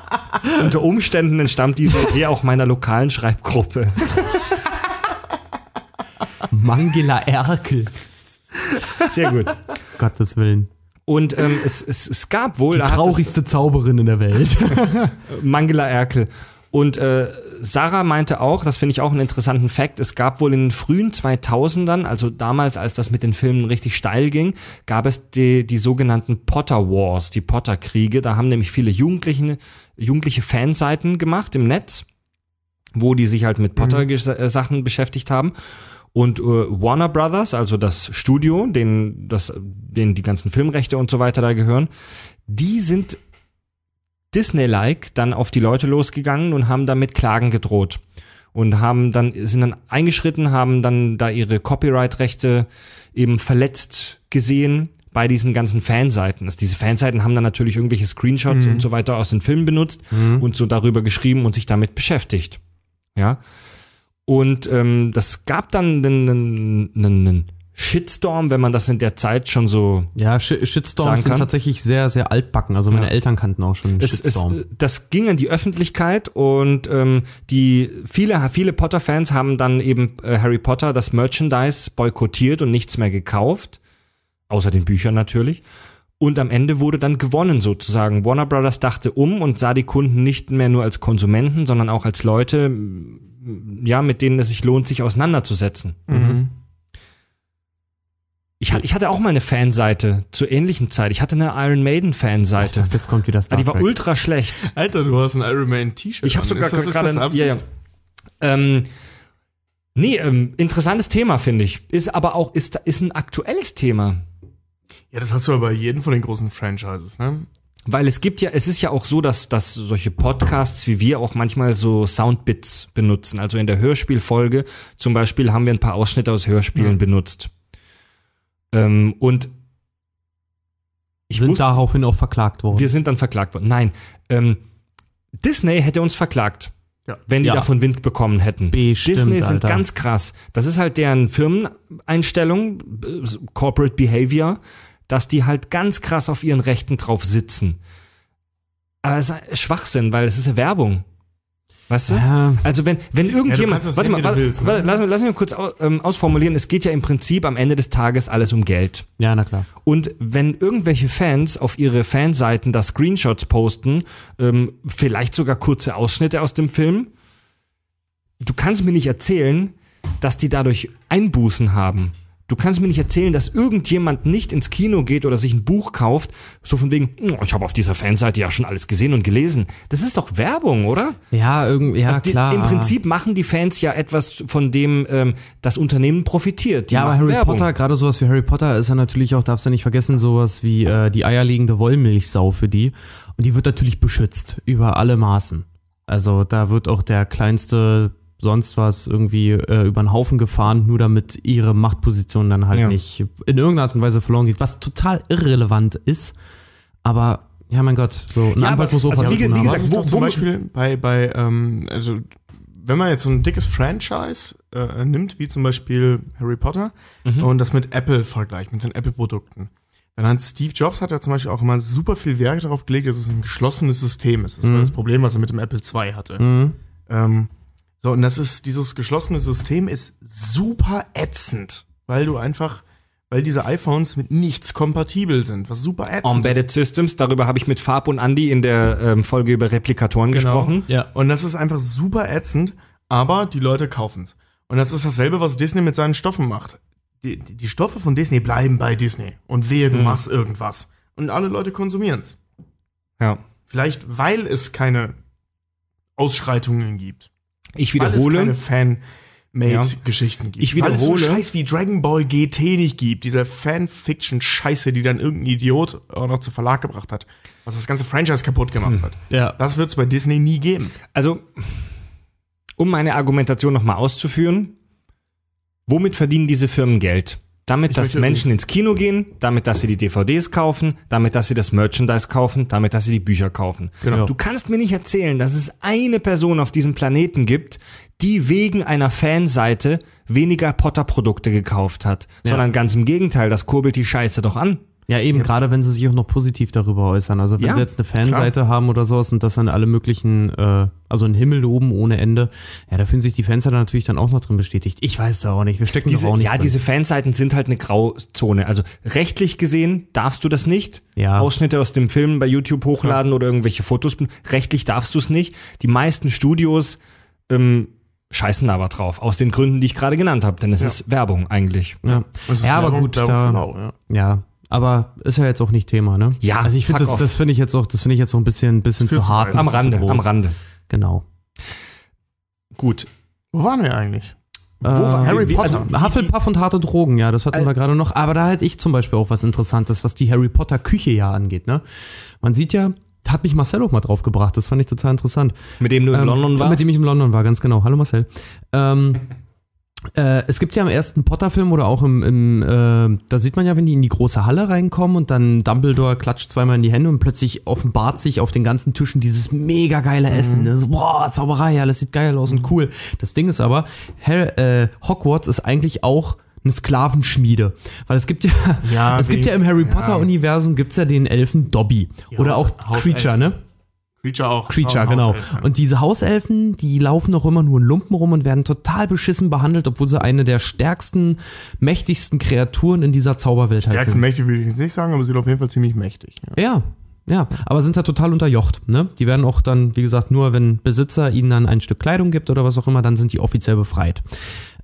Unter Umständen entstammt diese Idee auch meiner lokalen Schreibgruppe. Mangela Erkel. Sehr gut. Gottes Willen. Und ähm, es, es, es gab wohl Die hat es- traurigste Zauberin in der Welt. Mangela Erkel. Und äh, Sarah meinte auch, das finde ich auch einen interessanten Fakt, es gab wohl in den frühen 2000ern, also damals, als das mit den Filmen richtig steil ging, gab es die, die sogenannten Potter Wars, die Potter-Kriege. Da haben nämlich viele Jugendliche, jugendliche Fanseiten gemacht im Netz, wo die sich halt mit Potter-Sachen beschäftigt haben. Und äh, Warner Brothers, also das Studio, denen, das, denen die ganzen Filmrechte und so weiter da gehören, die sind Disney-like dann auf die Leute losgegangen und haben damit Klagen gedroht und haben dann sind dann eingeschritten, haben dann da ihre Copyright-Rechte eben verletzt gesehen bei diesen ganzen Fanseiten. Also diese Fanseiten haben dann natürlich irgendwelche Screenshots und so weiter aus den Filmen benutzt und so darüber geschrieben und sich damit beschäftigt. Ja. Und ähm, das gab dann einen, Shitstorm, wenn man das in der Zeit schon so ja, Sh Shitstorms sind kann. tatsächlich sehr, sehr altbacken. Also meine Ja. Eltern kannten auch schon es, es, Shitstorm. das ging an die Öffentlichkeit und ähm, die viele viele Potter-Fans haben dann eben äh, Harry Potter das Merchandise boykottiert und nichts mehr gekauft, außer den Büchern natürlich. Und am Ende wurde dann gewonnen sozusagen. Warner Brothers dachte um und sah die Kunden nicht mehr nur als Konsumenten, sondern auch als Leute, ja, mit denen es sich lohnt, sich auseinanderzusetzen. Mhm. Ich, ich hatte auch mal eine Fanseite zur ähnlichen Zeit. Ich hatte eine Iron Maiden Fanseite. jetzt kommt wieder Star Ah, die war ultra schlecht. Alter, du hast ein Iron Man T-Shirt. Ich habe sogar das- gerade das Absicht? ja, ja. Ähm, nee, ähm, interessantes Thema finde ich. Ist aber auch ist ist ein aktuelles Thema, Ja, das hast du aber bei jedem von den großen Franchises, ne? Weil es gibt ja es ist ja auch so, dass dass solche Podcasts wie wir auch manchmal so Soundbits benutzen. Also in der Hörspielfolge zum Beispiel haben wir ein paar Ausschnitte aus Hörspielen benutzt. Ähm, und ich sind muss, daraufhin auch verklagt worden. wir sind dann verklagt worden. Nein, ähm, Disney hätte uns verklagt. Ja. Wenn die Ja. davon Wind bekommen hätten. Bestimmt, Disney sind Alter. ganz krass. Das ist halt deren Firmeneinstellung, äh, Corporate Behavior, dass die halt ganz krass auf ihren Rechten drauf sitzen. Aber es ist Schwachsinn, weil es ist ja Werbung. Weißt du? Ja. Also wenn, wenn irgendjemand, das warte mal, du warte, willst, ne? lass, mich- lass mich kurz au, ähm, ausformulieren. Es geht ja im Prinzip am Ende des Tages alles um Geld. ja, na klar. Und wenn irgendwelche Fans auf ihre Fanseiten da Screenshots posten, ähm, vielleicht sogar kurze Ausschnitte aus dem Film, du kannst mir nicht erzählen, dass die dadurch Einbußen haben. Du kannst mir nicht erzählen, dass irgendjemand nicht ins Kino geht oder sich ein Buch kauft, so von wegen, "Oh, ich habe auf dieser Fanseite ja schon alles gesehen und gelesen. Das ist doch Werbung, oder? Ja, irgendwie, ja, Also die, klar. Im Prinzip machen die Fans ja etwas, von dem ähm, das Unternehmen profitiert. Die ja, aber Harry Werbung. Potter, gerade sowas wie Harry Potter ist ja natürlich auch, darfst du nicht vergessen, sowas wie äh, die eierlegende Wollmilchsau für die. Und die wird natürlich beschützt über alle Maßen. Also da wird auch der kleinste sonst was irgendwie äh, über den Haufen gefahren, nur damit ihre Machtposition dann halt Ja. nicht in irgendeiner Art und Weise verloren geht, was total irrelevant ist. Aber ja, mein Gott, so ein Ja, Anwalt aber- muss auch also was wie wie gesagt, wo- zum Beispiel bei, bei ähm, also wenn man jetzt so ein dickes Franchise äh, nimmt, wie zum Beispiel Harry Potter, und das mit Apple vergleicht, mit den Apple-Produkten, dann hat Steve Jobs hat ja zum Beispiel auch immer super viel Wert darauf gelegt, dass es ein geschlossenes System ist. Das war das Problem, was er mit dem Apple II hatte. Mhm. Ähm, so, und das ist, dieses geschlossene System ist super ätzend, weil du einfach, weil diese iPhones mit nichts kompatibel sind, was super ätzend ist. Embedded Systems, darüber habe ich mit Fab und Andy in der ähm, Folge über Replikatoren Genau. gesprochen. Ja. Und das ist einfach super ätzend, aber die Leute kaufen es. Und das ist dasselbe, was Disney mit seinen Stoffen macht. Die, die, die Stoffe von Disney bleiben bei Disney. Und wehe, du machst irgendwas. Und alle Leute konsumieren es. Ja. Vielleicht, weil es keine Ausschreitungen gibt. Ich Weil es wiederhole, keine Fan-Made-Geschichten gibt. Ich Weil es so wiederhole- Scheiß wie Dragon Ball GT nicht gibt. Diese Fanfiction-Scheiße, die dann irgendein Idiot auch noch zu Verlag gebracht hat. Was das ganze Franchise kaputt gemacht hat. Ja. Das wird es bei Disney nie geben. also um meine Argumentation nochmal auszuführen, womit verdienen diese Firmen Geld? Damit, Ich dass Menschen ins Kino gehen, damit, dass sie die DVDs kaufen, damit, dass sie das Merchandise kaufen, damit, dass sie die Bücher kaufen. Genau. Du kannst mir nicht erzählen, dass es eine Person auf diesem Planeten gibt, die wegen einer Fanseite weniger Potter-Produkte gekauft hat, sondern ganz im Gegenteil, das kurbelt die Scheiße doch an. Ja, eben, gerade wenn sie sich auch noch positiv darüber äußern. Also wenn Ja, sie jetzt eine Fanseite haben oder sowas und das dann alle möglichen, äh, also ein Himmel oben ohne Ende, ja, da fühlen sich die Fans ja natürlich dann auch noch drin bestätigt. Ich weiß es auch nicht, wir stecken Diese, doch auch nicht ja, drin. diese Fanseiten sind halt eine Grauzone. Also rechtlich gesehen darfst du das nicht. Ja. Ausschnitte aus dem Film bei YouTube hochladen oder irgendwelche Fotos. Rechtlich darfst du es nicht. Die meisten Studios ähm, scheißen aber drauf. Aus den Gründen, die ich gerade genannt habe. Denn es ist Werbung eigentlich. ja, ja aber Werbung- gut, Werbung da, lau, ja. ja, aber ist ja jetzt auch nicht Thema, ne? Ja, also ich finde das, das finde ich jetzt auch, das finde ich jetzt so ein bisschen, bisschen zu hart. Am Rande, am Rande. Genau. Gut. Wo waren wir eigentlich? Wo war- Harry wie- Potter. also- Hufflepuff und harte Drogen, ja, das hatten Äh, wir gerade noch. Aber da hätte ich zum Beispiel auch was Interessantes, was die Harry Potter Küche ja angeht, ne? Man sieht ja, da hat mich Marcel auch mal drauf gebracht, das fand ich total interessant. Mit dem du in Ähm, London warst? Mit dem ich in London war, ganz genau. Hallo Marcel. Ähm, äh, es gibt ja im ersten Potter-Film oder auch im, im äh, da sieht man ja, wenn die in die große Halle reinkommen und dann Dumbledore klatscht zweimal in die Hände und plötzlich offenbart sich auf den ganzen Tischen dieses mega geile Essen. Ne? So, boah, Zauberei, alles sieht geil aus und cool. Das Ding ist aber, Har äh, Hogwarts ist eigentlich auch eine Sklavenschmiede. Weil es gibt ja, Ja, es gibt ja im Harry ja. Potter-Universum gibt's ja den Elfen Dobby. Die Oder Haus- auch Hauselfen. Creature, ne? Creature auch. Creature, Haus- genau. Und diese Hauselfen, die laufen auch immer nur in Lumpen rum und werden total beschissen behandelt, obwohl sie eine der stärksten, mächtigsten Kreaturen in dieser Zauberwelt halt Stärksten sind. mächtig würde ich jetzt nicht sagen, aber sie sind auf jeden Fall ziemlich mächtig. Ja. Ja, ja, aber sind da total unterjocht. Ne? Die werden auch dann, wie gesagt, nur wenn Besitzer ihnen dann ein Stück Kleidung gibt oder was auch immer, dann sind die offiziell befreit.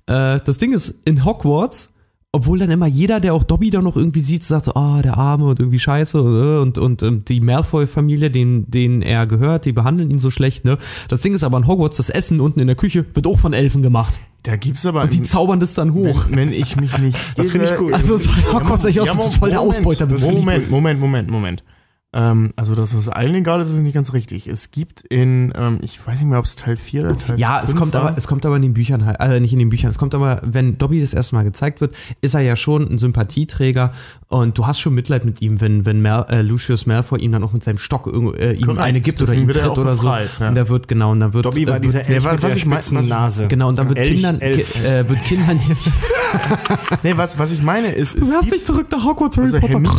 Äh, das Ding ist, in Hogwarts, obwohl dann immer jeder, der auch Dobby da noch irgendwie sieht, sagt so, ah, der Arme und irgendwie scheiße äh, und, und, und die Malfoy-Familie, denen, denen er gehört, die behandeln ihn so schlecht. Ne? Das Ding ist aber in Hogwarts, das Essen unten in der Küche wird auch von Elfen gemacht. Da gibt's aber. Und die zaubern das dann hoch. wenn, wenn ich mich nicht. Das finde ich gut. Also Hogwarts eigentlich auch so voll der Ausbeuter. Moment, Moment, Moment, Moment. Ähm, also, dass es allen egal ist, ist nicht ganz richtig. Es gibt in, ähm, ich weiß nicht mehr, ob es Teil 4 oder Teil Ja, es 5 kommt war. aber, es kommt aber in den Büchern halt, also nicht in den Büchern, es kommt aber, wenn Dobby das erste Mal gezeigt wird, ist er ja schon ein Sympathieträger und du hast schon Mitleid mit ihm, wenn, wenn Mal, äh, Lucius Malfoy ihm dann auch mit seinem Stock irgendwo, äh, ihm Korrekt, eine gibt oder er tritt oder so. befreit, ja. Und da wird, genau, und dann wird, Dobby war äh, dieser wird, mit was der ich mein- was Nase. Genau, und dann wird Elch, Kindern, Elf. äh, wird Kindern, Nee, was, was ich meine ist, es gibt dich zurück nach Hogwarts, Harry also Hermine,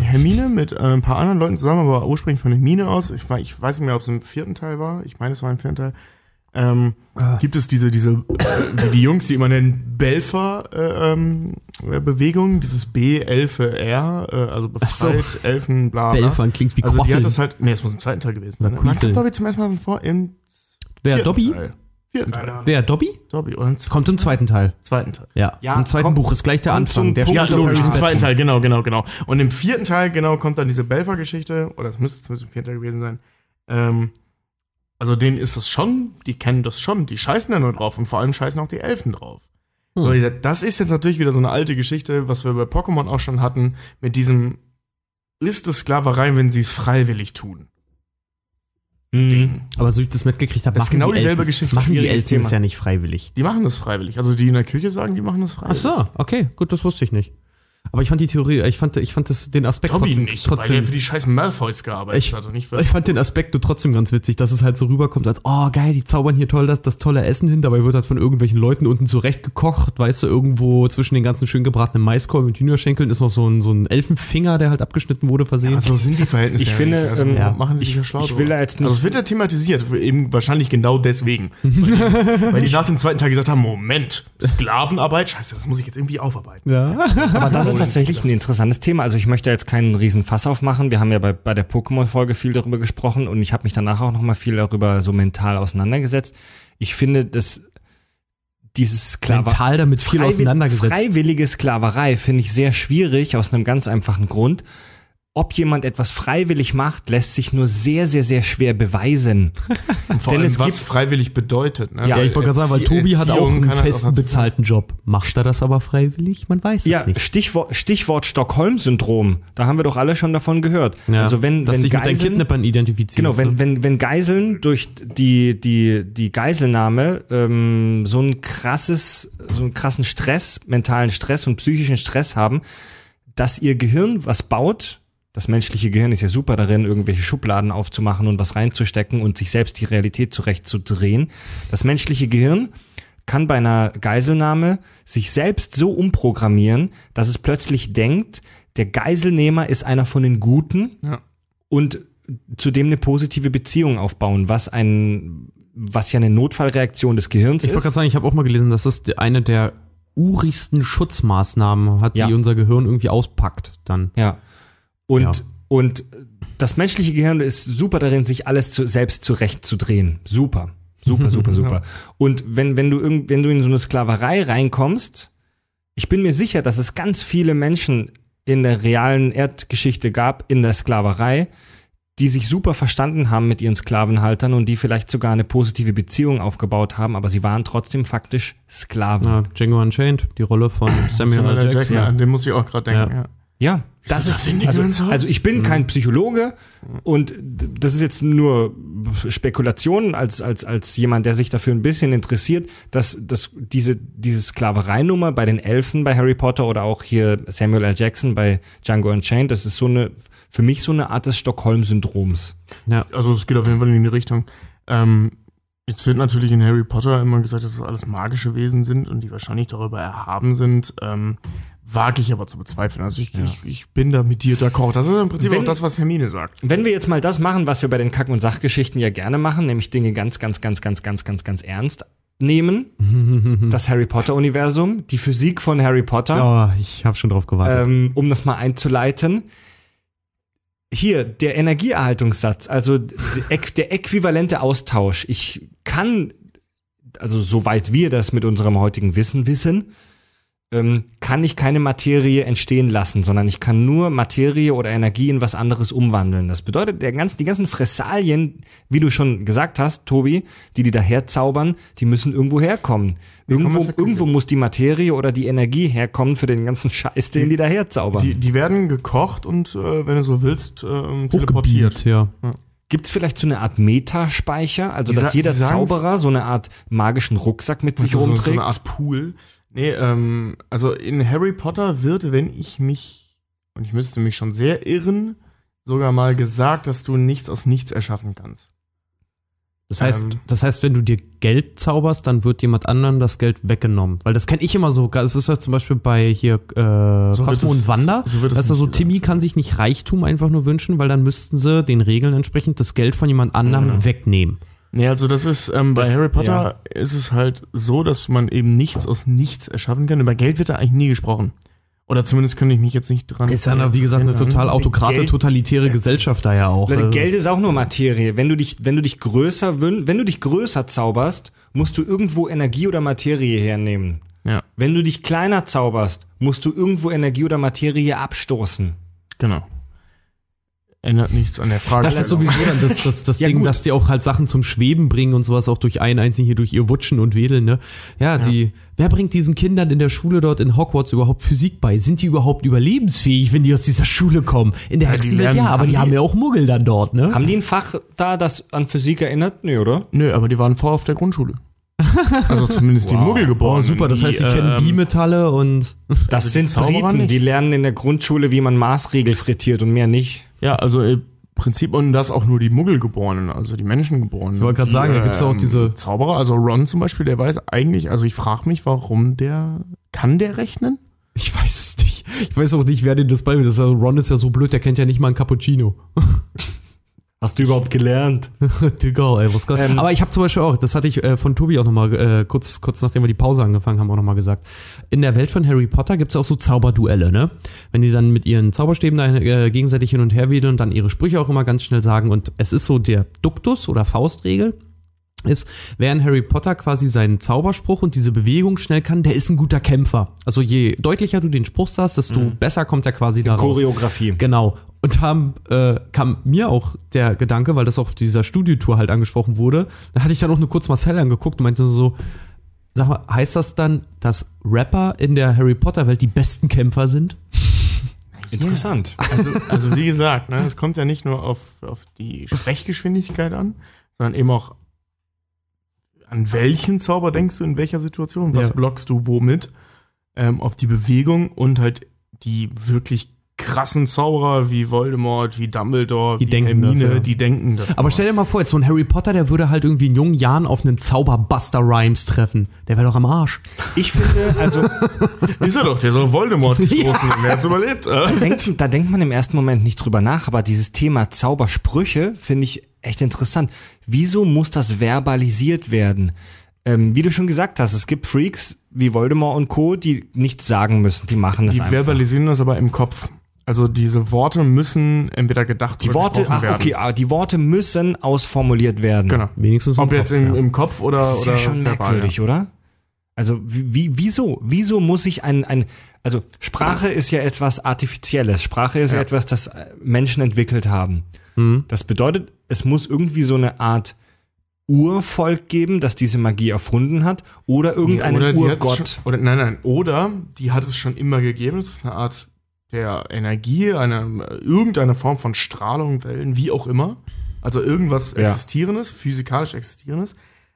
Hermine mit äh, ein paar anderen Leuten zusammen, aber ursprünglich von Hermine aus. Ich, war, ich weiß nicht mehr, ob es im vierten Teil war. Ich meine, es war im vierten Teil. Ähm, Ah. Gibt es diese, diese, äh, wie die Jungs, die immer nennen, Belfer-Bewegung, dieses B-Elfe-R, äh, also befreit, Elfen, bla, bla. Belfern klingt wie Also die hat Quaffeln. das halt, nee, es muss im zweiten Teil gewesen sein. Wann Quiefeln. kommt Dobby zum ersten Mal vor? Im Wer, Dobby? Teil. Vierten Teil. Wer, Dobby? Dobby, oder im z- Kommt im zweiten Teil. zweiten Teil. Ja, Ja, im zweiten kommt- Buch ist gleich der kommt Anfang. zum Der Ja, auf logisch, im zweiten Teil, genau, genau, genau. Und im vierten Teil, genau, kommt dann diese Belfer-Geschichte, oder es müsste zumindest im vierten Teil gewesen sein. Ähm, also denen ist das schon, die kennen das schon, die scheißen da nur drauf und vor allem scheißen auch die Elfen drauf. Hm. So, das ist jetzt natürlich wieder so eine alte Geschichte, was wir bei Pokémon auch schon hatten, mit diesem ist es Sklaverei, wenn sie es freiwillig tun. Mhm. Aber so wie ich das mitgekriegt habe, Das ist machen genau die dieselbe Elfen, Geschichte, Machen die Thema. es ja nicht freiwillig. Die machen das freiwillig. Also die in der Küche sagen, die machen das Ach freiwillig. so, okay, gut, das wusste ich nicht. Aber ich fand die Theorie, ich fand, ich fand das, den Aspekt Dobby trotzdem, nicht, weil trotzdem der für die scheiß Malfoys gearbeitet Ich- hat und nicht für ich fand den Aspekt nur trotzdem ganz witzig, dass es halt so rüberkommt, als, oh geil, die zaubern hier toll das, das tolle Essen hin, dabei wird halt von irgendwelchen Leuten unten zurecht gekocht, weißt du, irgendwo zwischen den ganzen schön gebratenen Maiskolben und Hühnerschenkeln ist noch so ein, so ein Elfenfinger, der halt abgeschnitten wurde, versehen. Also sind die Verhältnisse. Ich ja finde, nicht. also, ähm, ja, machen die ich- sich ja schlau ich will da jetzt nicht- Also es wird ja thematisiert, eben wahrscheinlich genau deswegen. Weil die, weil die nach dem zweiten Teil gesagt haben, Moment, Sklavenarbeit, scheiße, das muss ich jetzt irgendwie aufarbeiten. ja. Aber das ist tatsächlich ein interessantes Thema. Also ich möchte jetzt keinen riesen Fass aufmachen. Wir haben ja bei, bei der Pokémon-Folge viel darüber gesprochen und ich habe mich danach auch noch mal viel darüber so mental auseinandergesetzt. Ich finde, dass dieses Sklaverei Mental damit viel auseinandergesetzt. Freiwillige Sklaverei finde ich sehr schwierig aus einem ganz einfachen Grund. Ob jemand etwas freiwillig macht, lässt sich nur sehr, sehr, sehr schwer beweisen. Vor Denn allem, es was gibt- freiwillig bedeutet. Ne? Ja, Ja, ich wollte gerade sagen, weil Tobi hat auch einen halt festen auch bezahlten Job. Macht er das aber freiwillig? Man weiß Ja, es nicht. Stichwort, Stichwort Stockholm-Syndrom. Da haben wir doch alle schon davon gehört. Ja, also wenn, wenn Geiseln-. Genau, wenn, ne? wenn, wenn Geiseln durch die, die, die Geiselnahme ähm, so ein krasses, so einen krassen Stress, mentalen Stress und psychischen Stress haben, dass ihr Gehirn was baut. Das menschliche Gehirn ist ja super darin, irgendwelche Schubladen aufzumachen und was reinzustecken und sich selbst die Realität zurechtzudrehen. Das menschliche Gehirn kann bei einer Geiselnahme sich selbst so umprogrammieren, dass es plötzlich denkt, der Geiselnehmer ist einer von den Guten Ja. und zudem eine positive Beziehung aufbauen, was ein, was ja eine Notfallreaktion des Gehirns Ich wollte ist. gerade sagen, ich habe auch mal gelesen, dass das eine der urigsten Schutzmaßnahmen hat, Ja. die unser Gehirn irgendwie auspackt dann. Ja. Und, Ja. und das menschliche Gehirn ist super darin, sich alles zu, selbst zurechtzudrehen. Super. Super, super, super. Und wenn, wenn du irgend, wenn du in so eine Sklaverei reinkommst, ich bin mir sicher, dass es ganz viele Menschen in der realen Erdgeschichte gab, in der Sklaverei, die sich super verstanden haben mit ihren Sklavenhaltern und die vielleicht sogar eine positive Beziehung aufgebaut haben, aber sie waren trotzdem faktisch Sklaven. Ja, Django Unchained, die Rolle von Samuel, Samuel. Jackson. Jackson, an den muss ich auch gerade denken. Ja. Ja. Das das ist also, also ich bin kein Psychologe und das ist jetzt nur Spekulation als als als jemand, der sich dafür ein bisschen interessiert, dass dass diese diese Sklavereinummer bei den Elfen bei Harry Potter oder auch hier Samuel L. Jackson bei Django Unchained, das ist so eine für mich so eine Art des Stockholm-Syndroms. Ja. Also es geht auf jeden Fall in die Richtung. Ähm, jetzt wird natürlich in Harry Potter immer gesagt, dass es alles magische Wesen sind und die wahrscheinlich darüber erhaben sind. Ähm, wage ich aber zu bezweifeln. Also ich, ich, ich bin da mit dir d'accord. Das ist im Prinzip Wenn- auch das, was Hermine sagt. Wenn wir jetzt mal das machen, was wir bei den Kack- und Sachgeschichten ja gerne machen, nämlich Dinge ganz, ganz, ganz, ganz, ganz, ganz, ganz ernst nehmen, das Harry Potter-Universum, die Physik von Harry Potter, Oh, ich habe schon drauf gewartet. ähm, um das mal einzuleiten. Hier, der Energieerhaltungssatz, also der äquivalente Austausch. Ich kann, also soweit wir das mit unserem heutigen Wissen wissen, ähm, kann ich keine Materie entstehen lassen, sondern ich kann nur Materie oder Energie in was anderes umwandeln. Das bedeutet, der ganzen, die ganzen Fressalien, wie du schon gesagt hast, Tobi, die die daher zaubern, die müssen irgendwo herkommen. kommen Irgendwo, irgendwo muss die Materie oder die Energie herkommen für den ganzen Scheiß, den die daher zaubern. Die, die werden gekocht und, äh, wenn du so willst, ähm, teleportiert. Hochgebeamt, ja. Gibt es vielleicht so eine Art Metaspeicher, also Die dass jeder die Zauberer so eine Art magischen Rucksack mit sich so, rumträgt? so eine Art Pool. Nee, ähm, also in Harry Potter wird, wenn ich mich, und ich müsste mich schon sehr irren, sogar mal gesagt, dass du nichts aus nichts erschaffen kannst. Das heißt, Ähm. das heißt, wenn du dir Geld zauberst, dann wird jemand anderem das Geld weggenommen. Weil das kenne ich immer so. Es ist ja zum Beispiel bei hier äh, So Cosmo und Wanda. so wird das ist ja so, nicht Timmy kann sich nicht Reichtum einfach nur wünschen, weil dann müssten sie den Regeln entsprechend das Geld von jemand anderem Genau. wegnehmen. Nee, also das ist, ähm, bei Das- Harry Potter ist es halt so, dass man eben nichts aus nichts erschaffen kann. Über Geld wird da eigentlich nie gesprochen. Oder zumindest könnte ich mich jetzt nicht dran Ist ja, wie gesagt, eine total autokrate, Geld- totalitäre Gesellschaft da ja auch. Also, Geld ist auch nur Materie. Wenn du dich, wenn du dich größer wün wenn du dich größer zauberst, musst du irgendwo Energie oder Materie hernehmen. Ja, Wenn du dich kleiner zauberst, musst du irgendwo Energie oder Materie abstoßen. genau. Ändert nichts an der Frage. Das ist sowieso dann das, das, das Ja, Ding, gut. dass die auch halt Sachen zum Schweben bringen und sowas auch durch einen einzigen hier durch ihr Wutschen und Wedeln, ne? Ja, die, wer bringt diesen Kindern in der Schule dort in Hogwarts überhaupt Physik bei? Sind die überhaupt überlebensfähig, wenn die aus dieser Schule kommen? In der Ja, Hexenwelt werden- ja, aber haben die, die- haben ja auch Muggel dann dort, ne? Haben die ein Fach da, das an Physik erinnert? Nee, oder? Nö, aber die waren vorher auf der Grundschule. Also zumindest die Wow. Muggelgeborenen. Oh, super, das die, heißt, die kennen ähm, Bimetalle und Das die sind Briten, nicht. die lernen in der Grundschule, wie man Maßregel frittiert und mehr nicht. Ja, also im Prinzip und das auch nur die Muggelgeborenen, also die Menschengeborenen. Ich wollte gerade sagen, da gibt's auch ähm, diese- Zauberer, also Ron zum Beispiel, der weiß eigentlich, also ich frage mich, warum der, kann der rechnen? ich weiß es nicht. Ich weiß auch nicht, wer denn das bei mir ist. Also Ron ist ja so blöd, der kennt ja nicht mal einen Cappuccino. Hast du überhaupt gelernt? Digga, ey, was? Ähm, Aber ich habe zum Beispiel auch, das hatte ich äh, von Tobi auch nochmal, äh, kurz, kurz nachdem wir die Pause angefangen haben, auch nochmal gesagt. In der Welt von Harry Potter gibt's auch so Zauberduelle, ne? Wenn die dann mit ihren Zauberstäben da äh, gegenseitig hin und her wedeln und dann ihre Sprüche auch immer ganz schnell sagen. Und es ist so der Duktus oder Faustregel ist, wer in Harry Potter quasi seinen Zauberspruch und diese Bewegung schnell kann, der ist ein guter Kämpfer. Also je deutlicher du den Spruch sagst, desto besser kommt er quasi da raus. Choreografie. Genau. Und haben, äh, kam mir auch der Gedanke, weil das auch auf dieser Studiotour halt angesprochen wurde, da hatte ich dann auch nur kurz Marcel angeguckt und meinte so, sag mal, heißt das dann, dass Rapper in der Harry Potter Welt die besten Kämpfer sind? Interessant. Also, also wie gesagt, ne, es kommt ja nicht nur auf, auf die Sprechgeschwindigkeit an, sondern eben auch an welchen Zauber denkst du in welcher Situation, was Ja. blockst du womit, ähm, auf die Bewegung und halt die wirklich krassen Zauberer wie Voldemort, wie Dumbledore, Die wie denken das, Hermine, ja. die denken das. Aber stell dir mal vor, jetzt so ein Harry Potter, der würde halt irgendwie in jungen Jahren auf einen Zauberbuster Rhymes treffen. Der wäre doch am Arsch. Ich finde, also ist er doch, der soll Voldemort gestoßen und wer hat's überlebt? Äh? denkt, da denkt man im ersten Moment nicht drüber nach, aber dieses Thema Zaubersprüche finde ich echt interessant. Wieso muss das verbalisiert werden? Ähm, wie du schon gesagt hast, es gibt Freaks wie Voldemort und Co., die nichts sagen müssen, die machen es Die einfach. verbalisieren das aber im Kopf. Also diese Worte müssen entweder gedacht Die oder Worte, gesprochen ach werden. okay, aber die Worte müssen ausformuliert werden. Genau. Wenigstens im Ob jetzt Kopf, im, ja. im Kopf oder Das ist oder ja schon verbal, merkwürdig, oder? Also wie, wie, wieso? Wieso muss ich ein, ein, also Sprache ist ja etwas Artifizielles. Sprache ist ja, Ja. etwas, das äh, Menschen entwickelt haben. Mhm. Das bedeutet, es muss irgendwie so eine Art Urvolk geben, das diese Magie erfunden hat, oder irgendeinen oder hat's Urgott. Schon, oder nein, nein, oder die hat es schon immer gegeben. Das ist eine Art der Energie, eine, irgendeine Form von Strahlung, Wellen, wie auch immer. Also irgendwas Ja. Existierendes, physikalisch Existierendes,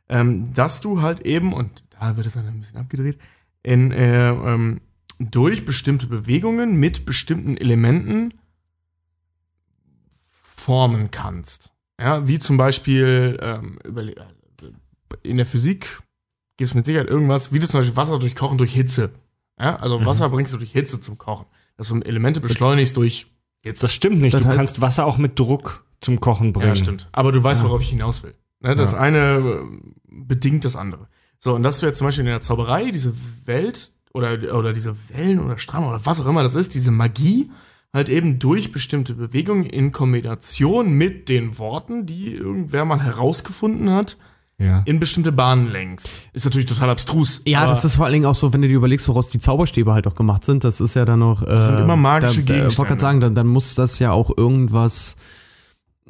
ähm, dass du halt eben, und da wird es dann ein bisschen abgedreht, in, äh, ähm, durch bestimmte Bewegungen mit bestimmten Elementen formen kannst. Ja, wie zum Beispiel ähm, überle- in der Physik gibt es mit Sicherheit irgendwas, wie du zum Beispiel Wasser durch Kochen durch Hitze. Ja, also Wasser bringst du durch Hitze zum Kochen. Dass du Elemente beschleunigst durch Hitze. Das stimmt nicht. Das du heißt- kannst Wasser auch mit Druck zum Kochen bringen. Ja, stimmt. Aber du weißt, worauf ich hinaus will. Ne, das Ja. eine äh, bedingt das andere. So, und dass du jetzt zum Beispiel in der Zauberei diese Welt oder, oder diese Wellen oder Strahlen oder was auch immer das ist, diese Magie halt eben durch bestimmte Bewegungen in Kombination mit den Worten, die irgendwer mal herausgefunden hat, Ja. in bestimmte Bahnen lenkst. Ist natürlich total abstrus. Ja, das ist vor allen Dingen auch so, wenn du dir überlegst, woraus die Zauberstäbe halt auch gemacht sind. Das ist ja dann noch. Äh, sind immer magische da, Ich wollte Gegenstände. gerade sagen, dann, dann muss das ja auch irgendwas.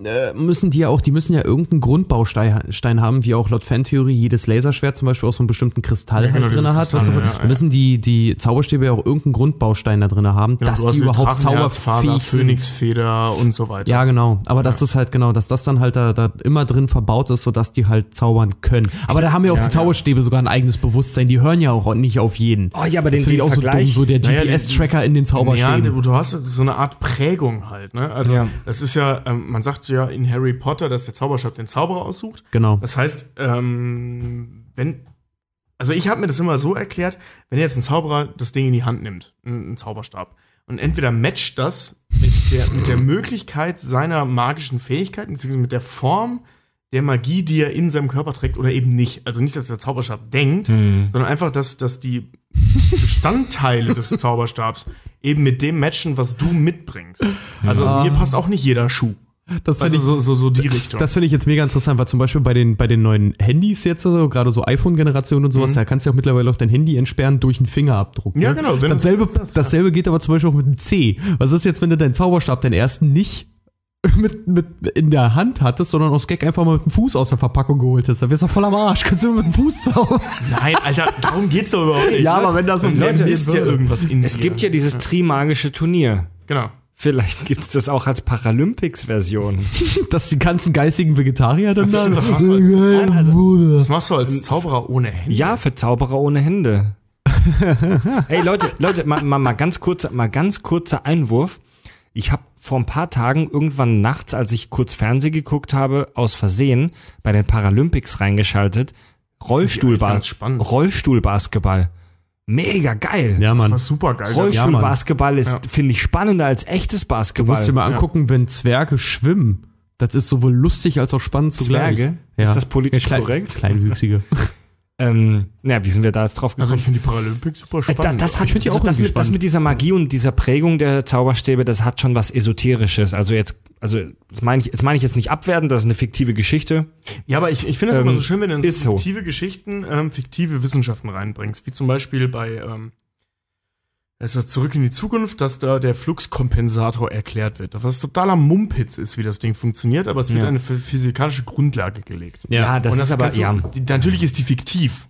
Äh, müssen die ja auch, die müssen ja irgendeinen Grundbaustein Stein haben, wie auch laut Fantheorie jedes Laserschwert zum Beispiel auch so einen bestimmten Kristall Ja, genau, halt drin diese hat. Kristalle, ja, dann müssen die, die Zauberstäbe ja auch irgendeinen Grundbaustein da drin haben, Genau, dass die überhaupt zauberfähig sind. Phönixfeder und so weiter. Ja, genau. Aber das ist halt genau, dass das dann halt da, da immer drin verbaut ist, sodass die halt zaubern können. Aber da haben ja auch Ja, die Zauberstäbe sogar ein eigenes Bewusstsein. Die hören ja auch nicht auf jeden. Oh ja, aber das den, den auch Vergleich. so dumm, so der Naja, GPS-Tracker in den Zauberstäben. Ja, du hast so eine Art Prägung halt, ne? Also, Ja. das ist ja, ähm, man sagt ja in Harry Potter, dass der Zauberstab den Zauberer aussucht. genau. Das heißt, ähm, wenn, also ich habe mir das immer so erklärt, wenn jetzt ein Zauberer das Ding in die Hand nimmt, ein, Zauberstab, und entweder matcht das mit der, mit der Möglichkeit seiner magischen Fähigkeiten, beziehungsweise mit der Form der Magie, die er in seinem Körper trägt, oder eben nicht. Also nicht, dass der Zauberstab denkt, sondern einfach, dass, dass die Bestandteile des Zauberstabs eben mit dem matchen, was du mitbringst. Also mir passt auch nicht jeder Schuh. Das Also finde ich, so, so, so die Richtung. das finde ich jetzt mega interessant, weil zum Beispiel bei den, bei den neuen Handys jetzt, so, gerade so iPhone-Generation und sowas, da kannst du ja auch mittlerweile auch dein Handy entsperren durch einen Fingerabdruck. Mhm. Ja, ne? genau, Dasselbe, das dasselbe geht aber zum Beispiel auch mit dem C. Was ist jetzt, wenn du deinen Zauberstab, den ersten, nicht mit, mit in der Hand hattest, sondern aus Gag einfach mal mit dem Fuß aus der Verpackung geholt hast? Da wärst du voll am Arsch. Kannst du mit dem Fuß zaubern? Nein, Alter, darum geht's doch überhaupt nicht. Ja, aber wenn das so Dann Leute ist ja irgendwas in es gibt ja dieses Trimagische Turnier. Genau. Vielleicht gibt es das auch als Paralympics-Version. Dass die ganzen geistigen Vegetarier dann da. Das machst, du als, Also, das machst du als Zauberer ohne Hände. ja, für Zauberer ohne Hände. Hey Leute, Leute, mal, mal, mal ganz kurzer, mal ganz kurzer Einwurf. Ich habe vor ein paar Tagen irgendwann nachts, als ich kurz Fernsehen geguckt habe, aus Versehen bei den Paralympics reingeschaltet. Rollstuhlbas. Rollstuhlbasketball. Mega geil. Ja, Das war Mann. super geil. Rollstuhlbasketball ist, Ja. finde ich, spannender als echtes Du Basketball. musst dir mal angucken, wenn Zwerge schwimmen. Das ist sowohl lustig als auch spannend zugleich. Zwerge? Ist das politisch korrekt? Kleinwüchsige. ähm, ja, wie sind wir da jetzt drauf gekommen? Also ich finde die Paralympics super Äh, spannend. Da, das hat, Ich find die also auch das, irgendwie mit, das mit dieser Magie und dieser Prägung der Zauberstäbe, das hat schon was Esoterisches. Also jetzt, also das meine ich, das meine ich jetzt nicht abwerten, das ist eine fiktive Geschichte. ja, aber ich, ich finde es Ähm, immer so schön, wenn du in ist so. fiktive Geschichten ähm, fiktive Wissenschaften reinbringst. Wie zum Beispiel bei ähm, es ist zurück in die Zukunft, dass da der Fluxkompensator erklärt wird. Was totaler Mumpitz ist, wie das Ding funktioniert, aber es wird Ja. eine ph- physikalische Grundlage gelegt. Ja, das Und ist aber, du- ja. natürlich ist die fiktiv.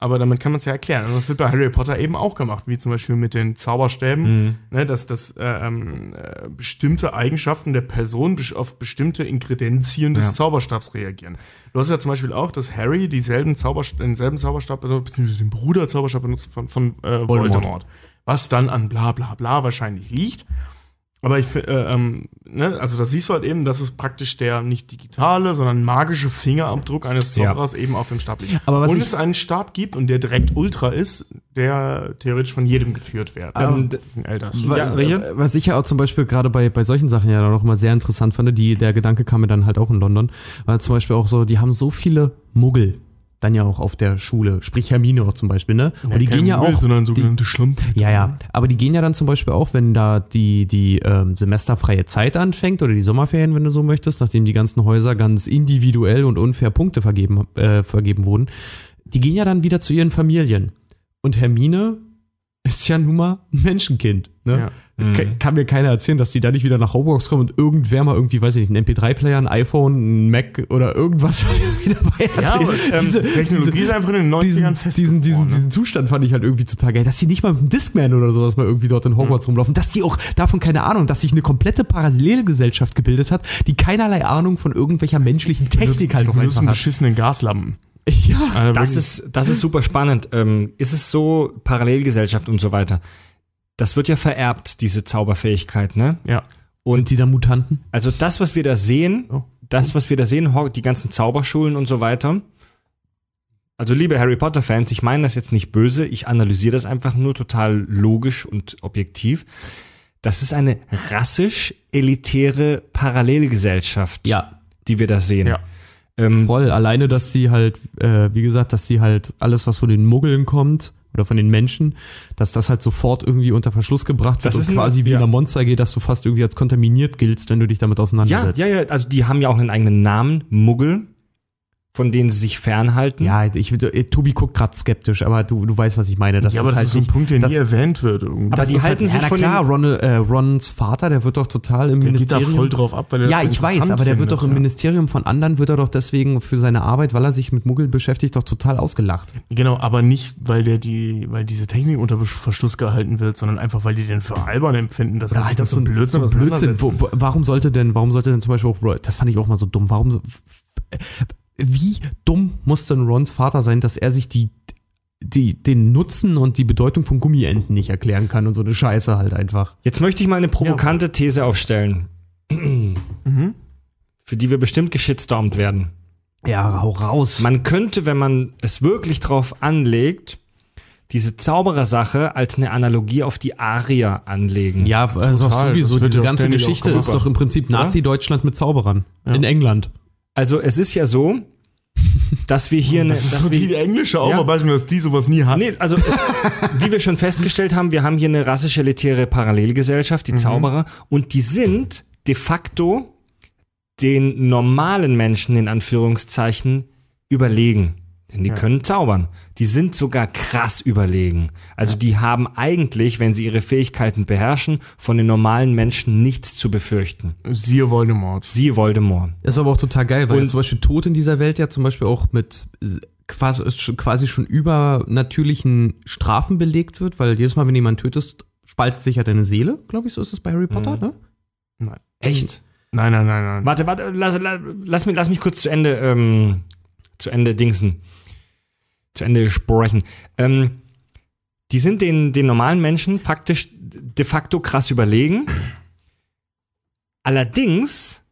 Aber damit kann man es ja erklären. Und das wird bei Harry Potter eben auch gemacht, wie zum Beispiel mit den Zauberstäben, Mhm. ne, dass, dass äh, ähm, äh, bestimmte Eigenschaften der Person auf bestimmte Ingredienzien des Ja. Zauberstabs reagieren. Du hast ja zum Beispiel auch, dass Harry dieselben Zauberst denselben Zauberstab, beziehungsweise den Bruder Zauberstab benutzt von, von äh, Voldemort. Was dann an bla bla bla wahrscheinlich liegt. Aber ich äh, ähm, ne, also das siehst du halt eben, das ist praktisch der nicht digitale, sondern magische Fingerabdruck eines Ja. Zauberers eben auf dem Stab liegt. Aber was und es einen Stab gibt und der direkt Ultra ist, der theoretisch von jedem geführt wird. Ähm, Ja, äh, Was ich ja auch zum Beispiel gerade bei, bei solchen Sachen ja noch mal sehr interessant fand, die, der Gedanke kam mir dann halt auch in London, war zum Beispiel auch so, die haben so viele Muggel dann ja auch auf der Schule, sprich Hermine auch zum Beispiel, ne? Und die gehen ja auch. sondern sogenannte Schlampe. ja, ja. Aber die gehen ja dann zum Beispiel auch, wenn da die, die ähm, semesterfreie Zeit anfängt oder die Sommerferien, wenn du so möchtest, nachdem die ganzen Häuser ganz individuell und unfair Punkte vergeben, äh, vergeben wurden, die gehen ja dann wieder zu ihren Familien. Und Hermine ist ja nun mal ein Menschenkind. Ne? Ja. Ka- Kann mir keiner erzählen, dass die da nicht wieder nach Hogwarts kommen und irgendwer mal irgendwie, weiß ich nicht, einen MP3-Player, ein iPhone, ein Mac oder irgendwas wieder hat. Ja, aber, ähm, Diese- Technologie diese- ist einfach in den 90ern diesen, fest. diesen, diesen, diesen Zustand fand ich halt irgendwie total geil, dass sie nicht mal mit einem Discman oder sowas mal irgendwie dort in Hogwarts rumlaufen, dass die auch davon keine Ahnung, dass sich eine komplette Parallelgesellschaft gebildet hat, die keinerlei Ahnung von irgendwelcher menschlichen Technik halt die benutzen einfach hat. beschissenen Gaslampen. Ja, Also Das ist, das ist super spannend. Ähm, ist es so, Parallelgesellschaft und so weiter, das wird ja vererbt, diese Zauberfähigkeit, ne? ja. sind die da Mutanten? Also das, was wir da sehen, Oh. das, was wir da sehen, die ganzen Zauberschulen und so weiter. Also liebe Harry Potter-Fans, ich meine das jetzt nicht böse, ich analysiere das einfach nur total logisch und objektiv. Das ist eine rassisch elitäre Parallelgesellschaft, Ja, die wir da sehen. Ja. Ähm, voll. Alleine, dass sie halt, äh, wie gesagt, dass sie halt alles, was von den Muggeln kommt oder von den Menschen, dass das halt sofort irgendwie unter Verschluss gebracht wird Das und ist ein- quasi wie ja. in der Monster geht, dass du fast irgendwie als kontaminiert giltst, wenn du dich damit ja, auseinandersetzt. ja, ja, also die haben ja auch einen eigenen Namen, Muggel, von denen sie sich fernhalten. Ja, ich, äh, Tobi guckt gerade skeptisch, aber du, du weißt, was ich meine. Das ja, aber ist das halt ist so ein nicht- Punkt, der das- nie erwähnt wird. Irgendwie. Aber das die ist halten halt, sich ja, na von klar, Ron, äh, Rons Vater, der wird doch total im der geht da Ministerium. voll drauf ab, weil er ja, das ich weiß, aber der wird doch im ja. Ministerium von anderen, wird er doch deswegen für seine Arbeit, weil er sich mit Muggeln beschäftigt, doch total ausgelacht. Genau, aber nicht, weil der die, weil diese Technik unter Verschluss gehalten wird, sondern einfach, weil die den für albern empfinden, dass Ja, er sich halt so ein Blödsinn. So ein Blödsinn. Wo, warum sollte denn, warum sollte denn zum Beispiel auch, das fand ich auch mal so dumm, warum, wie dumm muss denn Rons Vater sein, dass er sich die, die, den Nutzen und die Bedeutung von Gummienten nicht erklären kann und so eine Scheiße halt einfach. Jetzt möchte ich mal eine provokante These aufstellen, Mhm. für die wir bestimmt geschitstormt werden. Ja, hau raus. Man könnte, wenn man es wirklich drauf anlegt, diese Zauberersache als eine Analogie auf die Arier anlegen. ja, also Total, sowieso, diese ja ganze Geschichte ist doch im Prinzip Nazi-Deutschland mit Zauberern. In England. Also es ist ja so, dass wir hier eine, Das ist so die wir, englische Ja. Aufarbeitung, dass die sowas nie hat. nee, also es, wie wir schon festgestellt haben, wir haben hier eine rassisch elitäre Parallelgesellschaft, Mhm. die Zauberer, und die sind de facto den normalen Menschen in Anführungszeichen überlegen. Denn die können zaubern. Die sind sogar krass überlegen. Also die haben eigentlich, wenn sie ihre Fähigkeiten beherrschen, von den normalen Menschen nichts zu befürchten. Siehe Voldemort. Siehe Voldemort. Ist aber auch total geil, weil Und- ja zum Beispiel Tod in dieser Welt ja zum Beispiel auch mit quasi, quasi schon übernatürlichen Strafen belegt wird, weil jedes Mal, wenn jemand tötest, spaltet sich ja deine Seele, glaube ich, so ist es bei Harry Potter, Mhm. ne? Nein. Echt? Nein, nein, nein, nein. Warte, warte, lass, lass, lass, mich, lass mich kurz zu Ende, ähm, zu Ende dingsen. Zu Ende sprechen. Ähm, die sind den, den normalen Menschen faktisch de facto krass überlegen. Allerdings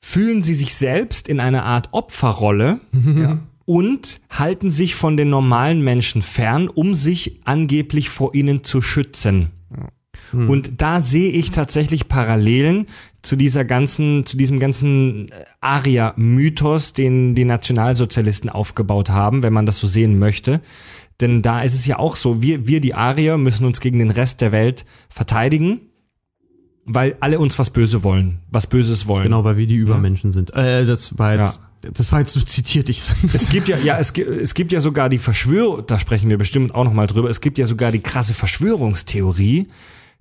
fühlen sie sich selbst in einer Art Opferrolle Ja. und halten sich von den normalen Menschen fern, um sich angeblich vor ihnen zu schützen. Hm. Und da sehe ich tatsächlich Parallelen zu dieser ganzen, zu diesem ganzen äh, Aria-Mythos, den die Nationalsozialisten aufgebaut haben, wenn man das so sehen möchte. Denn da ist es ja auch so, wir, wir die Arier müssen uns gegen den Rest der Welt verteidigen, weil alle uns was Böse wollen, was Böses wollen. Genau, weil wir die Übermenschen sind. Äh, das war jetzt, das war jetzt so zitiert, ich Es gibt ja, ja, es gibt, es gibt ja sogar die Verschwörung, da sprechen wir bestimmt auch nochmal drüber, es gibt ja sogar die krasse Verschwörungstheorie,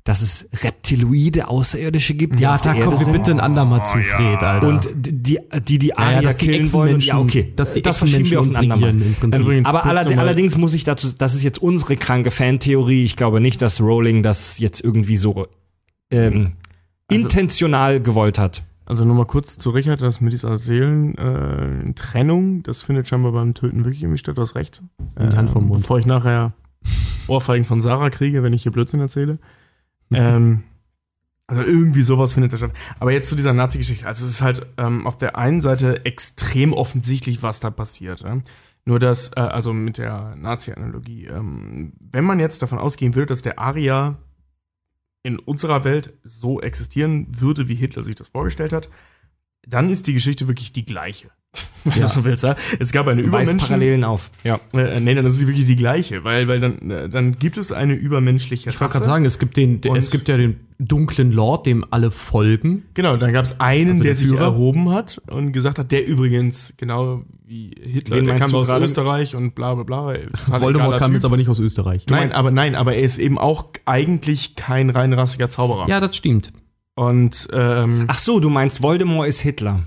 dass es Reptiloide Außerirdische gibt, die Ja, auf da der Erde kommen wir bitte ein andermal zu, Fred, Alter. Und die, die die ja, Arier dass die killen wollen. Und, ja, okay. dass die das verschieben wir auf ein andermal. regieren im Prinzip. Übrigens, Aber kurz allerd noch mal- allerdings muss ich dazu, das ist jetzt unsere kranke Fantheorie. Ich glaube nicht, dass Rowling das jetzt irgendwie so ähm, Also- intentional gewollt hat. Also nur mal kurz zu Richard, das mit dieser Seelentrennung, äh, das findet scheinbar beim Töten wirklich irgendwie statt, du hast recht. In die Hand vom Mund. Bevor ich nachher Ohrfeigen von Sarah kriege, wenn ich hier Blödsinn erzähle. Mhm. ähm, Also irgendwie sowas findet da statt. Aber jetzt zu dieser Nazi-Geschichte. Also es ist halt ähm, auf der einen Seite extrem offensichtlich, was da passiert. Ja? Nur dass, äh, also mit der Nazi-Analogie, ähm, wenn man jetzt davon ausgehen würde, dass der Aria in unserer Welt so existieren würde, wie Hitler sich das vorgestellt hat, dann ist die Geschichte wirklich die gleiche. Wenn du so willst, ja? Es gab eine Weist Übermenschen. Parallelen auf. Ja. Äh, nee, das ist wirklich die gleiche, weil, weil dann, äh, dann gibt es eine übermenschliche Ich wollte gerade sagen, es gibt, den, es gibt ja den dunklen Lord, dem alle folgen. Genau, dann gab es einen, Also der der sich erhoben hat und gesagt hat, der übrigens, genau wie Hitler, Wen der kam aus? Österreich und bla bla bla. Voldemort kam Typ. jetzt aber nicht aus Österreich. Nein, aber nein, aber er ist eben auch eigentlich kein reinrassiger Zauberer. Ja, das stimmt. Und ähm, Ach so, du meinst Voldemort ist Hitler.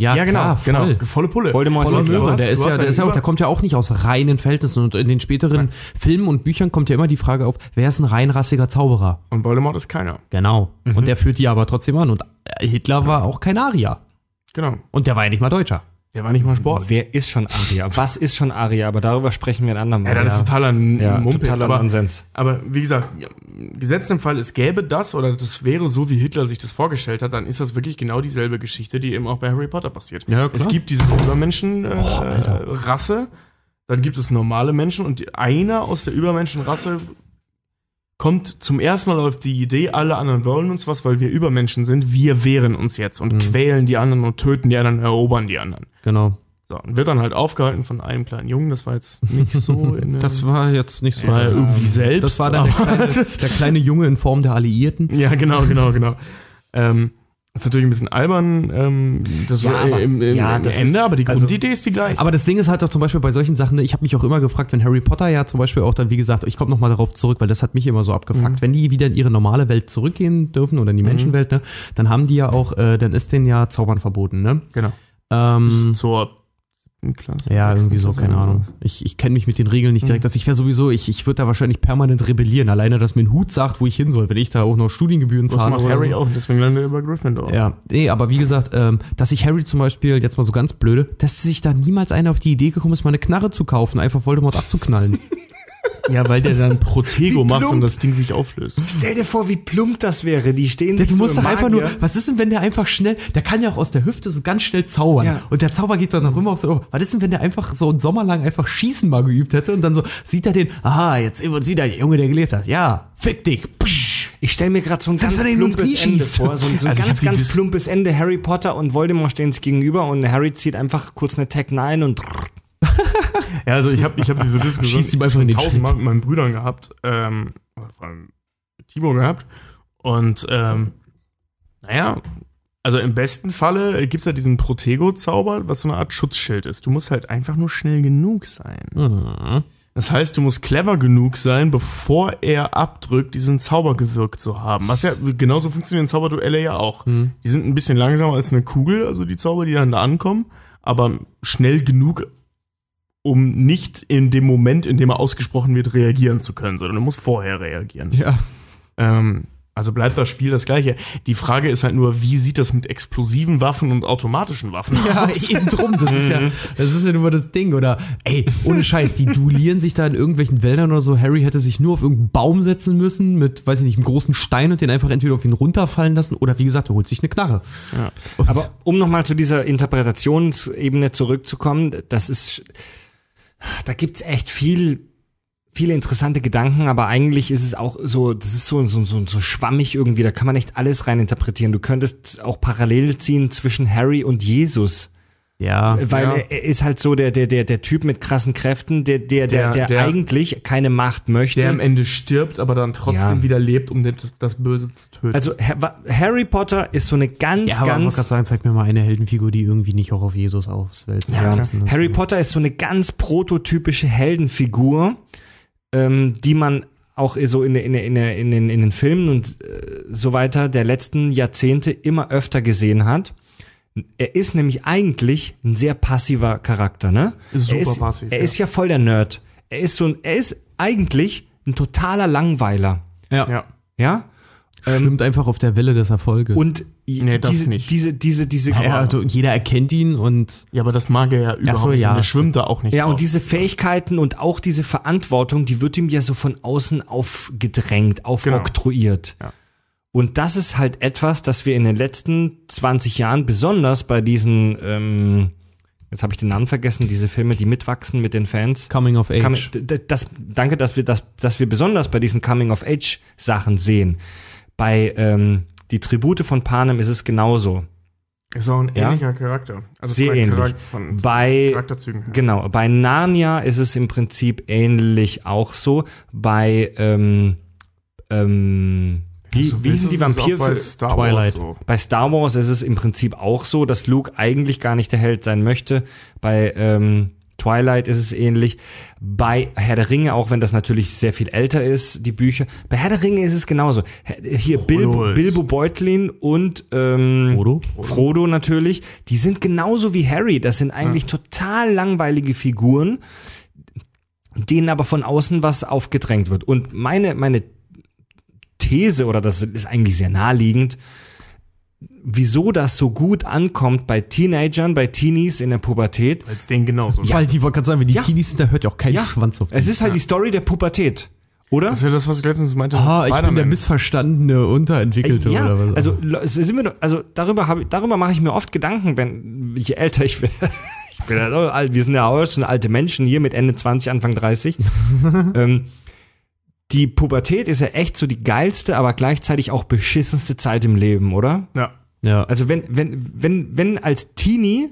Ja, ja, genau, klar, genau, voll. volle Pulle. Voldemort ist Voller Hitler. Der ist ja, der ist ja der kommt ja auch nicht aus reinen Verhältnissen. Und in den späteren Filmen und Büchern kommt ja immer die Frage auf, wer ist ein reinrassiger Zauberer? Und Voldemort ist keiner. Genau. Und der führt die aber trotzdem an. Und äh, Hitler war auch kein Arier. Genau. Und der war ja nicht mal Deutscher. Der war nicht mal Sport. Wer ist schon Aria? Was ist schon Aria? Aber darüber sprechen wir ein andermal. Ja, das ist totaler ja, Mumpitz, totaler aber, Nonsens. aber wie gesagt, gesetzt im Fall, es gäbe das oder das wäre so, wie Hitler sich das vorgestellt hat, dann ist das wirklich genau dieselbe Geschichte, die eben auch bei Harry Potter passiert. Ja, klar. Es gibt diese Übermenschen-Rasse, äh, Rasse, dann gibt es normale Menschen und einer aus der Übermenschenrasse kommt zum ersten Mal auf die Idee, alle anderen wollen uns was, weil wir Übermenschen sind, wir wehren uns jetzt und quälen die anderen und töten die anderen, erobern die anderen. Genau. So, und wird dann halt aufgehalten von einem kleinen Jungen, das war jetzt nicht so in der- Das war jetzt nicht so. war er irgendwie selbst. Das war dann der kleine, der kleine Junge in Form der Alliierten. Ja, genau, genau, genau. ähm, ist natürlich ein bisschen albern, ähm, das Ja, war aber- im, im, ja, im das Ende, ist- aber die also- Grundidee ist die gleiche. Aber das Ding ist halt doch zum Beispiel bei solchen Sachen, ne, ich habe mich auch immer gefragt, wenn Harry Potter ja zum Beispiel auch dann, wie gesagt, ich komme nochmal darauf zurück, weil das hat mich immer so abgefuckt, wenn die wieder in ihre normale Welt zurückgehen dürfen oder in die Menschenwelt, ne, dann haben die ja auch, äh, dann ist denen ja Zaubern verboten, ne? genau. Ähm, Bis zur Klasse. ja, irgendwie so, keine Ahnung. Ich, ich kenne mich mit den Regeln nicht direkt aus. Ich wäre sowieso, ich, ich würde da wahrscheinlich permanent rebellieren. Alleine, dass mir ein Hut sagt, wo ich hin soll, wenn ich da auch noch Studiengebühren Das zahle. macht oder Harry so. auch, deswegen landet er über Gryffindor. Ja, nee, aber wie gesagt, ähm, dass sich Harry zum Beispiel, jetzt mal so ganz blöde, dass sich da niemals einer auf die Idee gekommen ist, mal eine Knarre zu kaufen, einfach Voldemort abzuknallen. ja, weil der dann Protego macht und das Ding sich auflöst. Stell dir vor, wie plump das wäre. Die stehen Ja, sich du so musst im doch einfach nur, was ist denn, wenn der einfach schnell, der kann ja auch aus der Hüfte so ganz schnell zaubern. Ja. Und der Zauber geht dann noch immer auf so, was ist denn, wenn der einfach so einen Sommer lang einfach Schießen mal geübt hätte und dann so, sieht er den, ah, jetzt sehen wir uns wieder, der Junge, der gelebt hat. Ja, fick dich. Psch. Ich stelle mir gerade so ein Selbst ganz plumpes Ende vor. So ein, so ein Also ganz, ganz plumpes Ende. Harry Potter und Voldemort stehen sich gegenüber und Harry zieht einfach kurz eine Tech 9 und Ja, also ich habe ich hab diese Diskussion Schießt den tausendmal mit meinen Brüdern gehabt, ähm, vor allem mit Timo gehabt. Und ähm, naja, also im besten Falle gibt's ja diesen Protego-Zauber, was so eine Art Schutzschild ist. Du musst halt einfach nur schnell genug sein. Mhm. Das heißt, du musst clever genug sein, bevor er abdrückt, diesen Zauber gewirkt zu haben. Was ja genauso funktionieren Zauberduelle ja auch. Mhm. Die sind ein bisschen langsamer als eine Kugel, also die Zauber, die dann da ankommen, aber schnell genug, um nicht in dem Moment, in dem er ausgesprochen wird, reagieren zu können, sondern du musst vorher reagieren. Ja. Ähm, also bleibt das Spiel das gleiche. Die Frage ist halt nur, wie sieht das mit explosiven Waffen und automatischen Waffen Ja, aus? eben drum. Das ist ja, das ist ja nur das Ding. Oder, ey, ohne Scheiß, die duellieren sich da in irgendwelchen Wäldern oder so. Harry hätte sich nur auf irgendeinen Baum setzen müssen mit, weiß ich nicht, einem großen Stein und den einfach entweder auf ihn runterfallen lassen oder wie gesagt, er holt sich eine Knarre. Ja. Aber um nochmal zu dieser Interpretationsebene zurückzukommen, das ist, da gibt's echt viel, viele interessante Gedanken, aber eigentlich ist es auch so, das ist so, so, so, so schwammig irgendwie, da kann man echt alles rein interpretieren. Du könntest auch parallel ziehen zwischen Harry und Jesus. Ja, Weil Ja. er, ist halt so der, der, der, der Typ mit krassen Kräften, der, der, der, Der- der, der- eigentlich keine Macht möchte. Der am Ende stirbt, aber dann trotzdem Ja. wieder lebt, um das Böse zu töten. also Ha- Harry Potter ist so eine ganz, ja, aber ich wollte ganz gerade sagen, zeig mir mal eine Heldenfigur, die irgendwie nicht auch auf Jesus auswälzt. Ja, lassen ist. Harry Potter ist so eine ganz prototypische Heldenfigur, ähm, die man auch so in, in, in, in, den, in den Filmen und äh, so weiter der letzten Jahrzehnte immer öfter gesehen hat. Er ist nämlich eigentlich ein sehr passiver Charakter, ne? Ist er super ist, passiv, Er ja. ist ja voll der Nerd. Er ist so ein, er ist eigentlich ein totaler Langweiler, Ja. ja. ja? Ähm, Schwimmt einfach auf der Welle des Erfolges. und Nee, das diese, nicht. diese, diese, diese, ja, also jeder erkennt ihn und ja, aber das mag er ja überhaupt so, nicht. ja. Und Der schwimmt da auch nicht Ja, drauf. und diese Fähigkeiten und auch diese Verantwortung, die wird ihm ja so von außen aufgedrängt, aufoktroyiert. Ja. Und das ist halt etwas, das wir in den letzten 20 Jahren besonders bei diesen, ähm, jetzt habe ich den Namen vergessen, diese Filme, die mitwachsen mit den Fans. Coming of Age. Coming, das, danke, dass wir das, dass wir besonders bei diesen Coming of Age Sachen sehen. Bei ähm, die Tribute von Panem ist es genauso. Ist auch ein Ja? ähnlicher Charakter. Also Sehr ähnlich. Charak- Von Bei Charakterzügen her. genau, bei Narnia ist es im Prinzip ähnlich auch so. Bei ähm, ähm, wie, So wie hießen die ist es auch Vampir bei Star Twilight. Wars so. bei Star Wars ist es im Prinzip auch so, dass Luke eigentlich gar nicht der Held sein möchte. Bei ähm, Twilight ist es ähnlich. Bei Herr der Ringe, auch wenn das natürlich sehr viel älter ist, die Bücher. Bei Herr der Ringe ist es genauso. Hier Bilbo, ist- Bilbo Beutlin und ähm, Frodo? Frodo natürlich. Die sind genauso wie Harry. Das sind eigentlich total langweilige Figuren, denen aber von außen was aufgedrängt wird. Und meine, meine These, oder das ist eigentlich sehr naheliegend, wieso das so gut ankommt bei Teenagern, bei Teenies in der Pubertät. Als den genauso. Weil die wollte gerade sagen, wenn die Ja. Teenies sind, da hört ja auch kein Ja, Schwanz auf. Es die. ist halt die Story der Pubertät, oder? Das ist ja das, was ich letztens meinte. Ah, ich bin der missverstandene Unterentwickelte ja, oder was? also sind wir, doch- also darüber habe ich, darüber mache ich mir oft Gedanken, wenn je älter ich werde. Ich bin ja so alt, wir sind ja auch schon alte Menschen hier mit Ende 20, Anfang 30. ähm, die Pubertät ist ja echt so die geilste, aber gleichzeitig auch beschissenste Zeit im Leben, oder? Ja. ja. Also wenn, wenn, wenn, wenn als Teenie,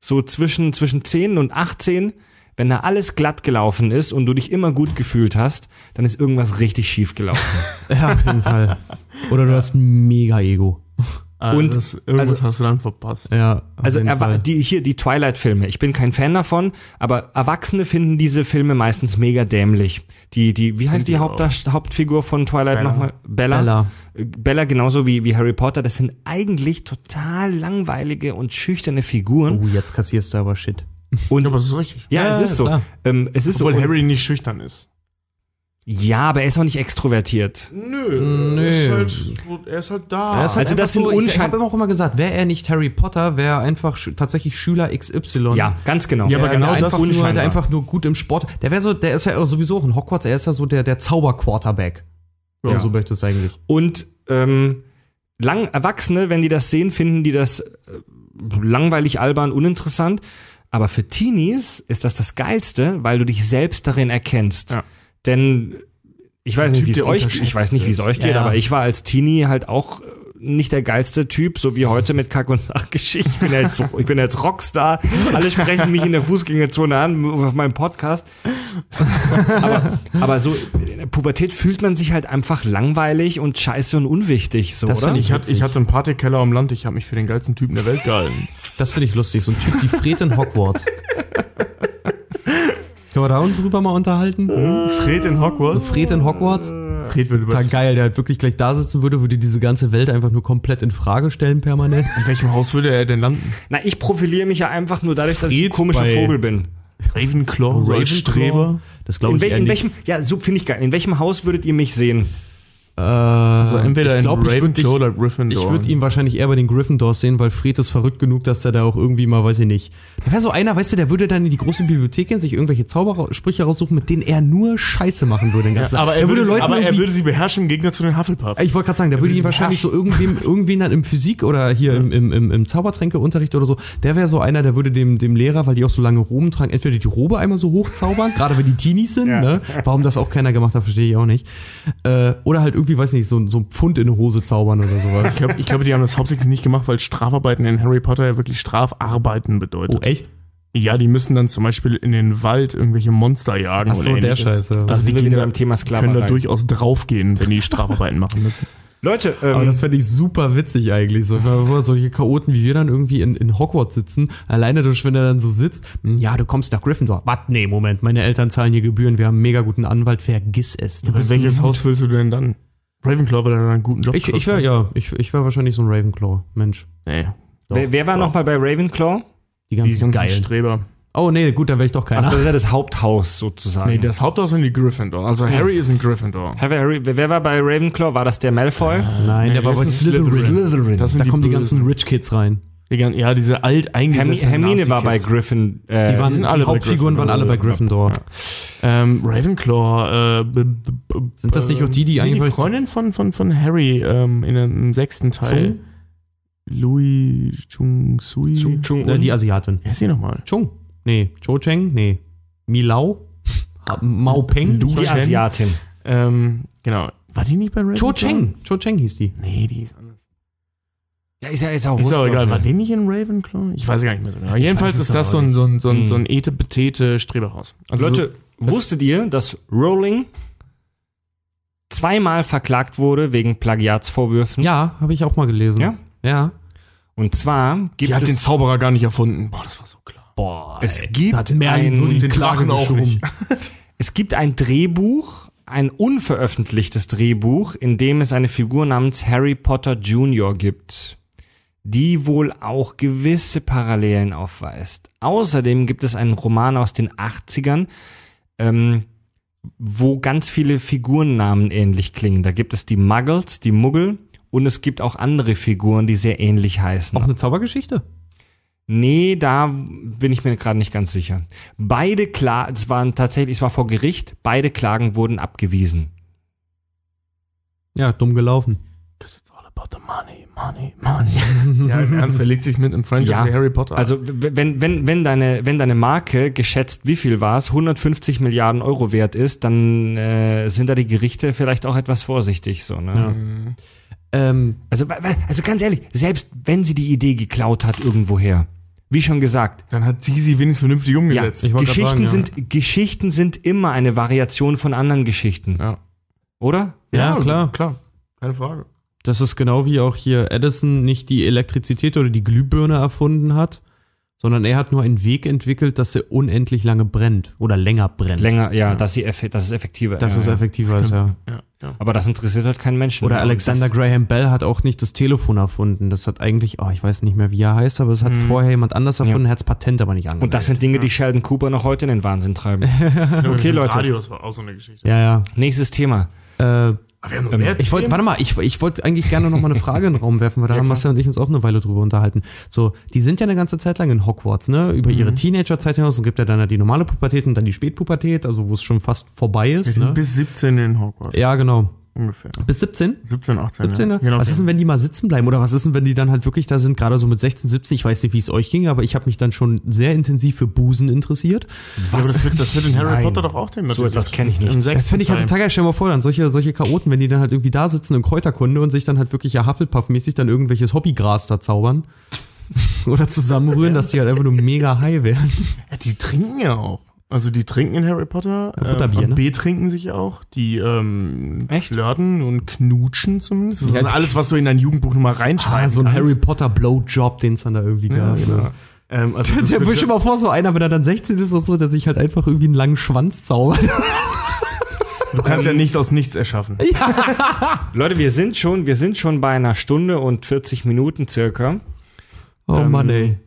so zwischen, zwischen 10 und 18, wenn da alles glatt gelaufen ist und du dich immer gut gefühlt hast, dann ist irgendwas richtig schief gelaufen. ja, auf jeden Fall. Oder du hast ein mega Ego. Ah, Und- das, irgendwas also- hast du dann verpasst. Ja, Also die, hier die Twilight-Filme. Ich bin kein Fan davon, aber Erwachsene finden diese Filme meistens mega dämlich. Die, die, wie heißt die ich Haupt Hauptfigur von Twilight Bella. nochmal? Bella. Bella. Äh, Bella genauso wie, wie Harry Potter. Das sind eigentlich total langweilige und schüchterne Figuren. Oh, jetzt kassierst du aber Shit. Und Ja, aber es ist richtig. ja, Ja, es ist so. Ähm, es ist Obwohl so. Harry nicht schüchtern ist. Ja, aber er ist auch nicht extrovertiert. Nö, Nö. Er, ist halt, er ist halt da. Er ist halt Also das sind so, ich habe immer auch immer gesagt, wäre er nicht Harry Potter, wäre er einfach sch tatsächlich Schüler XY. Ja, ganz genau. Ja, aber genau das einfach nur, der einfach nur gut im Sport. Der wäre so, der ist ja auch sowieso auch in Hogwarts, er ist ja so der, der Zauber-Quarterback. Ja. Ja. So möchte ich es eigentlich. Und ähm, lang Erwachsene, wenn die das sehen, finden die das äh, langweilig, albern, uninteressant. Aber für Teenies ist das das Geilste, weil du dich selbst darin erkennst. Ja. Denn ich weiß nicht, wie es euch, ich weiß nicht, wie es euch geht, Ja, ja. aber ich war als Teenie halt auch äh, nicht der geilste Typ, so wie heute mit Kack- und Sachgeschichte. Ich bin ja jetzt, ich bin jetzt Rockstar. Alle sprechen mich in der Fußgängerzone an auf meinem Podcast. aber, aber so in der Pubertät fühlt man sich halt einfach langweilig und scheiße und unwichtig, so, Das oder? ich, hatte, ich hatte einen Partykeller am Land, ich habe mich für den geilsten Typen der Welt gehalten. Das finde ich lustig. So ein Typ wie Fred in Hogwarts. Können wir da uns drüber mal unterhalten? Fred in Hogwarts? Fred in Hogwarts? Fred wird Total über. geil, der halt wirklich gleich da sitzen würde, würde diese ganze Welt einfach nur komplett in Frage stellen permanent. In welchem Haus würde er denn landen? Na, ich profiliere mich ja einfach nur dadurch, dass ich ein komischer Vogel bin. Ravenclaw, als Streber. Das glaube In, ich wel eher in nicht. welchem, ja, so finde ich geil. In welchem Haus würdet ihr mich sehen? Äh, Also entweder ich glaub, in Ravenclaw oder Gryffindor. Ich würde ihn wahrscheinlich eher bei den Gryffindors sehen, weil Fred ist verrückt genug, dass er da auch irgendwie mal, weiß ich nicht. Der wäre so einer, weißt du, der würde dann in die große Bibliothek gehen, sich irgendwelche Zaubersprüche raussuchen, mit denen er nur Scheiße machen würde. Tag. aber er, würde, Leuten aber er würde sie beherrschen im Gegensatz zu den Hufflepuffs. ich wollte gerade sagen, der würde ihn wahrscheinlich so irgendwem, irgendwen dann im Physik oder hier im, im, im, im Zaubertränkeunterricht oder so, der wäre so einer, der würde dem, dem Lehrer, weil die auch so lange Roben tragen, entweder die Robe einmal so hochzaubern, gerade wenn die Teenies sind, Ja. ne? Warum das auch keiner gemacht hat, verstehe ich auch nicht. Äh, oder halt irgendwie, weiß nicht, so, so ein Pfund in eine Hose zaubern oder Ich sowas. glaube, ich glaube, die haben das hauptsächlich nicht gemacht, weil Strafarbeiten in Harry Potter ja wirklich Strafarbeiten bedeutet. Oh, echt? Ja, die müssen dann zum Beispiel in den Wald irgendwelche Monster jagen. Ach so, oder der ähnliches. Scheiße. Also die sind wir gehen da, beim Thema können da Sklaverei. durchaus draufgehen, wenn die Strafarbeiten machen müssen. Leute, Aber ähm, das fände ich super witzig eigentlich. So, solche Chaoten wie wir dann irgendwie in, in Hogwarts sitzen, alleine durch, wenn er dann so sitzt, "Hm, ja, du kommst nach Gryffindor. Was? Nee, Moment, meine Eltern zahlen hier Gebühren, wir haben einen mega guten Anwalt, vergiss es. Du Aber bist welches Haus willst du denn dann? Ravenclaw wird dann einen guten Job Ich, ich wäre ja, ich, ich wäre wahrscheinlich so ein Ravenclaw, Mensch. Nee, wer, wer war doch. nochmal bei Ravenclaw? Die die ganzen ganzen geilen. Streber. Oh nee, gut, dann wäre ich doch Ach, keiner. das ist ja das Haupthaus sozusagen. Nee, das Haupthaus sind die Gryffindor. Also Harry ist in Gryffindor. Harry, Harry, wer war bei Ravenclaw? War das der Malfoy? Nein, Nee, der war bei das ist Slytherin. Slytherin. Das sind Da die kommen die ganzen Rich Kids rein. Die ja, diese Hermi alteingesessenen Hermine war bei. Griffin. Äh, Die, waren, sind die alle bei Hauptfiguren waren alle bei Gryffindor. Gryffindor. Ähm, Ravenclaw. Äh, Sind das nicht auch die, die eigentlich- die Freundin von, von, von Harry ähm, in dem sechsten Teil? Zung? Louis Chung Sui. Chung Chung Äh, die Asiatin. Wer ist sie nochmal? Chung. Nee. Cho Cheng? Nee. Milau? Mao Peng? Die. Asiatin. Ähm, genau. War die nicht bei Ravenclaw? Cho Cheng. Cho Cheng hieß die. Nee, die ist anders. Ja, ist ja jetzt auch Ist auch egal. War die nicht in Ravenclaw? Ich weiß gar nicht mehr so genau. Jedenfalls es ist das so ein, so ein, so ein, Mhm. so ein ete Streberhaus. Also Leute, wusstet ihr, dass Rowling zweimal verklagt wurde wegen Plagiatsvorwürfen? Ja, habe ich auch mal gelesen. Ja? Ja. Und zwar so, gibt die hat es, den Zauberer gar nicht erfunden. Boah, das war so klar. Boah. es gibt hat Merlin ein, so den Klage Drachen auch nicht. es gibt ein Drehbuch, ein unveröffentlichtes Drehbuch, in dem es eine Figur namens Harry Potter Jr. gibt, die wohl auch gewisse Parallelen aufweist. Außerdem gibt es einen Roman aus den 80ern, ähm, wo ganz viele Figurennamen ähnlich klingen. Da gibt es die Muggles, die Muggel und es gibt auch andere Figuren, die sehr ähnlich heißen. Auch eine Zaubergeschichte? Nee, da bin ich mir gerade nicht ganz sicher. Beide klar, es waren tatsächlich, es war vor Gericht, beide Klagen wurden abgewiesen. Ja, dumm gelaufen. Cause it's all about the money, money, money. ja, im Ernst, wer legt sich mit einem Franchise Ja, wie Harry Potter? an? Also wenn, wenn, wenn, deine, wenn deine Marke geschätzt, wie viel war es, 150 Milliarden Euro wert ist, dann äh, sind da die Gerichte vielleicht auch etwas vorsichtig. So, ne? Ja. Ähm, also, also ganz ehrlich, selbst wenn sie die Idee geklaut hat irgendwoher, wie schon gesagt, Dann hat sie sie wenigstens vernünftig ja, umgesetzt. Grad Geschichten, sagen, sind, Geschichten sind immer eine Variation von anderen Geschichten. Ja. Oder? Ja, klar. klar. Keine Frage. Das ist genau wie auch hier Edison nicht die Elektrizität oder die Glühbirne erfunden hat, sondern er hat nur einen Weg entwickelt, dass sie unendlich lange brennt oder länger brennt. Länger, ja, Dass, sie effe dass es effektiver dass ja, es ja. effektiver ist, ja. Ja, ja. Aber das interessiert halt keinen Menschen. Oder. Alexander das, Graham Bell hat auch nicht das Telefon erfunden. Das hat eigentlich, oh, ich weiß nicht mehr, wie er heißt, aber es hat vorher jemand anders erfunden, er hat das Patent aber nicht angemeldet. Und das sind Dinge, die Sheldon Cooper noch heute in den Wahnsinn treiben. okay, Leute. Radios war auch so eine Geschichte. ja, ja. Nächstes Thema. Äh, Aber wir haben noch Ähm, mehr ich wollte, warte mal, ich, ich wollte eigentlich gerne noch mal eine Frage in den Raum werfen, weil da Ja, haben. Marcel und ich uns auch eine Weile drüber unterhalten. So, die sind ja eine ganze Zeit lang in Hogwarts, ne? Über Mhm. ihre Teenagerzeit hinaus. Es gibt ja dann ja die normale Pubertät und dann die Spätpubertät, also wo es schon fast vorbei Wir ist. sind Ne? bis 17 in Hogwarts. Ja, genau. Ungefähr. Bis 17? 17, 18. 17, ja. ne? Genau. Was ist denn, wenn die mal sitzen bleiben? Oder was ist denn, wenn die dann halt wirklich da sind, gerade so mit 16, 17? Ich weiß nicht, wie es euch ging, aber ich habe mich dann schon sehr intensiv für Busen interessiert. Ja, aber das wird, das wird in Harry Nein. Potter doch auch thematisiert. etwas kenn ich nicht. Im Das finde ich halt total geil. Stell mal vor, dann solche, solche Chaoten, wenn die dann halt irgendwie da sitzen in Kräuterkunde und sich dann halt wirklich ja Hufflepuff-mäßig dann irgendwelches Hobbygras da zaubern. Oder zusammenrühren, dass die halt einfach nur mega high werden. Ja, die trinken ja auch. Also die trinken in Harry Potter. Ja, Butterbier, ähm, ne? B trinken sich auch. Die ähm, Echt? flirten und knutschen zumindest. Das Ja, ist die- alles, was du in dein Jugendbuch nochmal reinschreibst. Ah, so ein Harry Potter Blowjob, den es dann da irgendwie ja, gab. genau. ne? ähm, also Der wird- wischt immer vor, so einer, wenn er dann 16 ist oder so, der sich halt einfach irgendwie einen langen Schwanz zaubert. Du kannst ja nichts aus nichts erschaffen. Leute, wir sind schon, wir sind schon bei einer Stunde und 40 Minuten circa. Oh Ähm, Mann, ey.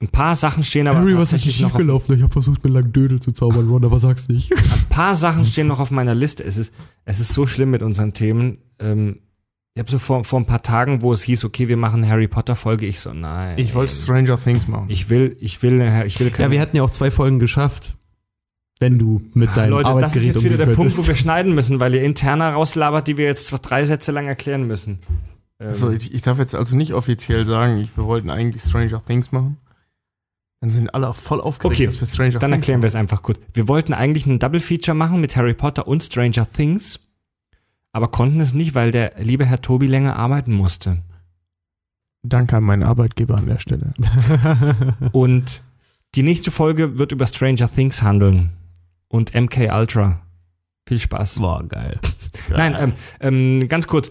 Ein paar Sachen stehen aber Harry, was ist tatsächlich noch auf, schiefgelaufen? Ich habe versucht, mir langen Dödel zu zaubern, Ron, aber sag's nicht. ein paar Sachen stehen noch auf meiner Liste. Es ist, es ist so schlimm mit unseren Themen. Ähm, ich habe so vor, vor ein paar Tagen, wo es hieß, okay, wir machen eine Harry Potter Folge, ich so, nein. Ich wollte Stranger Things machen. ich will, ich will, eine- ich will keine. Ja, wir hätten ja auch zwei Folgen geschafft, wenn du mit deinem Leute, das ist jetzt wieder der Punkt, wo wir schneiden müssen, weil ihr interner rauslabert, die wir jetzt zwar drei Sätze lang erklären müssen. Ähm, Also ich, ich darf jetzt also nicht offiziell sagen, ich, wir wollten eigentlich Stranger Things machen. Dann sind alle voll aufgeregt, Okay, dass wir Stranger Dann erklären wir es einfach kurz. Wir wollten eigentlich einen Double Feature machen mit Harry Potter und Stranger Things, aber konnten es nicht, weil der liebe Herr Tobi länger arbeiten musste. Danke an meinen Arbeitgeber an der Stelle. Und die nächste Folge wird über Stranger Things handeln und MK Ultra. Viel Spaß. War geil. Nein, ähm, ähm, ganz kurz.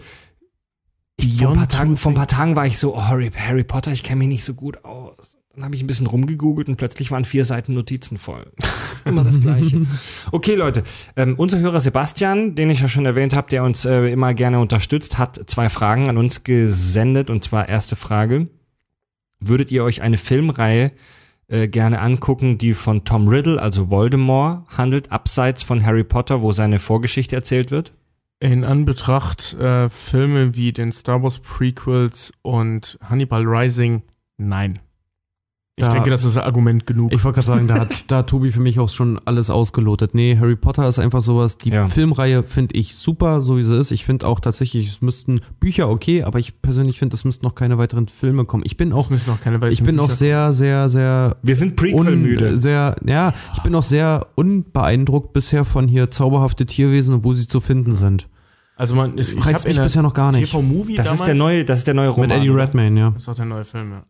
Ich, vor, ein paar Tagen, vor ein paar Tagen war ich so, oh, Harry, Harry Potter, ich kenne mich nicht so gut aus. Dann habe ich ein bisschen rumgegoogelt und plötzlich waren vier Seiten Notizen voll. Das ist immer das Gleiche. Okay, Leute, ähm, unser Hörer Sebastian, den ich ja schon erwähnt habe, der uns äh, immer gerne unterstützt, hat zwei Fragen an uns gesendet. Und zwar erste Frage. Würdet ihr euch eine Filmreihe äh, gerne angucken, die von Tom Riddle, also Voldemort, handelt, abseits von Harry Potter, wo seine Vorgeschichte erzählt wird? In Anbetracht äh, Filme wie den Star Wars Prequels und Hannibal Rising, Nein. Ich Da- denke, das ist Argument genug. Ich wollte gerade sagen, da hat, da hat Tobi für mich auch schon alles ausgelotet. Nee, Harry Potter ist einfach sowas. Die Ja. Filmreihe finde ich super, so wie sie ist. Ich finde auch tatsächlich, es müssten Bücher okay, aber ich persönlich finde, es müssten noch keine weiteren Filme kommen. Ich bin auch, auch müssen noch keine ich bin auch sehr, sehr, sehr Wir sind Prequel-müde. un- sehr, ja, ich bin auch sehr unbeeindruckt bisher von hier zauberhafte Tierwesen und wo sie zu finden sind. Also man ist, ich habe mich bisher noch gar nicht. TV-Movie Das ist der neue, das ist der neue Roman. Mit Eddie? Redmayne, ja. Das ist auch der neue Film, ja.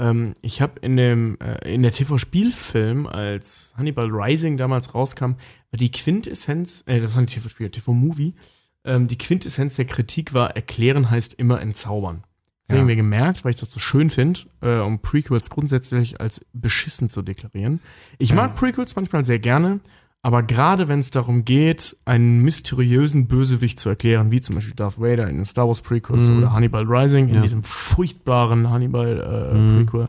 Ähm, ich habe in dem äh, in der TV-Spielfilm, als Hannibal Rising damals rauskam, die Quintessenz, äh, das war ein TV-Spiel, TV-Movie, ähm, die Quintessenz der Kritik war, erklären heißt immer entzaubern. Das Ja. haben wir gemerkt, weil ich das so schön finde, äh, um Prequels grundsätzlich als beschissen zu deklarieren. Ich Ja. mag Prequels manchmal sehr gerne, aber gerade wenn es darum geht, einen mysteriösen Bösewicht zu erklären, wie zum Beispiel Darth Vader in den Star Wars Prequels Mhm. oder Hannibal Rising in Ja. diesem furchtbaren Hannibal äh, Mhm. Prequel,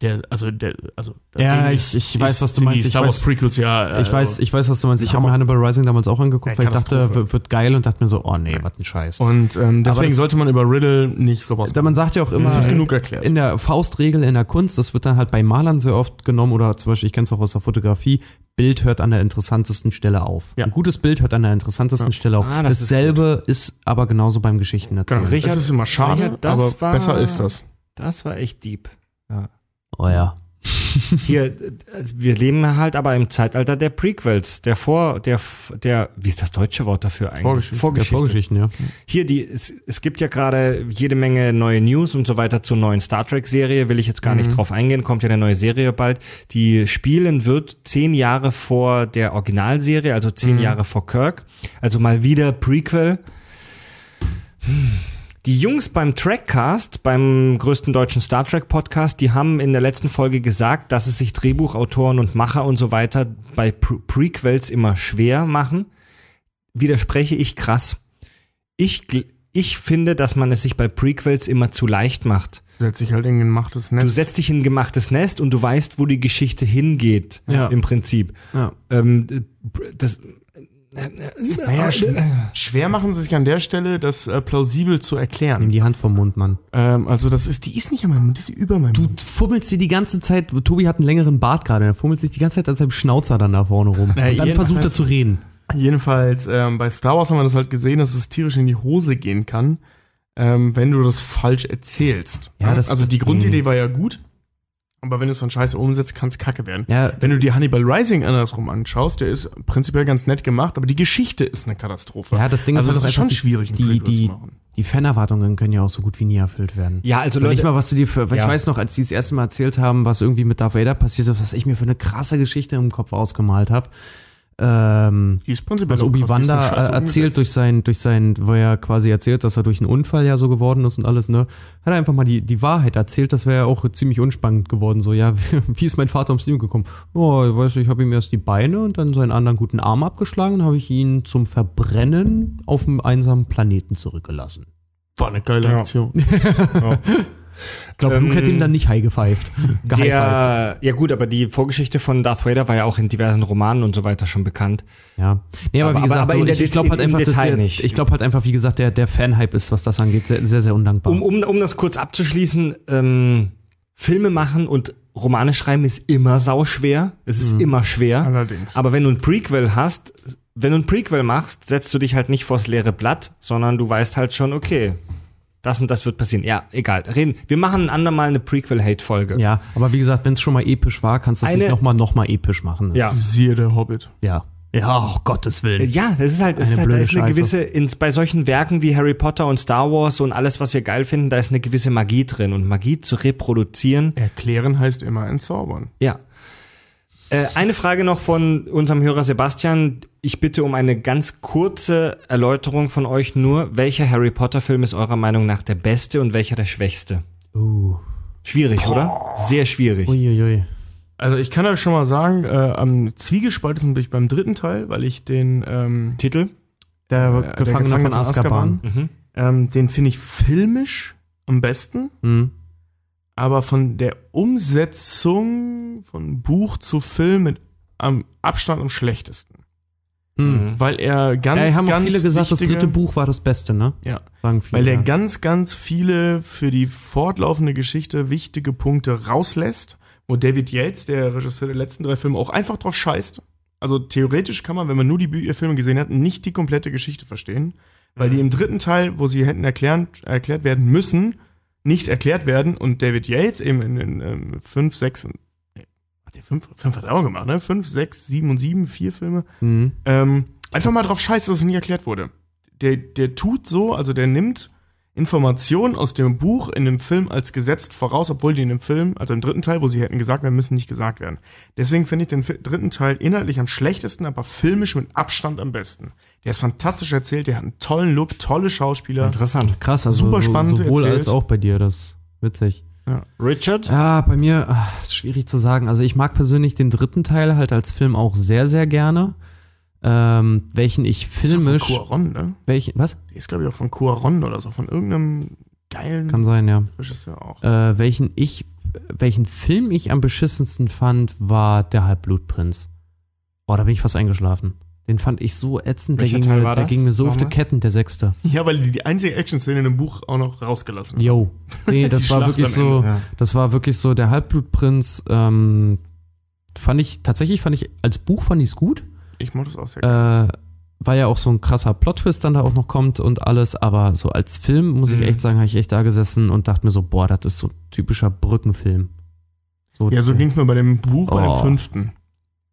der, also der, also Ja, ich- ich weiß, was du meinst. Die Ich Star Wars weiß- Prequels ja. äh, Ich weiß, ich weiß, was du meinst. Ich habe mir. Hannibal Rising damals auch angeguckt, Ja, weil ich dachte, wird, geil und dachte mir so, oh nee, was ein Scheiß. Und ähm, deswegen das- sollte man über Riddle nicht sowas Da man sagt ja auch immer, Das wird genug erklärt. in der Faustregel in der Kunst, das wird dann halt bei Malern sehr oft genommen oder zum Beispiel, ich kenne es auch aus der Fotografie, Bild hört an der interessantesten Stelle auf. Ja. Ein gutes Bild hört an der interessantesten Stelle auf. Ah, das ist Dasselbe ist, aber genauso beim Geschichten erzählen. Genau. Richard- das ist immer schade, Richard, das aber war- besser ist das. Das war echt deep. Oh ja. Hier, äh, wir leben halt aber im Zeitalter der Prequels, der Vor, der, der, wie ist das deutsche Wort dafür eigentlich? Vorgeschichte. Vorgeschichte. Vorgeschichten, ja. Hier, die, es, es gibt ja gerade jede Menge neue News und so weiter zur neuen Star Trek-Serie, will ich jetzt gar nicht drauf eingehen, kommt ja eine neue Serie bald. Die spielen wird zehn Jahre vor der Originalserie, also zehn Jahre vor Kirk. Also mal wieder Prequel. Hm. Die Jungs beim Trackcast, beim größten deutschen Star Trek Podcast, die haben in der letzten Folge gesagt, dass es sich Drehbuchautoren und Macher und so weiter bei Pre Prequels immer schwer machen. Widerspreche ich krass. Ich, ich finde, dass man es sich bei Prequels immer zu leicht macht. Setzt sich halt in ein gemachtes Netz. Du setzt dich in ein gemachtes Nest und du weißt, wo die Geschichte hingeht, Ja. im Prinzip. ja. Ähm, das, naja, sch schwer machen sie sich an der Stelle, das äh, plausibel zu Nimm erklären. die Hand vom Mund, Mann. Ähm, also das ist, die ist nicht an meinem Mund, die ist über meinem Du Mund. fummelst dir die ganze Zeit, Tobi hat einen längeren Bart gerade, er fummelt sich die ganze Zeit an seinem Schnauzer dann da vorne rum. Na, und dann versucht er zu reden. Jedenfalls, ähm, bei Star Wars haben wir das halt gesehen, dass es tierisch in die Hose gehen kann, ähm, wenn du das falsch erzählst. Ja, das- also das- die Grundidee war ja gut, aber wenn du es dann scheiße umsetzt, kann es kacke werden. Ja, Wenn du dir Hannibal Rising andersrum anschaust, der ist prinzipiell ganz nett gemacht, aber die Geschichte ist eine Katastrophe. Ja, das Ding ist also halt das ist schon die- schwierig, die- Prequel zu die- machen. die Fanerwartungen können ja auch so gut wie nie erfüllt werden. ja, also Leute, mal, was du dir für, weil Ja. ich weiß noch, als die das erste Mal erzählt haben, was irgendwie mit Darth Vader passiert ist, was ich mir für eine krasse Geschichte im Kopf ausgemalt habe. Ähm, was äh, erzählt umgesetzt. durch sein, durch sein, wo er quasi erzählt, dass er durch einen Unfall ja so geworden ist und alles, ne? Hat er einfach mal die, die Wahrheit erzählt, das wäre ja auch ziemlich unspannend geworden. So, ja, wie ist mein Vater ums Leben gekommen? Oh, ich weiß nicht, ich habe ihm erst die Beine und dann seinen anderen guten Arm abgeschlagen, habe ich ihn zum Verbrennen auf einem einsamen Planeten zurückgelassen. War eine geile Ja. Aktion. Ich glaube, Luke Ähm, hätte ihm dann nicht high gepfeift. Der, ja gut, aber die Vorgeschichte von Darth Vader war ja auch in diversen Romanen und so weiter schon bekannt. Ja. Nee, aber, Aber- wie gesagt, aber so, in der ich, ich glaube halt im einfach, Detail der, nicht. ich glaube halt einfach, wie gesagt, der, der Fanhype ist, was das angeht, sehr, sehr, sehr undankbar. Um, um, um das kurz abzuschließen, ähm, Filme machen und Romane schreiben ist immer sauschwer. Es ist immer schwer. Allerdings. Aber wenn du ein Prequel hast, wenn du ein Prequel machst, setzt du dich halt nicht vors leere Blatt, sondern du weißt halt schon, okay, das und das wird passieren. Ja, egal. Reden. Wir machen ein andermal eine Prequel-Hate-Folge. ja, aber wie gesagt, wenn es schon mal episch war, kannst du es nicht nochmal noch mal episch machen. Das- Ja. Siehe der Hobbit. Ja. Ja, oh Gottes Willen. Ja, das ist halt, das Eine ist halt da ist eine Scheiße. gewisse, ins, bei solchen Werken wie Harry Potter und Star Wars und alles, was wir geil finden, da ist eine gewisse Magie drin. Und Magie zu reproduzieren, Erklären heißt immer entzaubern. Ja. Äh, eine Frage noch von unserem Hörer Sebastian. Ich bitte um eine ganz kurze Erläuterung von euch nur. Welcher Harry Potter Film ist eurer Meinung nach der beste und welcher der schwächste? Uh. Schwierig, oder? Sehr schwierig. Uiuiui. Also ich kann euch schon mal sagen, äh, am zwiegespaltesten bin ich beim dritten Teil, weil ich den, ähm, Titel? Der, der Gefangene Gefangene von von Azkaban. Mhm. ähm, den finde ich filmisch am besten, Mhm. Aber von der Umsetzung von Buch zu Film mit am Abstand am schlechtesten. Hm. weil er ganz, Ja, haben auch ganz viele gesagt, das wichtige- dritte Buch war das Beste, ne? Ja, Sagen viele. weil er ja. ganz, ganz viele für die fortlaufende Geschichte wichtige Punkte rauslässt, wo David Yates, der Regisseur der letzten drei Filme, auch einfach drauf scheißt. Also theoretisch kann man, wenn man nur die Bü Filme gesehen hat, nicht die komplette Geschichte verstehen, weil die im dritten Teil, wo sie hätten erklären, erklärt werden müssen, nicht erklärt werden und David Yates eben in den ähm, fünf, sechs, und- nee, hat der fünf, fünf hat er auch gemacht, ne? Fünf, sechs, sieben und sieben, vier Filme, Mhm. ähm, einfach mal drauf scheiße, dass es nie erklärt wurde. Der, der tut so, also der nimmt Informationen aus dem Buch in dem Film als gesetzt voraus, obwohl die in dem Film, also im dritten Teil, wo sie hätten gesagt werden müssen, nicht gesagt werden. Deswegen finde ich den dritten Teil inhaltlich am schlechtesten, aber filmisch mit Abstand am besten. Der ist fantastisch erzählt, der hat einen tollen Look, tolle Schauspieler. Interessant. Krass, also Super so, spannend sowohl erzählt. als auch bei dir, das ist witzig. Richard? Ja, bei mir ah, ist schwierig zu sagen. Also ich mag persönlich den dritten Teil halt als Film auch sehr, sehr gerne. Ähm, welchen ich Ist filmisch. Von Cuaron, ne? Welchen, was? Der ist, glaube ich, auch von Cuaron oder so, von irgendeinem geilen Kann sein, ja. Regisseur auch. Äh, welchen ich, welchen Film ich am beschissensten fand, war der Halbblutprinz. Boah, da bin ich fast eingeschlafen. Den fand ich so ätzend, der ging, Teil war der das? ging mir so auf die? Ketten, der sechste. Ja, weil die die einzige Action-Szene in dem Buch auch noch rausgelassen haben. Yo. Nee, das war Schlacht wirklich am so, Ja. das war wirklich so, der Halbblutprinz, ähm, fand ich, tatsächlich fand ich, als Buch fand ich es gut. Ich mochte das auch sehr gerne. Äh, weil ja auch so ein krasser Plot-Twist dann da auch noch kommt und alles, aber so als Film, muss ich Mhm. echt sagen, habe ich echt da gesessen und dachte mir so, boah, das ist so ein typischer Brückenfilm. So, Ja, so ging es mir bei dem Buch, bei dem Oh. fünften.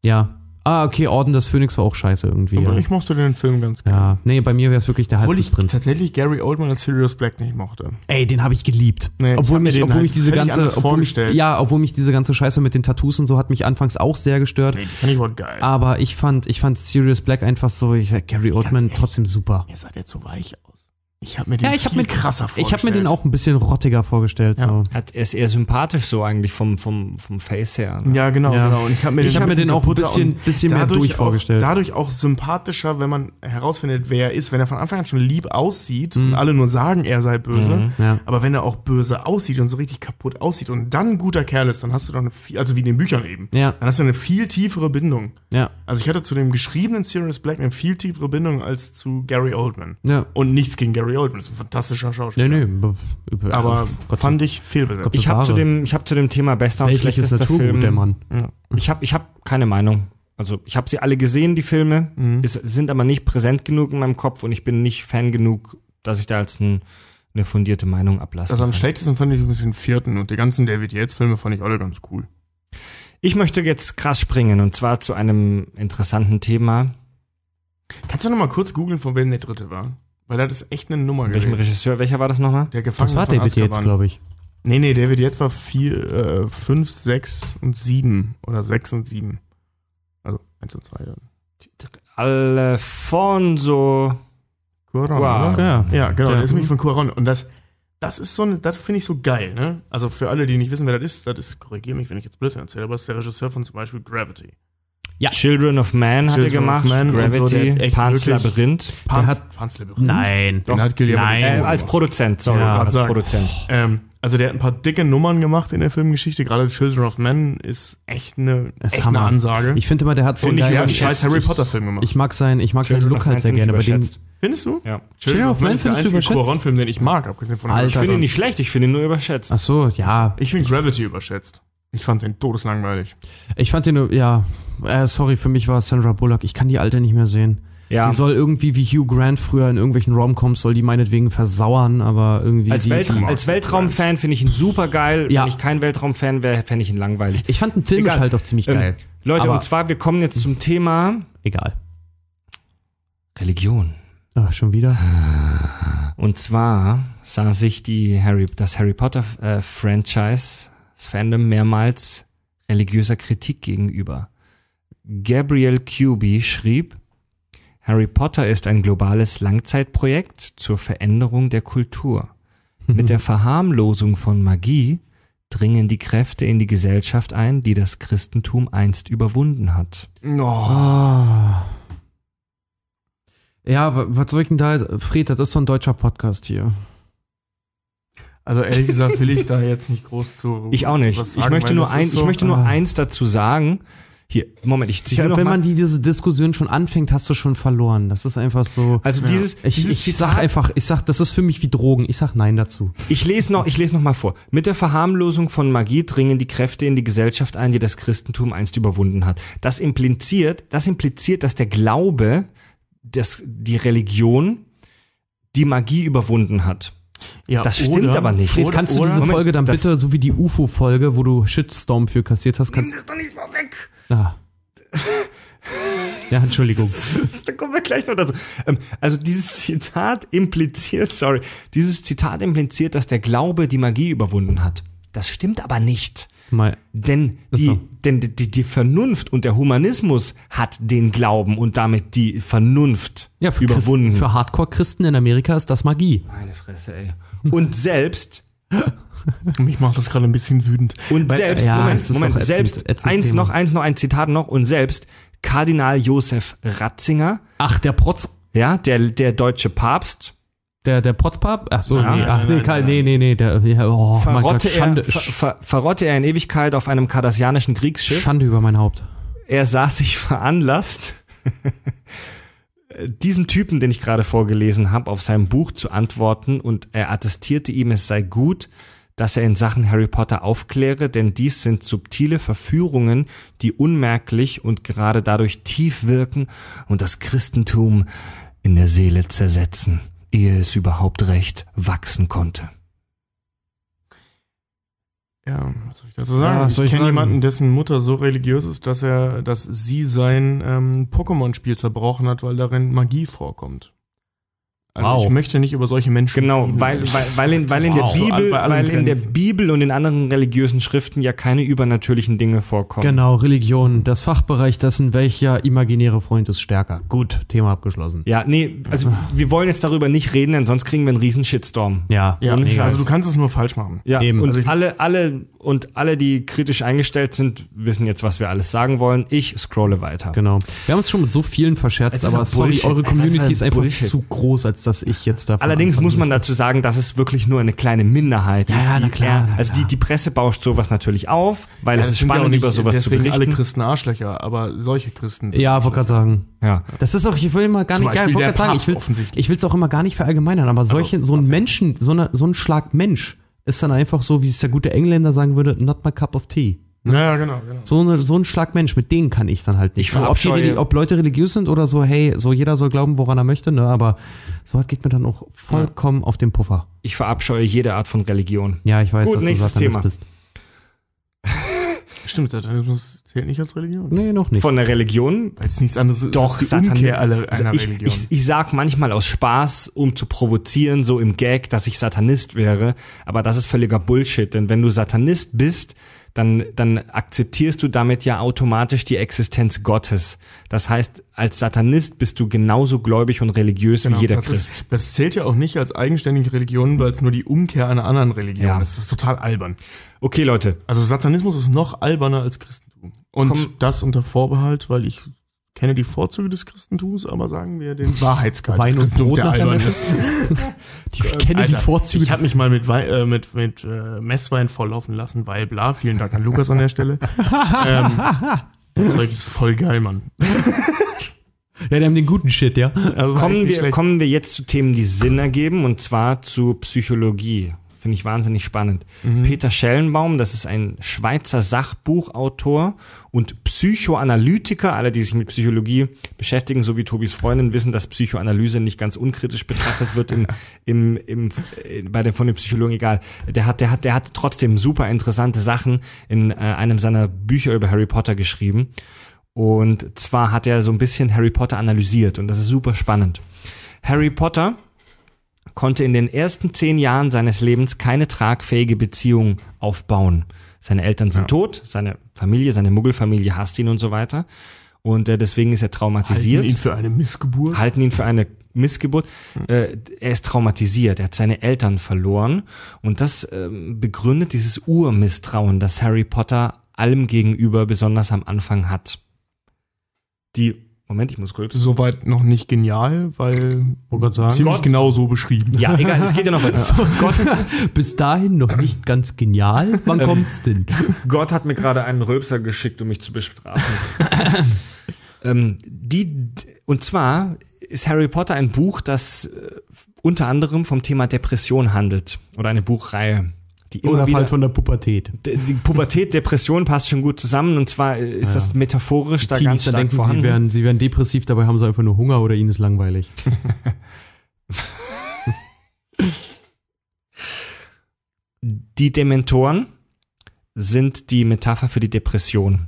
Ja. Ah, okay, Orden des Phönix war auch scheiße irgendwie. Aber Ja, ich mochte den Film ganz gerne. ja. nee, bei mir wäre es wirklich der Obwohl ich Halbblutprinz. tatsächlich Gary Oldman als Sirius Black nicht mochte. Ey, den habe ich geliebt. Nee, obwohl mich, den obwohl halt mich diese ganze, obwohl mich, ja, obwohl mich diese ganze Scheiße mit den Tattoos und so hat mich anfangs auch sehr gestört. Nee, die fand ich überhaupt geil. Aber ich fand, ich fand Sirius Black einfach so, ich, Gary Oldman ehrlich. trotzdem super. Mir sah der zu weich aus. Ich habe mir den Ja, ich hab mir- krasser vorgestellt. Ich habe mir den auch ein bisschen rottiger vorgestellt. Ja. So. Hat, er ist eher sympathisch so eigentlich vom, vom, vom Face her. Ne? Ja, genau, Ja. genau. Und ich habe mir Ich den, hab mir den auch ein bisschen- bisschen mehr dadurch durch auch, vorgestellt. Dadurch auch sympathischer, wenn man herausfindet, wer er ist. Wenn er von Anfang an schon lieb aussieht Mhm. und alle nur sagen, er sei böse. Mhm. Ja. Aber wenn er auch böse aussieht und so richtig kaputt aussieht und dann ein guter Kerl ist, dann hast du doch eine viel, also wie in den Büchern eben, Ja, dann hast du eine viel tiefere Bindung. ja, Also ich hatte zu dem geschriebenen Sirius Black eine viel tiefere Bindung als zu Gary Oldman. ja. Und nichts gegen Gary Oldman, das ist ein fantastischer Schauspieler. Nee, nee. Aber Gott, fand ich fehlbesetzt. Ich habe zu dem, ich habe zu dem Thema bester und schlechtester Naturgut, Film. der Mann. Ja. Ich habe, ich habe keine Meinung. Also ich habe sie alle gesehen, die Filme, Mhm. es sind aber nicht präsent genug in meinem Kopf und ich bin nicht Fan genug, dass ich da als ein, eine fundierte Meinung ablasse. Also am schlechtesten fand ich ein bisschen den vierten und die ganzen David Yates Filme fand ich alle ganz cool. Ich möchte jetzt krass springen und zwar zu einem interessanten Thema. Kannst du noch mal kurz googeln, von wem der dritte war? Weil das ist echt eine Nummer Welchem gewesen. Regisseur, welcher war das nochmal? Der Gefangene Das war von David Azkaban. glaube ich. Nee, nee, David Yates war vier, äh, fünf, sechs und sieben. Oder sechs und sieben. Also eins und zwei. Ja. Alfonso. Cuarón, Wow. Ja, Ja, genau, der ist nämlich von Cuarón. Und das, das ist so eine, das finde ich so geil, ne? Also für alle, die nicht wissen, wer das ist, das ist, korrigiere mich, wenn ich jetzt Blödsinn erzähle, aber das ist der Regisseur von zum Beispiel Gravity. Ja. Children of Man hat er Children gemacht. Man so, Gravity, echt Pan's Labyrinth. Pans, hat- Pans Labyrinth. Nein. Den hat Guillermo Nein. Äh, als. Produzent, sorry, Ja. als Sagen. Produzent. Ähm, also der hat ein paar dicke Nummern gemacht in der Filmgeschichte. Gerade Children of Men ist echt eine, Das ist echt eine. Ansage. Ich finde immer, der hat so ich, einen geilen einen scheiß Harry Potter Film gemacht. Ich mag seinen, ich mag seinen Children Look of Man halt sehr ich gerne. Bei dem. Findest du? Ja. Children of Men ist der einzige? Cuarón-Film, den ich mag, abgesehen von Alter, Harry Ich finde ihn nicht schlecht, ich finde ihn nur überschätzt. ach so, ja. Ich finde Gravity überschätzt. Ich fand den todeslangweilig. Ich fand den, nur- ja, äh, sorry, für mich war es Sandra Bullock. Ich kann die Alte nicht mehr sehen. ja. Die soll irgendwie wie Hugh Grant früher in irgendwelchen Romcoms, soll die meinetwegen versauern, aber irgendwie. Als, die, Welt, die, als Weltraumfan finde ich ihn super geil. Ja. Wenn ich kein Weltraumfan wäre, fände ich ihn langweilig. ich fand den Egal. halt auch ziemlich Ähm, geil. Leute, Aber- und zwar, wir kommen jetzt zum Thema Egal. Religion. Ach, schon wieder? Und zwar sah sich die Harry, das Harry Potter äh, Franchise, das Fandom mehrmals religiöser Kritik gegenüber. Gabriel Cuby schrieb, Harry Potter ist ein globales Langzeitprojekt zur Veränderung der Kultur. Mit der Verharmlosung von Magie dringen die Kräfte in die Gesellschaft ein, die das Christentum einst überwunden hat. Oh. Ja, wa- was soll ich denn da? Fred, das ist so ein deutscher Podcast hier. Also ehrlich gesagt will ich da jetzt nicht groß zu. Ich auch nicht. was Ich sagen, möchte nur ein, so- ich möchte nur ah. eins dazu sagen. Hier, Moment, ich Ja, noch wenn mal. man die, diese Diskussion schon anfängt, hast du schon verloren. Das ist einfach so. also dieses, ich, dieses ich sag einfach, ich sag, das ist für mich wie Drogen. Ich sag Nein dazu. Ich lese noch, ich lese noch mal vor. Mit der Verharmlosung von Magie dringen die Kräfte in die Gesellschaft ein, die das Christentum einst überwunden hat. Das impliziert, das impliziert, dass der Glaube, dass die Religion die Magie überwunden hat. Ja, Das stimmt aber nicht. Fred, kannst du oder- diese Moment, Folge dann bitte, so wie die UFO-Folge, wo du Shitstorm für kassiert hast, kannst das doch nicht vorweg. Ah. Ja, Entschuldigung. Da kommen wir gleich noch dazu. Ähm, Also dieses Zitat impliziert, sorry, dieses Zitat impliziert, dass der Glaube die Magie überwunden hat. Das stimmt aber nicht. Mal, Denn die, so. denn die, die, die Vernunft und der Humanismus hat den Glauben und damit die Vernunft ja, für, überwunden. Christen, für Hardcore-Christen in Amerika ist das Magie. Meine Fresse, ey. Und selbst, Mich macht das gerade ein bisschen wütend. und selbst, ja, Moment, Moment, ätzend, selbst, ätzendes eins Thema. noch, eins noch, ein Zitat noch, und selbst Kardinal Josef Ratzinger, Ach, der Protz, ja, der, der deutsche Papst, der, der Protzpap? Ach so, Ja, nee, nein, ach, nee, kein- nee, nee, nee, der, oh, Gott, verrotte, Schande, er, ver, ver, verrotte er in Ewigkeit auf einem kardassianischen Kriegsschiff. Schande über mein Haupt. er sah sich veranlasst, diesem Typen, den ich gerade vorgelesen habe, auf sein Buch zu antworten und er attestierte ihm, es sei gut, dass er in Sachen Harry Potter aufkläre, denn dies sind subtile Verführungen, die unmerklich und gerade dadurch tief wirken und das Christentum in der Seele zersetzen, ehe es überhaupt recht wachsen konnte. Ja, was soll ich dazu sagen? Ja, ich ich kenne sagen? jemanden, dessen Mutter so religiös ist, dass er, dass sie sein ähm, Pokémon-Spiel zerbrochen hat, weil darin Magie vorkommt. Also Wow. ich möchte nicht über solche Menschen Genau, reden. weil, weil, weil, in, weil in der so Bibel, weil in der. Bibel und in anderen religiösen Schriften ja keine übernatürlichen Dinge vorkommen. Genau, Religion, das Fachbereich dessen, welcher imaginäre Freund ist stärker. Gut, Thema abgeschlossen. Ja, nee, also wir wollen jetzt darüber nicht reden, denn sonst kriegen wir einen riesen Shitstorm. Ja, Ja, Ohne also du kannst es nur falsch machen. Ja, Eben. und Also alle, alle und alle, die kritisch eingestellt sind, wissen jetzt, was wir alles sagen wollen. Ich scrolle weiter. Genau. Wir haben uns schon mit so vielen verscherzt, Es ist aber sorry, Bullshit. eure Community war ist einfach Bullshit. zu groß, als dass ich jetzt davon Allerdings muss man dazu sagen, dass es wirklich nur eine kleine Minderheit Ja, ist. ja, die na klar, na also die, klar. die Presse bauscht sowas natürlich auf, weil Ja, es ist sind ja auch spannend, nicht über sowas zu berichten. alle Christen Arschlöcher, aber solche Christen sind Ja, wollte gerade sagen. ja. Das ist auch, ich will immer gar Zum nicht, ja, ich wollte gerade sagen, ich ich will's auch immer gar nicht verallgemeinern, aber solche, so ein Menschen, so, eine, so ein Schlag Mensch ist dann einfach so, wie es der gute Engländer sagen würde, not my cup of tea. Ja, ja, genau, genau. So, eine, so ein Schlag Mensch, mit denen kann ich dann halt nicht. Ich so, ob, die, ob Leute religiös sind oder so, hey, so jeder soll glauben, woran er möchte, ne, aber so was geht mir dann auch vollkommen auf den Puffer. Ich verabscheue jede Art von Religion. Ja, ich weiß, Gut, dass du Satanist Thema. bist. Stimmt, Satanismus zählt nicht als Religion. Nee, noch nicht. Von der Religion Weil es nichts anderes ist Doch, die Satan- Umkehr aller, einer ich, Religion. Ich, ich sag manchmal aus Spaß, um zu provozieren, so im Gag, dass ich Satanist wäre, aber das ist völliger Bullshit, denn wenn du Satanist bist, dann, dann akzeptierst du damit ja automatisch die Existenz Gottes. Das heißt, als Satanist bist du genauso gläubig und religiös Genau, wie jeder das Christ. Ist, das zählt ja auch nicht als eigenständige Religion, weil es nur die Umkehr einer anderen Religion Ja. ist. Das ist total albern. Okay, Leute, Also Satanismus ist noch alberner als Christentum. Und Komm. das unter Vorbehalt, weil ich kenne die Vorzüge des Christentums, aber sagen wir den Wahrheitsgehalt Wein und des Christentums, Brot der albern ist. Ich kenne Alter, die Vorzüge. Ich habe mich mal mit, Wei äh, mit, mit äh, Messwein volllaufen lassen, weil bla. Vielen Dank an Lukas an der Stelle. ähm, das Zeug ist voll geil, Mann. ja, die haben den guten Shit, ja. Also kommen wir, schlecht. kommen wir jetzt zu Themen, die Sinn ergeben, und zwar zu Psychologie. Finde ich wahnsinnig spannend. Mhm. Peter Schellenbaum, das ist ein Schweizer Sachbuchautor und Psychoanalytiker. Alle, die sich mit Psychologie beschäftigen, so wie Tobis Freundin, wissen, dass Psychoanalyse nicht ganz unkritisch betrachtet wird im, im, im, äh, bei den, von den Psychologen, egal. Der hat, der hat, der hat trotzdem super interessante Sachen in äh, einem seiner Bücher über Harry Potter geschrieben. Und zwar hat er so ein bisschen Harry Potter analysiert und das ist super spannend. Harry Potter konnte in den ersten zehn Jahren seines Lebens keine tragfähige Beziehung aufbauen. Seine Eltern sind tot, seine Familie, seine Muggelfamilie hasst ihn und so weiter. Und äh, deswegen ist er traumatisiert Halten ihn für eine Missgeburt. halten ihn für eine Missgeburt. Äh, er ist traumatisiert, er hat seine Eltern verloren und das ähm, begründet dieses Urmisstrauen, das Harry Potter allem gegenüber besonders am Anfang hat. Die Moment, ich muss rülpsen. Soweit noch nicht genial, weil Wollte gerade sagen. ziemlich Gott. genau so beschrieben. Ja, egal, es geht ja noch weiter. Gott, Bis dahin noch nicht ganz genial. Wann kommt's denn? Gott hat mir gerade einen Rülpser geschickt, um mich zu bestrafen. ähm, die, und zwar ist Harry Potter ein Buch, das äh, unter anderem vom Thema Depression handelt. Oder eine Buchreihe. Die Oder wieder, halt von der Pubertät. Die Pubertät, Depression passt schon gut zusammen. Und zwar ist das metaphorisch da ganz Teenies, da stark denken, vorhanden. sie werden, sie werden depressiv, dabei haben sie einfach nur Hunger oder ihnen ist langweilig. Die Dementoren sind die Metapher für die Depression.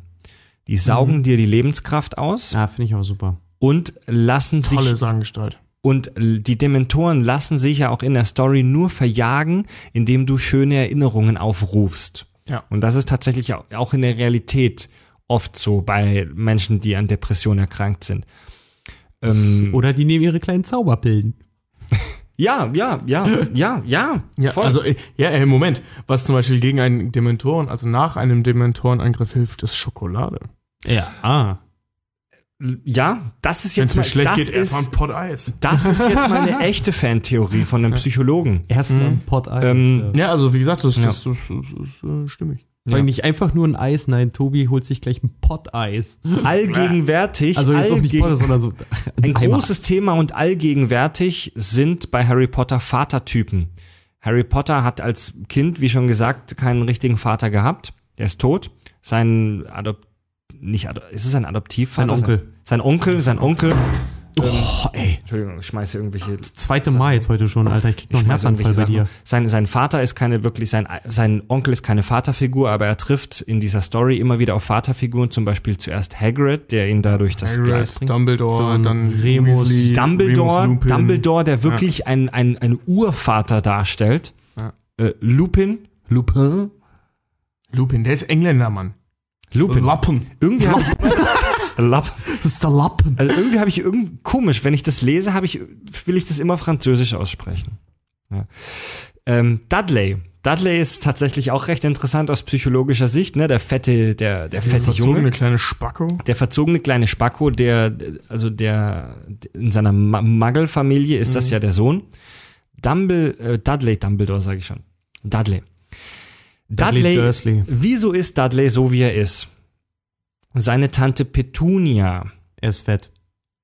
Die saugen dir die Lebenskraft aus Ja, finde ich auch super. und lassen sich Tolle Sangestalt. Und die Dementoren lassen sich ja auch in der Story nur verjagen, indem du schöne Erinnerungen aufrufst. Ja. Und das ist tatsächlich auch in der Realität oft so bei Menschen, die an Depressionen erkrankt sind. Ähm, Oder die nehmen ihre kleinen Zauberpillen. ja, ja, ja, ja, ja. Ja, voll. also, äh, ja, äh, Moment. Was zum Beispiel gegen einen Dementoren, also nach einem Dementorenangriff hilft, ist Schokolade. Ja. Ah. Ja, das ist Wenn jetzt es mir mal, schlecht das geht, ist, erstmal ein Pot Eis. das ist jetzt mal eine echte Fantheorie von einem Psychologen. Erstmal ein Pot Eis. Ähm, ja. Ja, also wie gesagt, das, Ja. das, das, das, ist äh, stimmig. Allem nicht einfach nur ein Eis, nein, Tobi holt sich gleich ein Pot Eis. Allgegenwärtig, Also jetzt auch nicht allgegen- Pot, sondern so Ein großes Thema und allgegenwärtig sind bei Harry Potter Vatertypen. Harry Potter hat als Kind, wie schon gesagt, keinen richtigen Vater gehabt. Der ist tot. Sein Adop nicht ist es ein Adoptivvater? Sein Onkel. Sein Onkel, sein Onkel. Oh, ey. Entschuldigung, ich schmeiße irgendwelche. Zweite Mai jetzt heute schon, Alter. Ich krieg noch Ich einen Herzanfall bei Sachen. dir. Sein, sein Vater ist keine wirklich, sein, sein Onkel ist keine Vaterfigur, aber er trifft in dieser Story immer wieder auf Vaterfiguren, zum Beispiel zuerst Hagrid, der ihn dadurch das Gleis Hagrid, bringt. Dumbledore, Dann dann Remus, Weasley, Dumbledore, Remus Lupin. Dumbledore, der wirklich ein, ein, ein Urvater darstellt. Ja. Äh, Lupin. Lupin? Lupin, der ist Engländer, Mann. Lupin. Lappen. Irgendwie habe ich, Lapp. Das ist der Lappen. Also irgendwie habe ich irgendwie komisch, wenn ich das lese, habe ich will ich das immer französisch aussprechen. Ja. Ähm, Dudley. Dudley ist tatsächlich auch recht interessant aus psychologischer Sicht, ne? Der fette, der, der fette Verzogene Junge. kleine Spacko. Der verzogene kleine Spacko, der, also der, in seiner Muggle-Familie ist das ja der Sohn. Dumble, äh, Dudley Dumbledore, sage ich schon. Dudley. Dudley Dursley. wieso ist Dudley so, wie er ist? Seine Tante Petunia Er ist fett.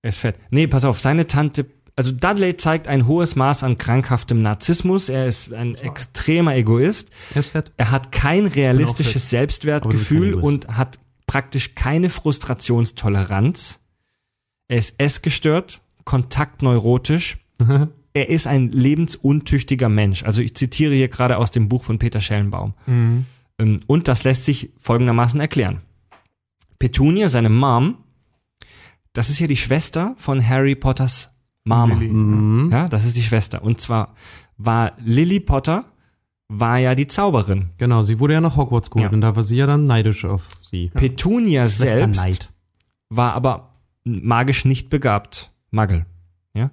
er ist fett. Nee, pass auf, seine Tante, also Dudley zeigt ein hohes Maß an krankhaftem Narzissmus. Er ist ein extremer Egoist. Er ist fett. Er hat kein realistisches Selbstwertgefühl und hat praktisch keine Frustrationstoleranz. Er ist essgestört, kontaktneurotisch. er ist ein lebensuntüchtiger Mensch. Also ich zitiere hier gerade aus dem Buch von Peter Schellenbaum. Mhm. Ähm, Und das lässt sich folgendermaßen erklären. Petunia, seine Mom, das ist ja die Schwester von Harry Potters Mama. Lily. Mhm. Ja, das ist die Schwester. Und zwar war Lily Potter, war ja die Zauberin. Genau, sie wurde ja nach Hogwarts geholt Ja. und da war sie ja dann neidisch auf sie. Petunia selbst Schwesterneid. war aber magisch nicht begabt. Muggel. Ja?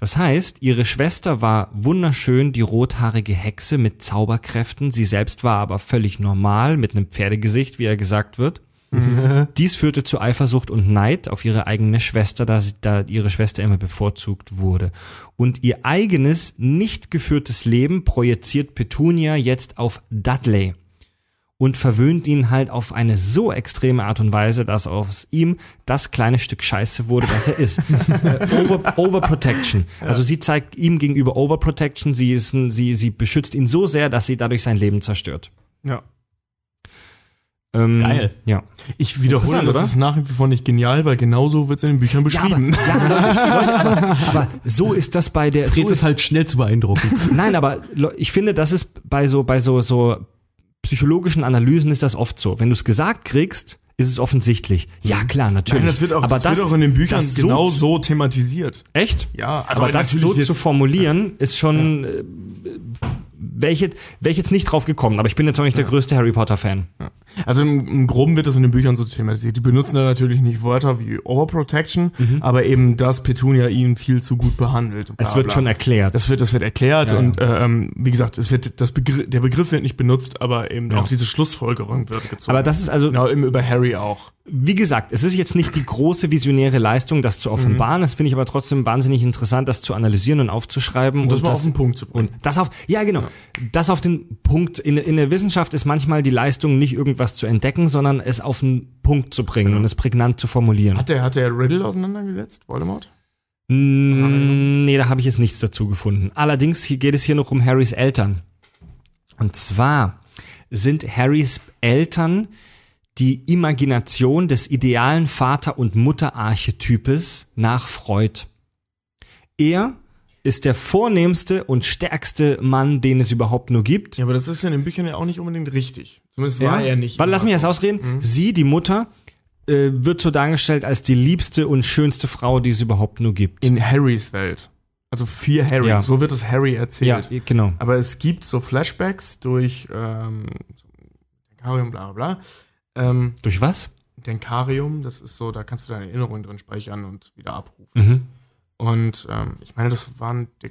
Das heißt, ihre Schwester war wunderschön, die rothaarige Hexe mit Zauberkräften. Sie selbst war aber völlig normal, mit einem Pferdegesicht, wie er gesagt wird. Dies führte zu Eifersucht und Neid auf ihre eigene Schwester, da, sie, da ihre Schwester immer bevorzugt wurde. Und ihr eigenes, nicht geführtes Leben projiziert Petunia jetzt auf Dudley und verwöhnt ihn halt auf eine so extreme Art und Weise, dass aus ihm das kleine Stück Scheiße wurde, das er ist. äh, over, Overprotection. Also sie zeigt ihm gegenüber Overprotection, sie, ist sie, sie beschützt ihn so sehr, dass sie dadurch sein Leben zerstört. Ja. Ähm, Geil. Ja. Ich wiederhole, das oder? ist nach wie vor nicht genial, weil genauso wird es in den Büchern beschrieben. Ja, Leute, Leute, aber, aber so ist das bei der. So Fred ist ist, halt schnell zu beeindrucken. nein, aber ich finde, das ist bei so bei so so psychologischen Analysen ist das oft so. Wenn du es gesagt kriegst, ist es offensichtlich. Ja, klar, natürlich. Nein, das wird auch, aber das wird auch in den Büchern das so genau so thematisiert. Echt? Ja, also aber das so zu formulieren, ist schon. Äh, wäre ich, jetzt- wär ich jetzt nicht drauf gekommen, aber ich bin jetzt auch nicht der größte Harry Potter-Fan. Also im, im Groben wird das in den Büchern so thematisiert. Die benutzen da natürlich nicht Wörter wie Overprotection, aber eben, dass Petunia ihn viel zu gut behandelt. und bla, Es wird bla. schon erklärt. Das wird, das wird erklärt Ja, und äh, ähm, wie gesagt, es wird das Begriff, der Begriff wird nicht benutzt, aber eben Ja. auch diese Schlussfolgerung wird gezogen. Aber das ist also, genau eben über Harry auch. wie gesagt, es ist jetzt nicht die große visionäre Leistung, das zu offenbaren. Das finde ich aber trotzdem wahnsinnig interessant, das zu analysieren und aufzuschreiben. Und das mal auf den Punkt zu bringen. Und das auf, ja genau, das auf den Punkt, in, in der Wissenschaft ist manchmal die Leistung nicht irgendwas zu entdecken, sondern es auf den Punkt zu bringen und es prägnant zu formulieren. Hat der, hat der Riddle auseinandergesetzt, Voldemort? Mm, Nee, da habe ich jetzt nichts dazu gefunden. Allerdings geht es hier noch um Harrys Eltern. Und zwar sind Harrys Eltern die Imagination des idealen Vater- und Mutterarchetypes nach Freud. Er ist der vornehmste und stärkste Mann, den es überhaupt nur gibt. Ja, aber das ist in den Büchern ja auch nicht unbedingt richtig. Zumindest war er nicht. Warte, lass mich erst ausreden. Sie, die Mutter, äh, wird so dargestellt als die liebste und schönste Frau, die es überhaupt nur gibt. In Harrys Welt. Also für Harry. Ja. So wird es Harry erzählt. ja, genau. Aber es gibt so Flashbacks durch ähm, Denkarium, bla bla bla. Ähm, Durch was? Denkarium, das ist so, da kannst du deine Erinnerungen drin speichern und wieder abrufen. Mhm. Und ähm, ich meine, das war ein De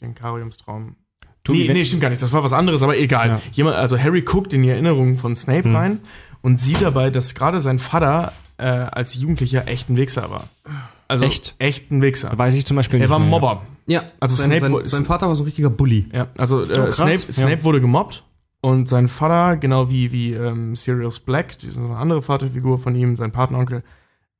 Denkariumstraum. Tobi, nee, nee, stimmt gar nicht. Das war was anderes, aber egal. Ja. Jemand, also Harry guckt in die Erinnerungen von Snape Hm. rein und sieht dabei, dass gerade sein Vater äh, als Jugendlicher echt ein Wichser war. Also Echt? echt ein Wichser. Weiß ich zum Beispiel Er nicht war ein mehr. Mobber. Ja, Also sein, Snape sein, sein Vater war so ein richtiger Bully. Ja, also äh, krass. Snape, Ja. Snape wurde gemobbt und sein Vater, genau wie, wie ähm, Sirius Black, die ist eine andere Vaterfigur von ihm, sein Patenonkel,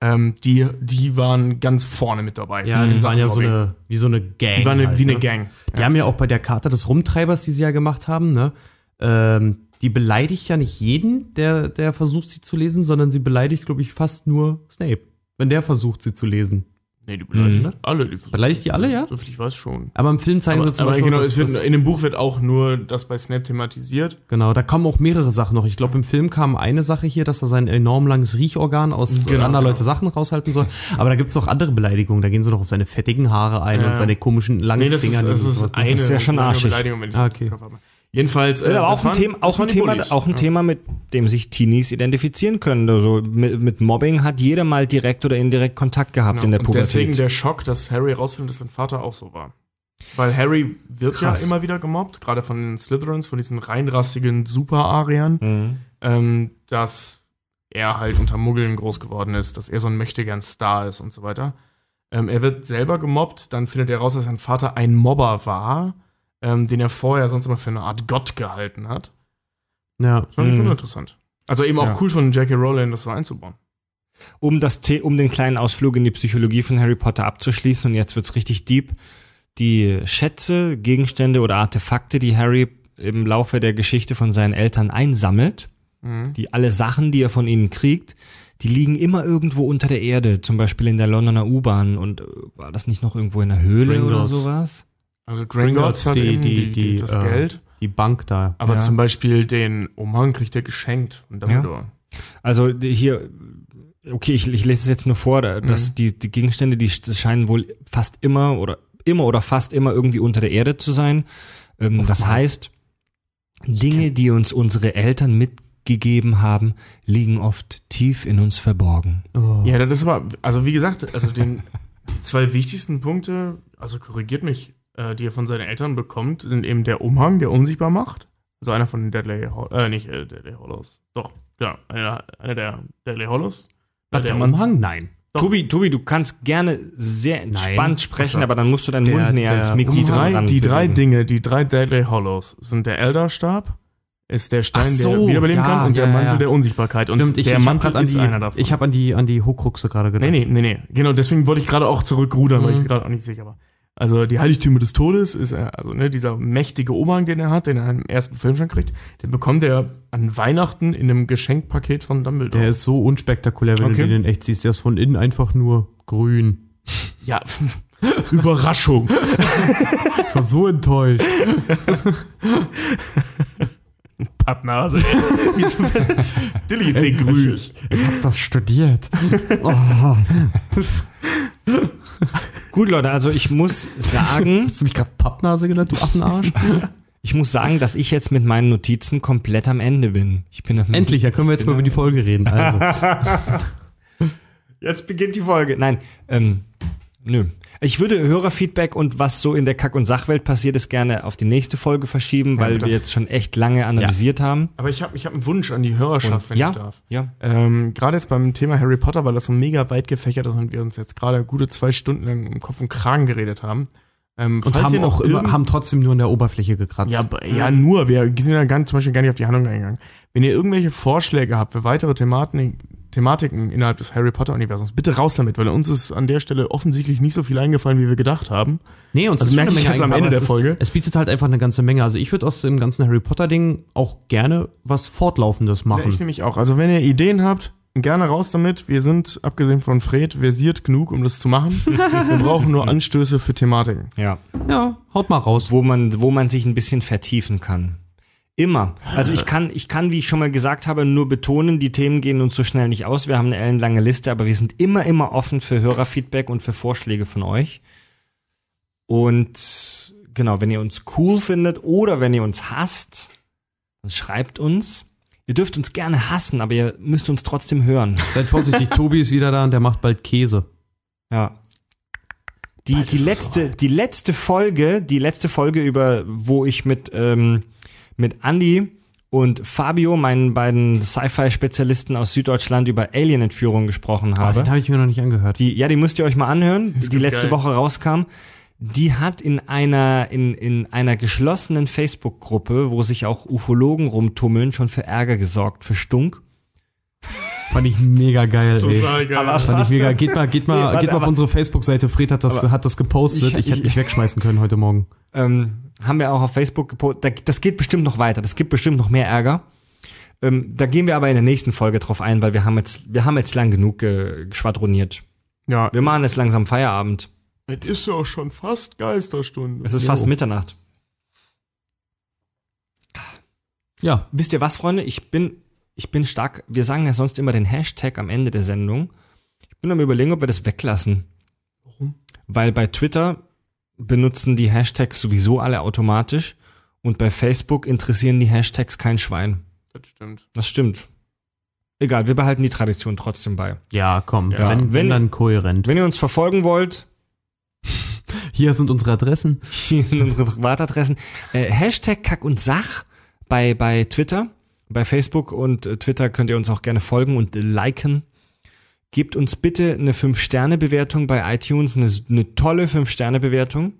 ähm, die, die waren ganz vorne mit dabei. Ja, in die Sachen waren ja so eine, wie so eine Gang. Die waren eine, halt, wie eine ne? Gang. Die haben ja auch bei der Karte des Rumtreibers, die sie ja gemacht haben, ne, ähm, die beleidigt ja nicht jeden, der, der versucht, sie zu lesen, sondern sie beleidigt, glaube ich, fast nur Snape, wenn der versucht, sie zu lesen. Nee, die beleidigt Mhm. alle. Die Beleidigt die alle, ja? So viel ich weiß schon. Aber im Film zeigen Aber, sie zum aber Beispiel, genau, es wird, in dem Buch wird auch nur das bei Snape thematisiert. Genau, da kommen auch mehrere Sachen noch. Ich glaube, im Film kam eine Sache hier, dass er sein enorm langes Riechorgan aus Genau, anderer genau. Leute Sachen raushalten soll. Aber da gibt's noch andere Beleidigungen. Da gehen sie noch auf seine fettigen Haare ein Ja. und seine komischen langen Nee, das ist, Finger. das ist eine Das ist ja schon arschig. Beleidigung, wenn ich Ah, okay. Jedenfalls, äh, Ja, aber auch ein, waren- Thema, auch, ein Thema, Bullies. auch ein Ja. Thema, mit dem sich Teenies identifizieren können. Also mit, mit Mobbing hat jeder mal direkt oder indirekt Kontakt gehabt in der Genau. Und deswegen Pubertät. der Schock, dass Harry rausfindet, dass sein Vater auch so war. Weil Harry wird Krass. ja immer wieder gemobbt, gerade von den Slytherins, von diesen reinrassigen Super-Ariern, Mhm. ähm, dass er halt unter Muggeln groß geworden ist, dass er so ein möchtegern Star ist und so weiter. Ähm, er wird selber gemobbt, dann findet er raus, dass sein Vater ein Mobber war, ähm, den er vorher sonst immer für eine Art Gott gehalten hat. Ja. Das fand ich Mhm. uninteressant. Also eben auch Ja. cool von J.K. Rowling, das so einzubauen. Um, das, The- um den kleinen Ausflug in die Psychologie von Harry Potter abzuschließen, und jetzt wird's richtig deep, die Schätze, Gegenstände oder Artefakte, die Harry im Laufe der Geschichte von seinen Eltern einsammelt, Mhm. die alle Sachen, die er von ihnen kriegt, die liegen immer irgendwo unter der Erde, zum Beispiel in der Londoner U-Bahn. Und äh, war das nicht noch irgendwo in der Höhle oder Gringotts. sowas? Also Gringotts, Gringotts hat die- die- die, das äh, Geld. Die Bank da. Aber Ja. zum Beispiel den Umhang kriegt er geschenkt von Dumbledore. Also hier, okay, ich, ich lese es jetzt nur vor, da- dass Mhm. die, die Gegenstände, die sch- scheinen wohl fast immer oder immer oder fast immer irgendwie unter der Erde zu sein. Ähm, das heißt, Dinge, die uns unsere Eltern mitgegeben haben, liegen oft tief in uns verborgen. Oh. Ja, das ist aber, also wie gesagt, also den die zwei wichtigsten Punkte, also korrigiert mich, äh, die er von seinen Eltern bekommt, sind eben der Umhang, der unsichtbar macht. Also einer von den Deadly Hollows, äh, nicht äh, Deadly Hollows, doch, ja, einer, einer der Deadly Hollows. Hat der Umhang? Nein. Doch. Tobi, Tobi, du kannst gerne sehr entspannt sprechen, Achso. aber dann musst du deinen Der- Mund näher der ans Die Mikrofon drei, die drei. Dinge, die drei Deadly Hollows sind der Elderstab, ist der Stein, so, der wiederbeleben ja, kann und der ja, Mantel ja. der Unsichtbarkeit. Und Stimmt, ich, der ich Mantel ist die, einer davon. ich habe an die an die Hokruxe gerade gedacht. Nee, nee, nee, nee. Genau, deswegen wollte ich gerade auch zurückrudern, weil ich Mhm. gerade auch nicht sicher war. Also die Heiligtümer des Todes ist, äh, also ne, dieser mächtige Umhang, den er hat, den er im ersten Film schon kriegt, den bekommt er an Weihnachten in einem Geschenkpaket von Dumbledore. Der ist so unspektakulär, wenn Okay. du den in echt siehst. Der ist von innen einfach nur grün. ja, Überraschung. Ich war so enttäuscht. Pappnase. Dilly ist den grün. Ich habe das studiert. Gut, Leute, also ich muss sagen, Hast du mich gerade Pappnase genannt, du Affenarsch? Ich muss sagen, dass ich jetzt mit meinen Notizen komplett am Ende bin. Ich bin Endlich, da können wir jetzt mal über die Folge reden. Also, Jetzt beginnt die Folge. Nein, ähm, nö. Ich würde Hörerfeedback und was so in der Kack- und Sachwelt passiert ist gerne auf die nächste Folge verschieben, weil wir jetzt schon echt lange analysiert haben. Aber ich habe ich hab einen Wunsch an die Hörerschaft, wenn ja, ich darf. ja. Ähm, gerade jetzt beim Thema Harry Potter, weil das so mega weit gefächert ist und wir uns jetzt gerade gute zwei Stunden lang im Kopf und Kragen geredet haben. Ähm, und haben auch immer, haben trotzdem nur an der Oberfläche gekratzt. Ja, ja, nur. Wir sind ja gar, zum Beispiel gar nicht auf die Handlung eingegangen. Wenn ihr irgendwelche Vorschläge habt für weitere Thematen, Thematiken innerhalb des Harry Potter-Universums, bitte raus damit, weil uns ist an der Stelle offensichtlich nicht so viel eingefallen, wie wir gedacht haben. Nee, uns Also ist merke eine ich Menge jetzt am Ende der es ist- Folge. Es bietet halt einfach eine ganze Menge. Also ich würde aus dem ganzen Harry Potter-Ding auch gerne was Fortlaufendes Ja, machen. ich nämlich auch. Also wenn ihr Ideen habt, gerne raus damit. Wir sind, abgesehen von Fred, versiert genug, um das zu machen. wir brauchen nur Anstöße für Thematiken. Ja. ja, haut mal raus. wo man, wo man sich ein bisschen vertiefen kann. Immer. Also ich kann, ich kann, wie ich schon mal gesagt habe, nur betonen, die Themen gehen uns so schnell nicht aus. Wir haben eine ellenlange Liste, aber wir sind immer, immer offen für Hörerfeedback und für Vorschläge von euch. Und genau, wenn ihr uns cool findet oder wenn ihr uns hasst, dann schreibt uns. Ihr dürft uns gerne hassen, aber ihr müsst uns trotzdem hören. Seid vorsichtig, Tobi ist wieder da und der macht bald Käse. Ja. Die, die letzte, die letzte Folge, die letzte Folge über, wo ich mit, ähm, mit Andy und Fabio, meinen beiden Sci-Fi-Spezialisten aus Süddeutschland, über Alien-Entführung gesprochen habe. den habe ich mir noch nicht angehört. Die, ja, die müsst ihr euch mal anhören, die ganz letzte geil. Woche rauskam. Die hat in einer, in, in einer geschlossenen Facebook-Gruppe, wo sich auch Ufologen rumtummeln, schon für Ärger gesorgt, für Stunk. Fand ich mega geil, ey. geil. Fand ich mega. Geht mal, geht mal, Nee, warte, geht mal auf aber- unsere Facebook-Seite. Fred hat das, hat das gepostet. Ich- Ich, hätte ich- mich wegschmeißen können heute Morgen. ähm, haben wir auch auf Facebook gepostet. Da- Das geht bestimmt noch weiter. Das gibt bestimmt noch mehr Ärger. Ähm, da gehen wir aber in der nächsten Folge drauf ein, weil wir haben jetzt, wir haben jetzt lang genug äh, geschwadroniert. Ja, Wir machen jetzt langsam Feierabend. es ist ja auch schon fast Geisterstunde. Es ist Jo. fast Mitternacht. Ja, Wisst ihr was, Freunde? Ich bin, ich bin stark. Wir sagen ja sonst immer den Hashtag am Ende der Sendung. Ich bin am überlegen, ob wir das weglassen. Warum? Weil bei Twitter benutzen die Hashtags sowieso alle automatisch und bei Facebook interessieren die Hashtags kein Schwein. Das stimmt. Das stimmt. Egal, wir behalten die Tradition trotzdem bei. ja, komm. Ja, wenn, wenn- wenn, dann kohärent. Wenn ihr uns verfolgen wollt, Hier sind unsere Adressen. hier sind unsere Privatadressen. Äh, Hashtag Kack und Sach bei, bei Twitter. Bei Facebook und äh, Twitter könnt ihr uns auch gerne folgen und liken. Gebt uns bitte eine 5-Sterne-Bewertung bei iTunes, eine, eine tolle 5-Sterne-Bewertung,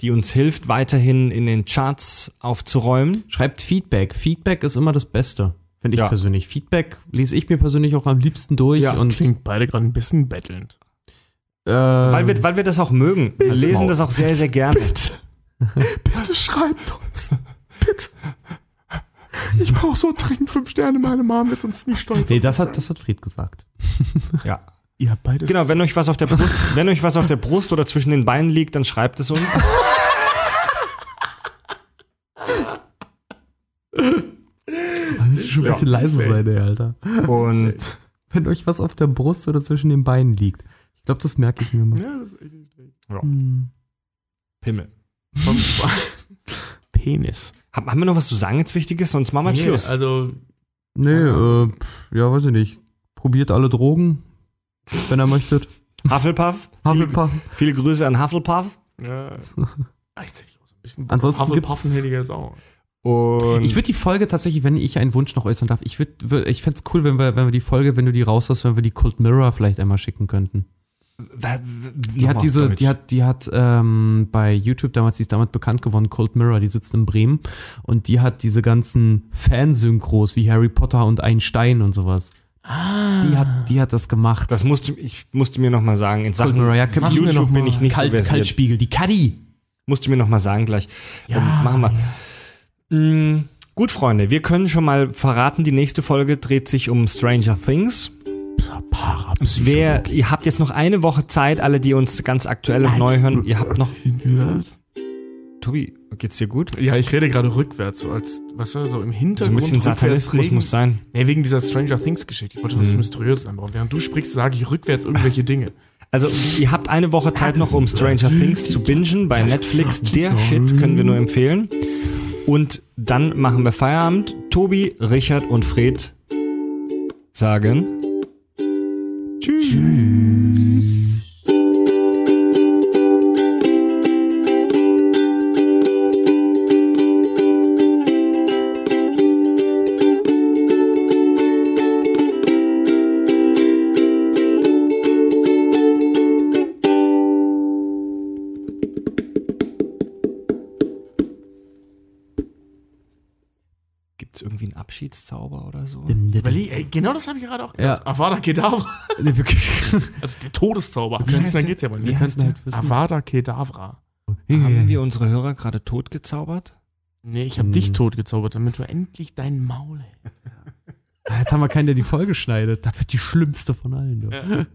die uns hilft, weiterhin in den Charts aufzuräumen. Schreibt Feedback. Feedback ist immer das Beste. Finde ich Ja. persönlich. Feedback lese ich mir persönlich auch am liebsten durch. Ja, und, Klingt beide gerade ein bisschen bettelnd. äh, Weil wir, weil wir das auch mögen. Wir lesen das auch sehr, sehr gerne. Bitte schreibt uns. Bitte. Ich brauche so dringend fünf Sterne. Meine Mom wird uns nicht stolz. nee, das hat, das hat Fried gesagt. Ja. Ihr habt beides. Genau, wenn euch was auf der Brust, wenn euch was auf der Brust oder zwischen den Beinen liegt, dann schreibt es uns. Müsst schon ein bisschen leise sein, ey, Alter. Und Wenn euch was auf der Brust oder zwischen den Beinen liegt. Ich glaube, das merke ich mir mal. Ja, das ist echt nicht schlecht. Hm. Pimmel. Penis. Haben haben wir noch was zu sagen jetzt Wichtiges? Sonst machen wir Nee, Schluss. Also, Nee, äh, ja, weiß ich nicht. Probiert alle Drogen, wenn ihr möchtet. Hufflepuff. Hufflepuff. Viele, viele Grüße an Hufflepuff. ja. Gleichzeitig auch so ein bisschen. Ansonsten Hufflepuffen hätte ich jetzt auch. Und Ich würde die Folge tatsächlich, wenn ich einen Wunsch noch äußern darf, ich würde, ich fände es cool, wenn wir, wenn wir die Folge, wenn du die raushaust, wenn wir die Cold Mirror vielleicht einmal schicken könnten. Die hat diese, die hat, die hat ähm, bei YouTube damals, die ist damit bekannt geworden, Cold Mirror, die sitzt in Bremen und die hat diese ganzen Fansynchros wie Harry Potter und ein Stein und sowas. Die hat, die hat das gemacht. das musste ich musste mir noch mal sagen. In Sachen Mirror, ja, YouTube bin ich nicht Kalt, so versiert. Kaltspiegel, die Kaddi. Musste mir noch mal sagen gleich. ähm, machen wir. Mm, gut, Freunde, wir können schon mal verraten, die nächste Folge dreht sich um Stranger Things. Wer, ihr habt jetzt noch eine Woche Zeit, alle, die uns ganz aktuell und neu hören. Ihr habt noch. Tobi, geht's dir gut? Ja, ich rede gerade rückwärts, so als, was weißt du, so im So ein Hintergrund. bisschen Satanismus muss sein. Nee, wegen dieser Stranger Things Geschichte. Ich wollte was Mhm. Mysteriöses einbauen. Während du sprichst, sage ich rückwärts irgendwelche Dinge. Also, ihr habt eine Woche Zeit noch, um Stranger Things zu bingen bei Netflix. Der Shit können wir nur empfehlen. Und dann machen wir Feierabend. Tobi, Richard und Fred sagen Tschüss. Gibt genau das habe ich gerade auch Ja. gedacht. Avada Kedavra. Nee, wirklich. Also der Todeszauber. Wie heißt Dann geht's ja mal nicht. halt. Avada Kedavra. Haben wir unsere Hörer gerade tot gezaubert? Nee, ich habe Hm. dich tot gezaubert, damit du endlich dein Maul hältst. Ah, Jetzt haben wir keinen, der die Folge schneidet. Das wird die schlimmste von allen. Du. Ja.